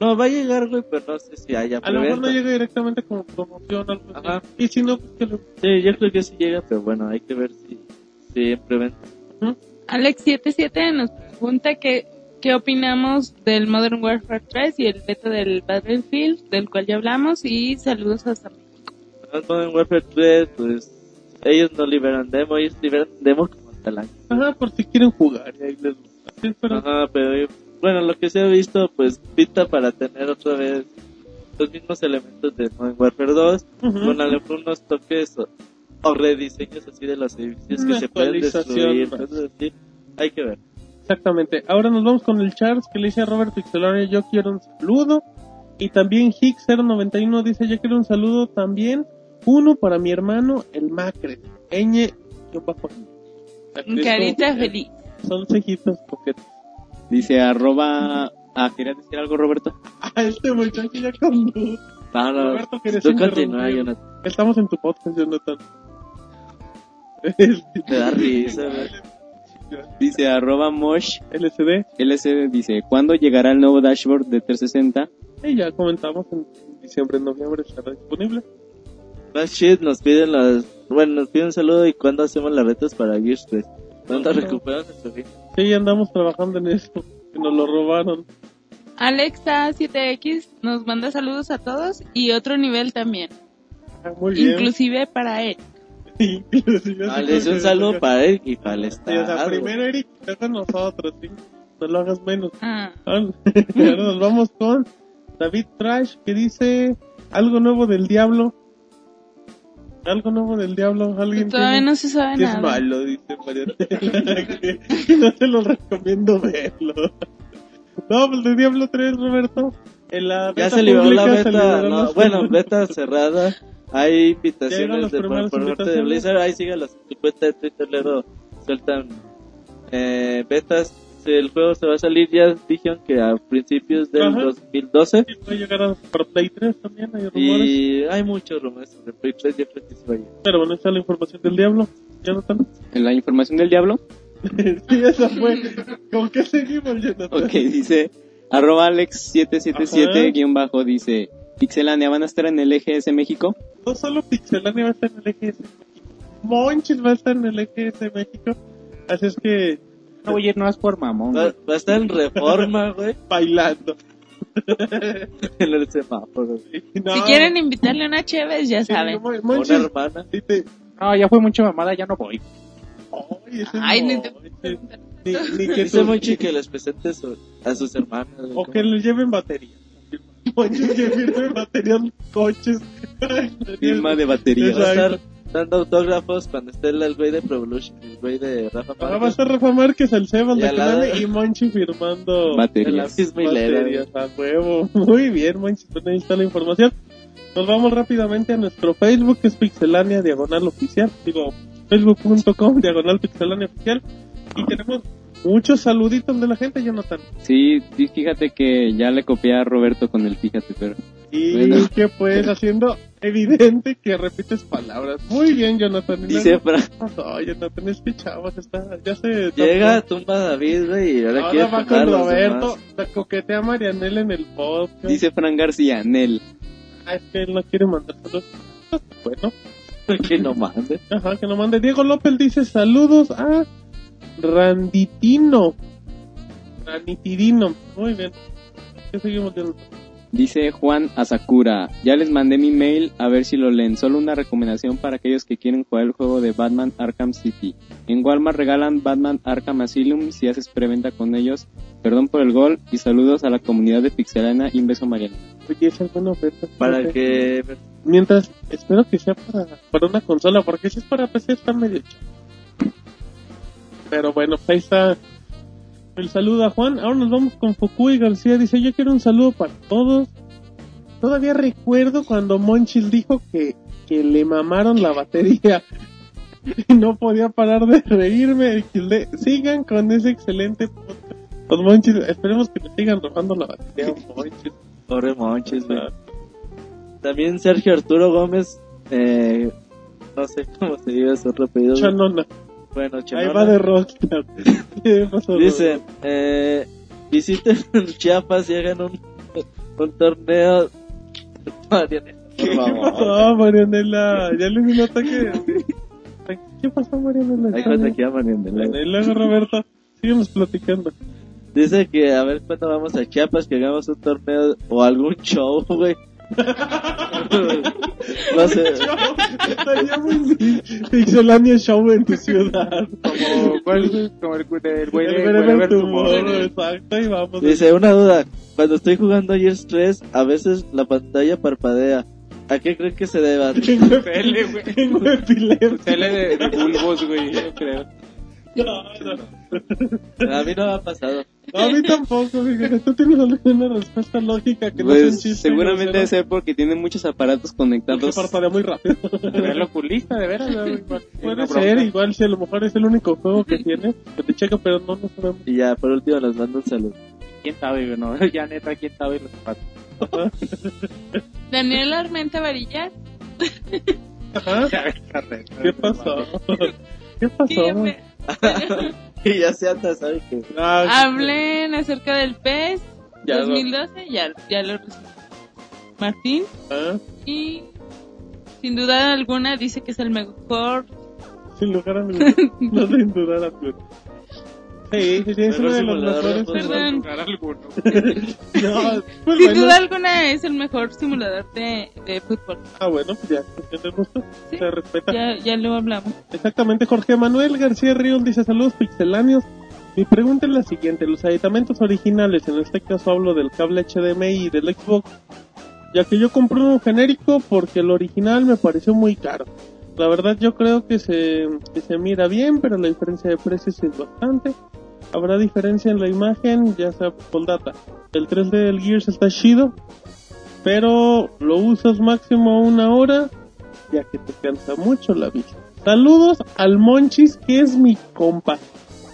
No, va a llegar, güey, pero no sé si haya A lo mejor no preventa. llega directamente como promoción o algo así. Ajá. Y si no, pues que lo... Sí, yo creo que sí llega, pero bueno, hay que ver si, si en preventa. Alex77 nos pregunta que qué opinamos del Modern Warfare 3 y el beta del Battlefield, del cual ya hablamos, y saludos hasta México. En Modern Warfare 3, pues ellos no liberan demo, ellos liberan demo como hasta el año. Ajá, por si quieren jugar y ahí les gusta. Sí, pero Ajá, pero bueno, lo que se ha visto, pues pinta para tener otra vez los mismos elementos de Modern Warfare 2, Ujú. con a lo mejor unos toques o, o rediseños así de los edificios que Una se pueden destruir, más. cosas así. Hay que ver. Exactamente. Ahora nos vamos con el Charles que le dice a Robert Pixelaria, yo quiero un saludo. Y también Higgs091 dice, yo quiero un saludo también. Uno para mi hermano, el Macre. Ñ, yo bajo. Carita feliz. Son cejitas coquetas. Dice arroba... Ah, ¿querías decir algo, Roberto? Ah, este muchacho ya conduce. No, no, Roberto, tú continúa. Jonathan. Estamos en tu podcast, Jonathan. Te da risa, güey. Dice arroba Mosh LCD. LCD. Dice, ¿cuándo llegará el nuevo dashboard de 360? Y ya comentamos en diciembre, en noviembre estará disponible. Más shit, nos piden las... Bueno, nos piden un saludo y cuándo hacemos las retas para Gears 3. ¿Cuándo recuperan nuestro? Sí, andamos trabajando en eso. Que nos lo robaron. Alexa7X nos manda saludos a todos y otro nivel también, Ah, muy bien. inclusive para él. Así les como un que- saludo para él y para el Sí, o sea, estado. primero Eric, luego nosotros, ¿sí? No lo hagas menos. Ah, Ah, Ahora nos vamos con David Trash que dice algo nuevo del diablo. Algo nuevo del diablo, alguien Todavía tiene? no se sabe que es nada. malo, dice que, que no te lo recomiendo verlo. No, pues de Diablo 3, Roberto. En la Ya beta se liberó la beta, no, bueno, beta cerrada. Hay Ya invitaciones de, por, por parte de. Blizzard. Ahí sigue las su cuenta de Twitter, luego sueltan eh, betas. El juego se va a salir, ya dijeron que a principios del Ajá. 2012. Sí, va a llegar a para Play 3 también, hay rumores. Y hay muchos rumores sobre Play 3, yo creo que se va a llegar. Pero bueno, está la información del diablo. Jonathan. En la información del diablo, sí, esa fue. ¿Con qué seguimos, Jonathan? ok, dice arroba alex777 guion bajo, dice Pixelania, ¿van a estar en el EGS México? No solo Pixelania va a estar en el EGS México. Monchis va a estar en el EGS México. Así es que No ir no es por mamón. Va, va a estar en reforma, güey, bailando. en el semáforo. güey. No, Si quieren invitarle una Chévez, ya sí, saben. Mo- Una hermana. dice, No, ya fue mucha mamada, ya no voy. "Ay, ese Ay, ni Monchis". te- Ni, ni que Dice Monchi que les presente su- a sus hermanas. O ¿cómo? que les lleven batería. Que firme batería en coches. Firma de batería. Va a Exacto. estar dando autógrafos cuando esté el, güey de Pro Evolution, el güey de Rafa Ahora va a Márquez. estar Rafa Márquez, el Sebas Y de y Monchi firmando güey. baterías a huevo. Muy bien, Monchi, pues ahí está la información. Nos vamos rápidamente a nuestro Facebook, que es Pixelania Diagonal Oficial. Digo, facebook.com Diagonal Pixelania Oficial. Y tenemos muchos saluditos de la gente, Jonathan. Sí, fíjate que ya le copié a Roberto con el fíjate, pero Y Bueno. que pues haciendo evidente que repites palabras. Muy bien, Jonathan. Dice Fran, Oh, Jonathan, es que chavos, está, ya se... llega, tumba a David, güey, y ahora, Ahora va con Roberto, la coquetea a Marianela en el podcast. dice Fran García, Nel. Ah, es que él no quiere mandar saludos. Bueno, que no mande. ajá, que no mande. Diego López dice saludos a Randitino. Ranitidino. Muy bien. ¿Qué seguimos? Dice Juan Asakura, ya les mandé mi mail a ver si lo leen. Solo una recomendación para aquellos que quieren jugar el juego de Batman Arkham City. En Walmart regalan Batman Arkham Asylum si haces preventa con ellos. Perdón por el gol y saludos a la comunidad de Pixelana y un beso Mariana. Oye, esa es buena oferta. Para que Mientras, espero que sea para, para una consola, porque si es para PC está medio chido. Pero bueno, ahí está el saludo a Juan. Ahora nos vamos con Fukui García. Dice, yo quiero un saludo para todos. Todavía recuerdo cuando Monchis dijo que, que le mamaron la batería. Y no podía parar de reírme. Sigan con ese excelente podcast. Los Monchis, esperemos que le sigan robando la batería Monchis. corre monches, güey. También Sergio Arturo Gómez, eh, no sé cómo se dice su otro apellido. Chanona. Bueno, Ahí va de Rockstar. Dice, eh, visiten Chiapas y hagan un, un torneo. Marianela, por ¿Qué pasó, Marianela? Ya le di un ataque. ¿Qué pasó, Marianela? Ahí cuenta aquí a Marianela. Y luego, Roberto, síguenos platicando. Dice que a ver cuándo vamos a Chiapas, que hagamos un torneo o algún show, güey. no sé. Estaría muy. Pixelania Show en tu ciudad. Como, ¿cuál? Como el, el güey de El Wherever Tomorrow. Tomorrow, Exacto, y vamos. Dice, una duda. Cuando estoy jugando Gears 3, a veces la pantalla parpadea. ¿A qué creen que se deba? Tengo Pele, güey. tengo epilepsia. Tele de, de bulbos, güey, yo creo. No, no. A mí no me ha pasado. A mí tampoco, fíjate. Tú tienes alguna respuesta lógica que no un Pues chiste. seguramente grosero? debe ser porque tienen muchos aparatos Porque conectados. parpadea muy rápido. El oculista, de veras. Puede ser, igual si a lo mejor es el único juego que tiene, que te checa, pero no, no sabemos. Y ya, por último, les mando un saludo. ¿Quién sabe? No, ya neta, ¿quién sabe los zapatos? Daniel Armenta Varillas. Ajá. ¿Qué pasó? ¿Qué pasó? y ya se anda, ¿sabes qué? Ah, Hablen acerca del PES Ya lo- 2012, ya, ya lo recibí. Martín, ah, y sin duda alguna dice que es el mejor. sin lugar a dudas. No sin dudar a dudas. Sí, sí, sí, es Mejor uno de los simulador de mejores. Perdón. Lugar alguno. No, pues Sin bueno. duda alguna es el mejor simulador de, de fútbol. Ah, bueno, pues ya, pues, ¿te gusta? Sí. Se respeta. Ya, ya lo hablamos. Exactamente, Jorge Manuel García Ríos dice saludos pixeláneos. Mi pregunta es la siguiente, los aditamentos originales, en este caso hablo del cable HDMI y del Xbox, ya que yo compré uno genérico porque el original me pareció muy caro. La verdad yo creo que se, que se mira bien, pero la diferencia de precios es bastante. Habrá diferencia en la imagen, ya sea por data. El 3D del Gears está chido, pero lo usas máximo una hora, ya que te cansa mucho la vista. Saludos al Monchis, que es mi compa.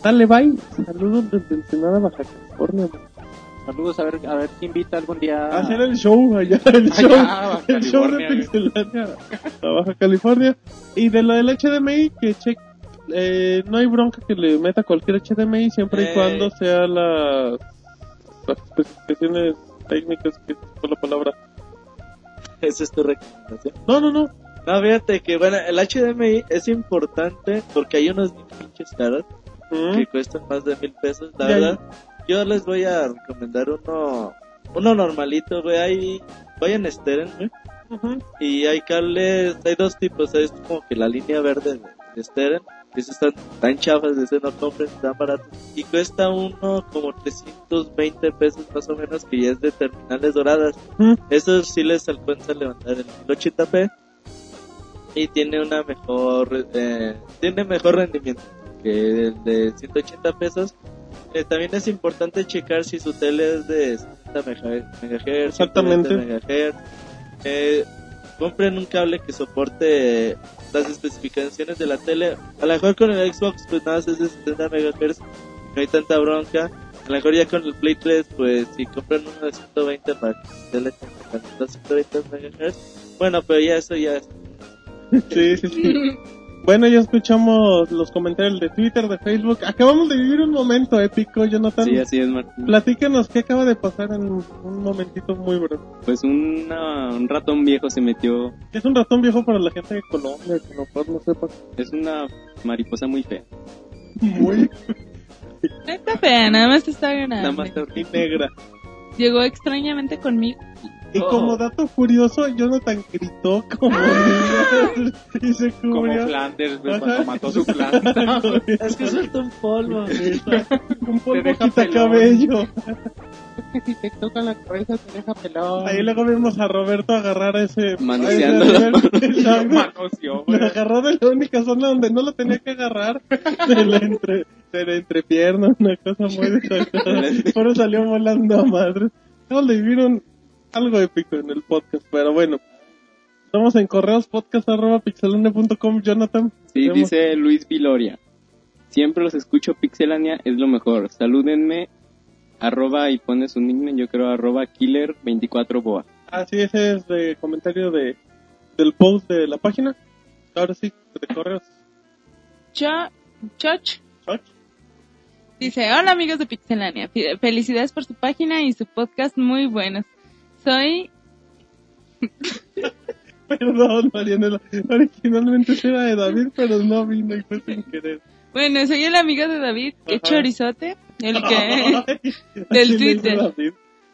Dale, bye. Saludos desde Ensenada, Baja California. Saludos a ver, a ver quién invita algún día. A hacer el show allá, el show, Baja el show de Pixelania a Baja California. Y de lo del HDMI, que check, eh, no hay bronca que le meta cualquier HDMI siempre y Eh. cuando sea las, las especificaciones técnicas, que fue la palabra. Esa es tu recomendación. No, no, no. No, fíjate que, bueno, el HDMI es importante porque hay unos pinches caros Mm. que cuestan más de mil pesos. La verdad, yo les voy a recomendar uno, uno normalito, güey. Hay, vayan a Steren, güey. Y hay cables, hay dos tipos, es como que la línea verde de, de Steren, esos están tan chafas de ese no compren tan baratos. Y cuesta uno como 320 pesos más o menos, que ya es de terminales doradas. Ujú. Eso sí les alcanza a levantar el 1080p y tiene una mejor, eh, tiene mejor rendimiento que el de 180 pesos. Eh, también es importante checar si su tele es de 60 MHz, Exactamente. 120 MHz. Eh, compren un cable que soporte las especificaciones de la tele. A lo mejor con el Xbox pues nada es de 70 MHz, no hay tanta bronca. A lo mejor ya con el Play 3 pues si compran uno de 120 para que la tele tenga los 120 MHz. Bueno, pero ya eso ya es Sí, sí, sí. Bueno, ya escuchamos los comentarios de Twitter, de Facebook. Acabamos de vivir un momento épico, Jonathan. Sí, así es, Martín. Platícanos qué acaba de pasar en un momentito muy breve. Pues una- un ratón viejo se metió. Es un ratón viejo para la gente de Colombia, que no, pues, no sepa. Es una mariposa muy fea. Muy No está fea, nada más está Nada más grande. está negra. Llegó extrañamente conmigo. Y Oh. como dato curioso, Jonathan gritó como niño y se Como cubrió. Flanders, güey, Ajá. cuando mató su planta. Es que suelta un polvo, un polvo deja quita pelón. cabello. Es que si te toca la cabeza te deja pelón. Ahí luego vimos a Roberto agarrar ese. Manoseando. Manoseó. Lo agarró de la única zona donde no lo tenía que agarrar. De la, entre, de la entrepierna, una cosa muy desagradable. Pero salió volando a madre. No, le vieron algo épico en el podcast, pero bueno. Estamos en correos podcast arroba pixelania.com, Jonathan. Sí, Tenemos- dice Luis Viloria. Siempre los escucho Pixelania, es lo mejor. Salúdenme, arroba y pone su nickname, yo creo arroba killer24boa. Ah, sí, ese es de comentario de del post de la página. Ahora sí, de correos. Choch. dice, hola amigos de Pixelania, Fe- felicidades por su página y su podcast muy buenos. Soy, Perdón, Marianela. Originalmente era de David, pero no vino y fue sin querer. bueno, soy el amigo de David, que Ajá. chorizote, el que, Ay, del Twitter.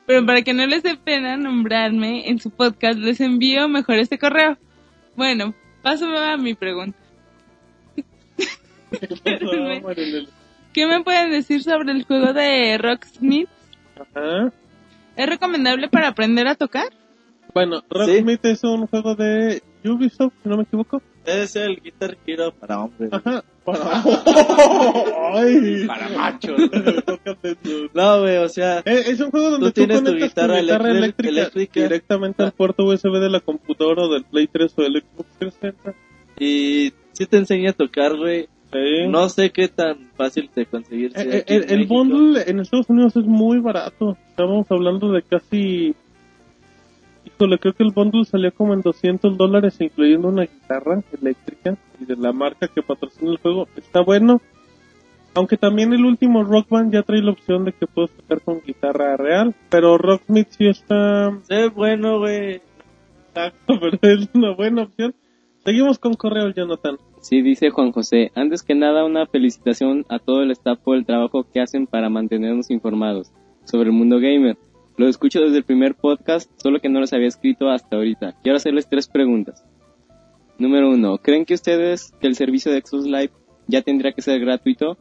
Pero para que no les dé pena nombrarme en su podcast, les envío mejor este correo. Bueno, paso a mi pregunta. ¿Qué me pueden decir sobre el juego de Rocksmith? Ajá. ¿Es recomendable para aprender a tocar? Bueno, Rocksmith es un juego de Ubisoft, si no me equivoco. Es el Guitar Hero para hombres. Ajá. Para... Ay. Para machos. Tócate tú. No, güey, o sea, Eh, Es un juego donde Tú tú, tienes tu conectas guitarra tu guitarra eléctrica- eléctrica, eléctrica. directamente al puerto USB de la computadora o del Play 3 o del Xbox 360. y si te enseña a tocar, güey. Sí. No sé qué tan fácil de conseguir. Eh, eh, el México. bundle en Estados Unidos es muy barato. Estamos hablando de casi... Híjole, creo que el bundle salió como en 200 dólares, incluyendo una guitarra eléctrica y de la marca que patrocina el juego. Está bueno. Aunque también el último Rock Band ya trae la opción de que puedes tocar con guitarra real. Pero Rocksmith sí está... Ve bueno, güey. Exacto, pero es una buena opción. Seguimos con correo, Jonathan. Sí, dice Juan José. Antes que nada, una felicitación a todo el staff por el trabajo que hacen para mantenernos informados sobre el mundo gamer. Lo escucho desde el primer podcast, solo que no les había escrito hasta ahorita. Quiero hacerles tres preguntas. Número uno, ¿creen que ustedes que el servicio de Xbox Live ya tendría que ser gratuito?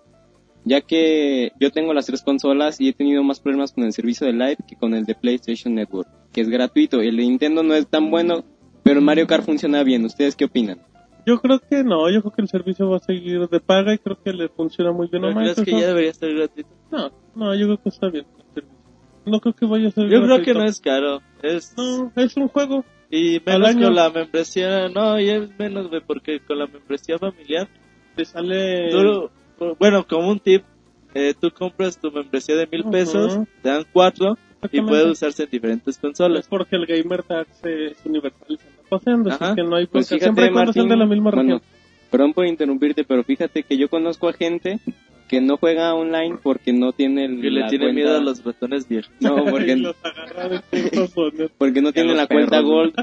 Ya que yo tengo las tres consolas y he tenido más problemas con el servicio de Live que con el de PlayStation Network, que es gratuito. El de Nintendo no es tan bueno, pero Mario Kart funciona bien. ¿Ustedes qué opinan? Yo creo que no, yo creo que el servicio va a seguir de paga y creo que le funciona muy bien a ¿No crees que ya debería estar gratuito? No, no, yo creo que está bien el servicio. No creo que vaya a ser Yo creo que gratuito. no es caro. Es... No, es un juego. Y menos año. con la membresía, no, y es menos, güey, porque con la membresía familiar, Te sale... tú, bueno, como un tip, eh, tú compras tu membresía de mil pesos, te dan cuatro y puede usarse en diferentes Es consolas. porque el Gamer Tax es universal paseando, así que no hay Pues bronca. fíjate, Siempre y cuando sean Martín, de la misma bueno, región. perdón por interrumpirte, pero fíjate que yo conozco a gente que no juega online porque no tiene el, Y le tiene cuenta- miedo a los ratones viejos. No, porque, los de porque no tiene la cuenta perros, Gold.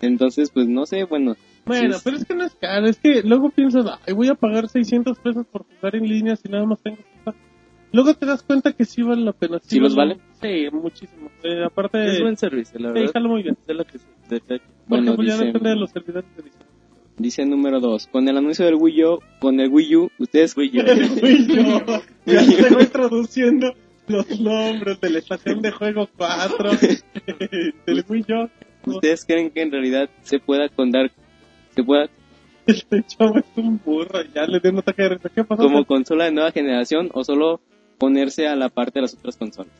Entonces, pues no sé, bueno. Bueno, sí es- pero es que no es caro, es que luego piensas, ay, voy a pagar 600 pesos por jugar en línea si nada más tengo. Luego te das cuenta que sí vale la pena. ¿Sí los vale? Sí, muchísimo. Eh, aparte, Es buen servicio, la sí, verdad. jala muy bien. Es lo que se. Porque Bueno, pues ya dice- depende de los servidores de. Dice número 2. Con el anuncio del Wii U, con el Wii U, ustedes Fui yo. Fui yo. Ya voy traduciendo los nombres de la estación de juego 4. del Wii yo. ¿Ustedes creen que en realidad se pueda contar, se pueda Este chavo es un burro. Ya le di un ataque de risa. ¿Qué pasó? como consola de nueva generación o solo ponerse a la parte de las otras consolas?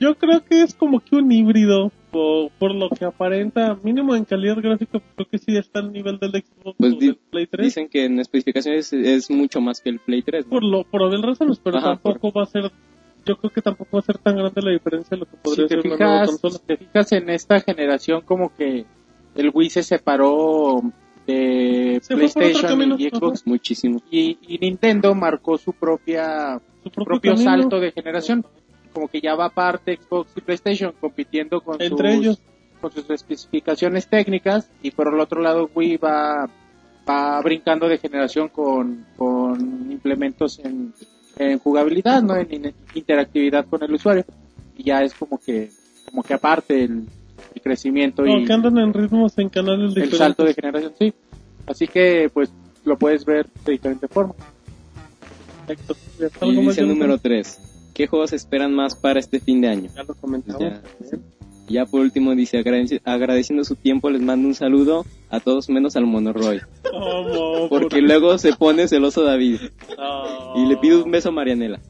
Yo creo que es como que un híbrido. Por, por lo que aparenta, mínimo en calidad gráfica, creo que sí está al nivel del Xbox Pues o di- del Play 3. Dicen que en especificaciones es mucho más que el Play 3. ¿no? por lo por obvias razones, pero Ajá, tampoco va a ser. Yo creo que tampoco va a ser tan grande la diferencia de lo que Si podría te, ser una nueva fijas, consola. si te fijas en esta generación, como que el Wii se separó de Se PlayStation y Xbox. Muchísimo. Y, y Nintendo marcó su propia Su su propio, salto de generación. Como que ya va aparte Xbox y PlayStation compitiendo con Entre sus, ellos. con sus especificaciones técnicas y por el otro lado Wii va, va brincando de generación con, con implementos en, en jugabilidad, ¿no? En, in- interactividad con el usuario. Y ya es como que, como que aparte el, el crecimiento No, y que andan en ritmos en canales el diferentes. salto de generación, sí. Así que pues lo puedes ver de diferente forma. Perfecto. Ya está Y dice Jonathan? número 3. ¿Qué juegos esperan más para este fin de año? Ya lo comentamos. Ya. Ya por último dice, agradeci- agradeciendo su tiempo, les mando un saludo a todos menos al Monoroy. ¿Cómo? Porque ¿Por luego se pone celoso David. No. Y le pido un beso a Marianela.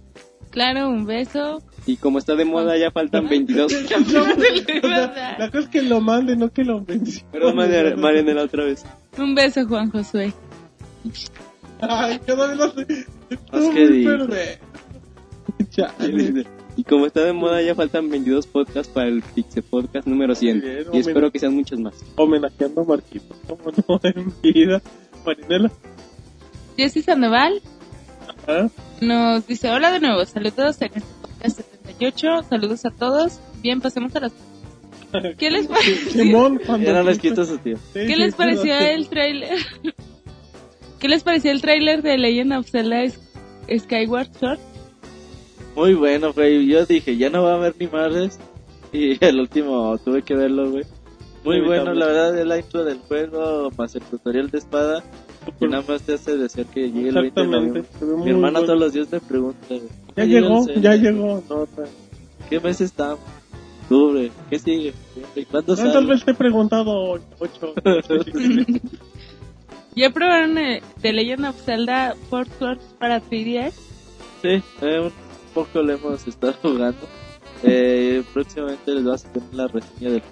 Claro, un beso. Y como está de moda, ya faltan 22. La cosa es que lo mande, no que lo mencione. Perdón, Marianela, Marianela, otra vez. Un beso, Juan Josué. Ay, cada vez lo hace. Chale. Y como está de moda, ya faltan 22 podcasts para el Pixel Podcast número 100. Muy bien, y espero que sean muchos más. Homenajeando a Marquitos, como no, en vida. Marinela. Jessy Sandoval ¿Ah? nos dice, hola de nuevo, saludos en este podcast 78, saludos a todos. Bien, pasemos a las... ¿Qué les pareció? Ya no les quito su tío. ¿Qué les pareció el trailer? ¿Qué les pareció el trailer de Legend of Zelda Skyward Sword? Muy bueno, güey. Yo dije, ya no va a haber ni madres. Y el último tuve que verlo, güey. Muy bueno, la verdad, el intro del juego, más el tutorial de espada. Que nada más te hace desear que llegue el 20 de noviembre. Mi hermana bueno. todos los días me pregunta, güey. Ya ¿qué llegó, ya llegó. No. ¿Qué mes estamos? Octubre. ¿Qué sigue? ¿Y ¿Cuándo tal sale? vez te he preguntado ocho. ¿Ya probaron eh, The Legend of Zelda Four Swords para 3DS? Sí, eh, un poco lo hemos estado jugando. Eh, próximamente les vas a tener la reseña del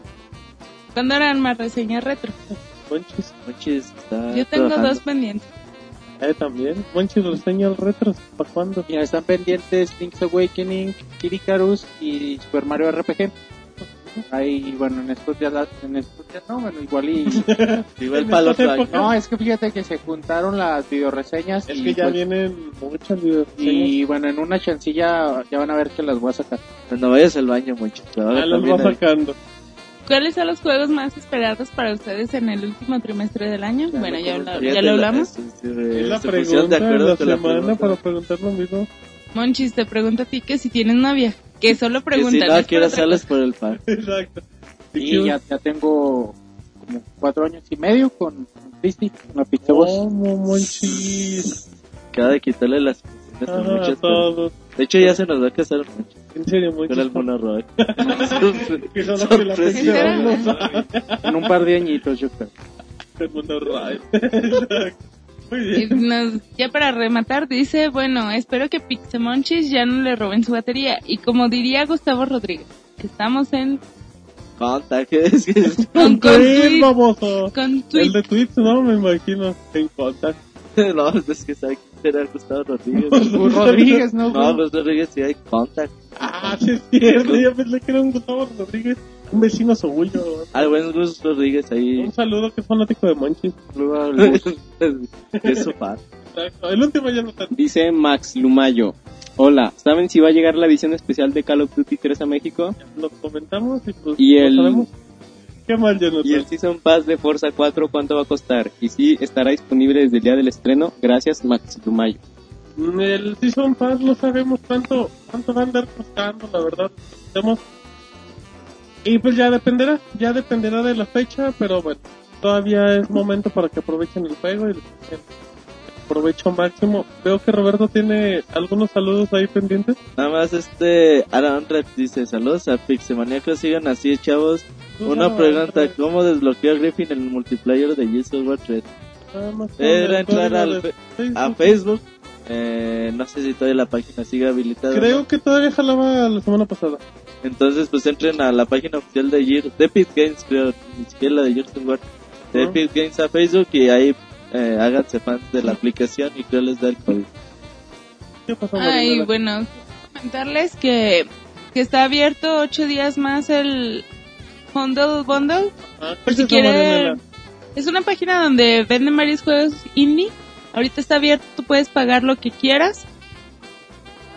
¿Cuándo harán más reseñas retro? Monchis, Monchis. Está Yo tengo trabajando. dos pendientes. eh, también. Monchis reseña el retro. ¿Para cuándo? Mira, están pendientes Link's Awakening, Kid Icarus y Super Mario RPG. Ahí, bueno, en estos días, la- en estos días no, bueno, igual y... Igual para épocas. No, es que fíjate que se juntaron las videoreseñas Es y, que ya pues, vienen muchas videos. y bueno, en una chancilla ya van a ver que las voy a sacar. No vayas al baño, Monchis. te va a Ah, ver los también va ahí. sacando. ¿Cuáles son los juegos más esperados para ustedes en el último trimestre del año? bueno, ya, habla- ya lo la- hablamos. sí, sí, Es la pregunta de de acuerdo la la semana pregunta. para preguntar lo mismo. Monchis, te pregunto a ti que si tienes novia. Que solo Que si preguntan. no es por quieres otra sales cosa. por el pan. Exacto. Y ya, ya tengo como cuatro años y medio con Christy, con la Pizza Boss. ¿Cómo, Monchis? Cada de quitarle las Ah, muchas todos. De hecho, ya se nos va a casar Monchis En serio, Monchis. con el Mono Roy. Que solo que la sabe. En un par de añitos, yo creo. Pokémon Ray. Muy Y bien. nos- ya para rematar, dice, bueno, espero que Pixemonchis ya no le roben su batería. Y como diría Gustavo Rodríguez, que estamos en Contact, es que es- con, con, Tweet, con El tweet. de tweets, no, me imagino. En contact. no, es que sabe quién era Gustavo Rodríguez. Rodríguez, ¿no? No, Rodríguez sí hay contact. Ah, sí es cierto. Yo pensé que era un Gustavo Rodríguez. Un vecino suyo. Al buen Gus Rodríguez ahí. Un saludo que es fanático de Monchis. es su fan. Exacto. El último ya no tanto. Dice Max Lumayo. Hola, ¿saben si va a llegar la edición especial de Call of Duty 3 a México? Lo comentamos y pues. Y lo el- sabemos. ¿Qué mal, Jonathan? ¿Y el Season Pass de Forza 4 cuánto va a costar? Y si estará disponible desde el día del estreno. Gracias, Max Lumayo. Mm, El Season Pass no sabemos cuánto, cuánto va a andar costando, la verdad. Sabemos. Y pues ya dependerá, ya dependerá de la fecha, pero bueno, todavía es momento para que aprovechen el juego y le saquen provecho máximo. Veo que Roberto tiene algunos saludos ahí pendientes. Nada más este Aaron Red dice saludos a Pixemaniacos, sigan así chavos. Una pregunta, ¿cómo desbloqueó Griffin el multiplayer de of War 3? Nada más con Era entrar al de fe- Facebook. a Facebook. Eh, no sé si todavía la página sigue habilitada. Creo ¿no? que todavía jalaba la semana pasada. Entonces pues entren a la página oficial de Gears, de Epic Games creo, ni siquiera la de Gears of War, de. Epic Games a Facebook y ahí eh, háganse fans de la aplicación y creo les da el código. ¿Qué pasó, Ay, bueno, comentarles que, que está abierto ocho días más el Bundle Bundle. Ah, Por ¿qué si es eso, Marinela? quieren, es una página donde venden varios juegos indie. Ahorita está abierto, tú puedes pagar lo que quieras.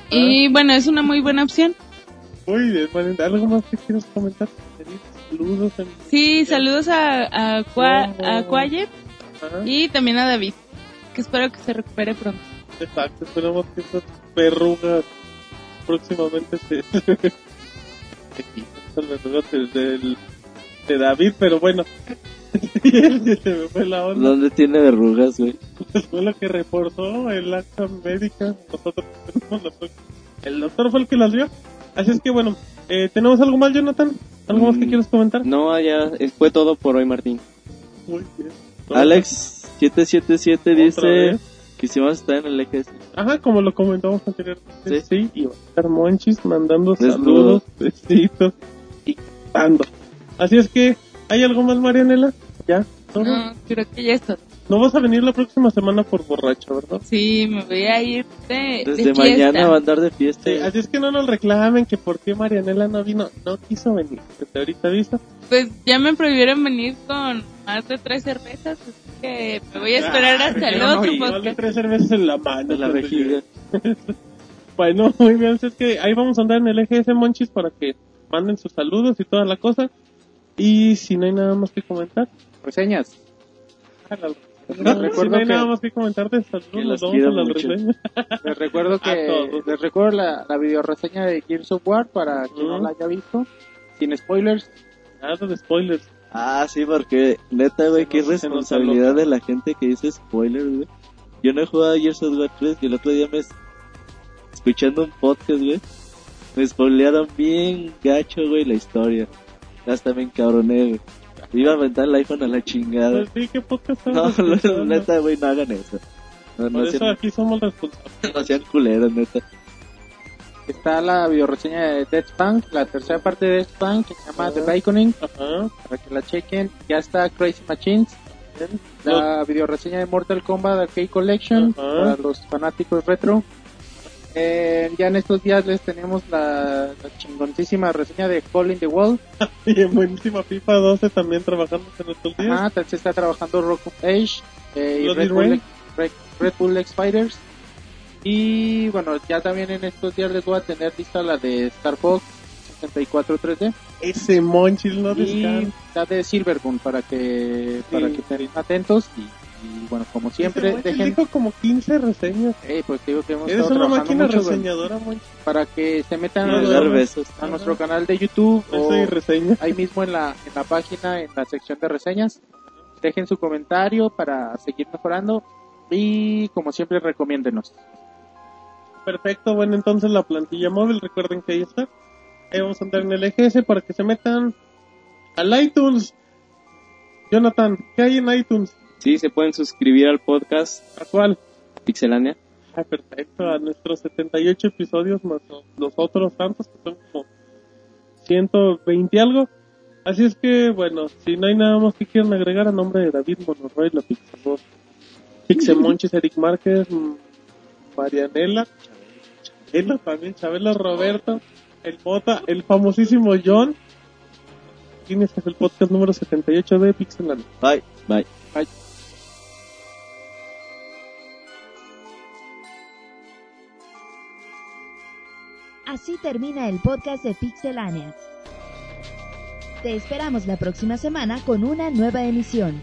Y bueno, es una muy buena opción. Muy bien, Marinela. ¿Algo más que quieras comentar? Saludos en... Sí, saludos a, a, Qua- a Oh. Y también a David, que espero que se recupere pronto. Exacto, esperamos que estas verrugas próximamente se... las verrugas de, del- de David, pero bueno. se me fue la onda. ¿Dónde tiene verrugas, güey? Fue lo que reportó el acta médica. Nosotros tenemos la. El doctor fue el que las vio. Así es que bueno, eh, ¿tenemos algo más, Jonathan? ¿Algo más que Mm. quieras comentar? No, ya fue todo por hoy, Martín. Muy bien. Alex777 ¿Otra dice vez? que si vamos a estar en el eje Ajá, como lo comentamos anteriormente. Sí. Sí, y va a estar Monchis mandando Desnudo. saludos, besitos y dando. Así es que, ¿hay algo más, Marianela? ¿Ya? ¿Todo? No, creo que ya está. No vas a venir la próxima semana por borracho, ¿verdad? Sí, me voy a ir de, de Desde mañana va a andar de fiesta. Sí, así es que no nos reclamen que por qué Marianela no vino, no quiso venir. Desde ahorita aviso. Pues ya me prohibieron venir con más de tres cervezas, así que me voy a esperar hasta el Ah, no, otro igual de tres cervezas en la mano. de la llegue. Bueno, muy bien, así es que ahí vamos a andar en el EGS Monchis para que manden sus saludos y toda la cosa. Y si no hay nada más que comentar, Reseñas. Si recuerdo no hay que- nada más que comentar de los vamos a las mucho. reseñas. Les recuerdo que todos. les recuerdo la, la video reseña de Gears of War para quien no Mm. la haya visto. Sin spoilers. Nada de spoilers. Ah, sí, porque neta, güey, qué responsabilidad de la gente que dice spoilers, güey. Yo no he jugado a Gears of War 3 y el otro día me... Escuchando un podcast, güey, me spoilearon bien gacho, güey, la historia. Hasta me encabroné, güey. Iba a aventar el iPhone a la chingada. Pues sí, ¿qué podcast No, escuchando? neta, güey, no hagan eso. No, no Por eso sean, aquí somos responsables. no sean culeros, neta. Está la video reseña de Dead Spunk, la tercera parte de Dead Spunk que se llama The Baconing, Ajá. para que la chequen. Ya está Crazy Machines, la video reseña de Mortal Kombat Arcade Collection Ajá. para los fanáticos retro. Eh, ya en estos días les tenemos la, la chingoncísima reseña de Call in the Wall. Y en buenísima FIFA 12 también trabajando en estos días. También se está trabajando Rock of Age eh, y Red Bull, Red, Red Bull X Fighters. Y bueno, ya también en estos días les voy a tener lista la de Star Fox 64 3D Ese Monchis no y descansa. la de Silvergun para que para Sí. que estén atentos y, y, bueno, como siempre Monchis dejen dijo como 15 reseñas. eh, pues digo que hemos Eres una máquina mucho, reseñadora, para que se metan No, Y a, dar no. besos. a nuestro canal de YouTube Eso o y reseña. ahí mismo en la, en la página, en la sección de reseñas. Dejen su comentario para seguir mejorando y como siempre recomiéndenos. Perfecto, bueno, entonces la plantilla móvil, recuerden que ahí está. Ahí vamos a andar en el EGS para que se metan al iTunes. Jonathan, ¿qué hay en iTunes? Sí, se pueden suscribir al podcast ¿A cuál? Pixelania. Ah, perfecto, a nuestros 78 episodios más los otros tantos que son como 120 y algo. Así es que, bueno, si no hay nada más que quieran agregar a nombre de David Monoroy, la Pixelvoz, Pixemonchis, Eric Márquez, mm, Marianela, Chabela también, Chabela Roberto, el Bota, el famosísimo John. Y este es el podcast número 78 de Pixelania. Bye. Bye. Así termina el podcast de Pixelania. Te esperamos la próxima semana con una nueva emisión.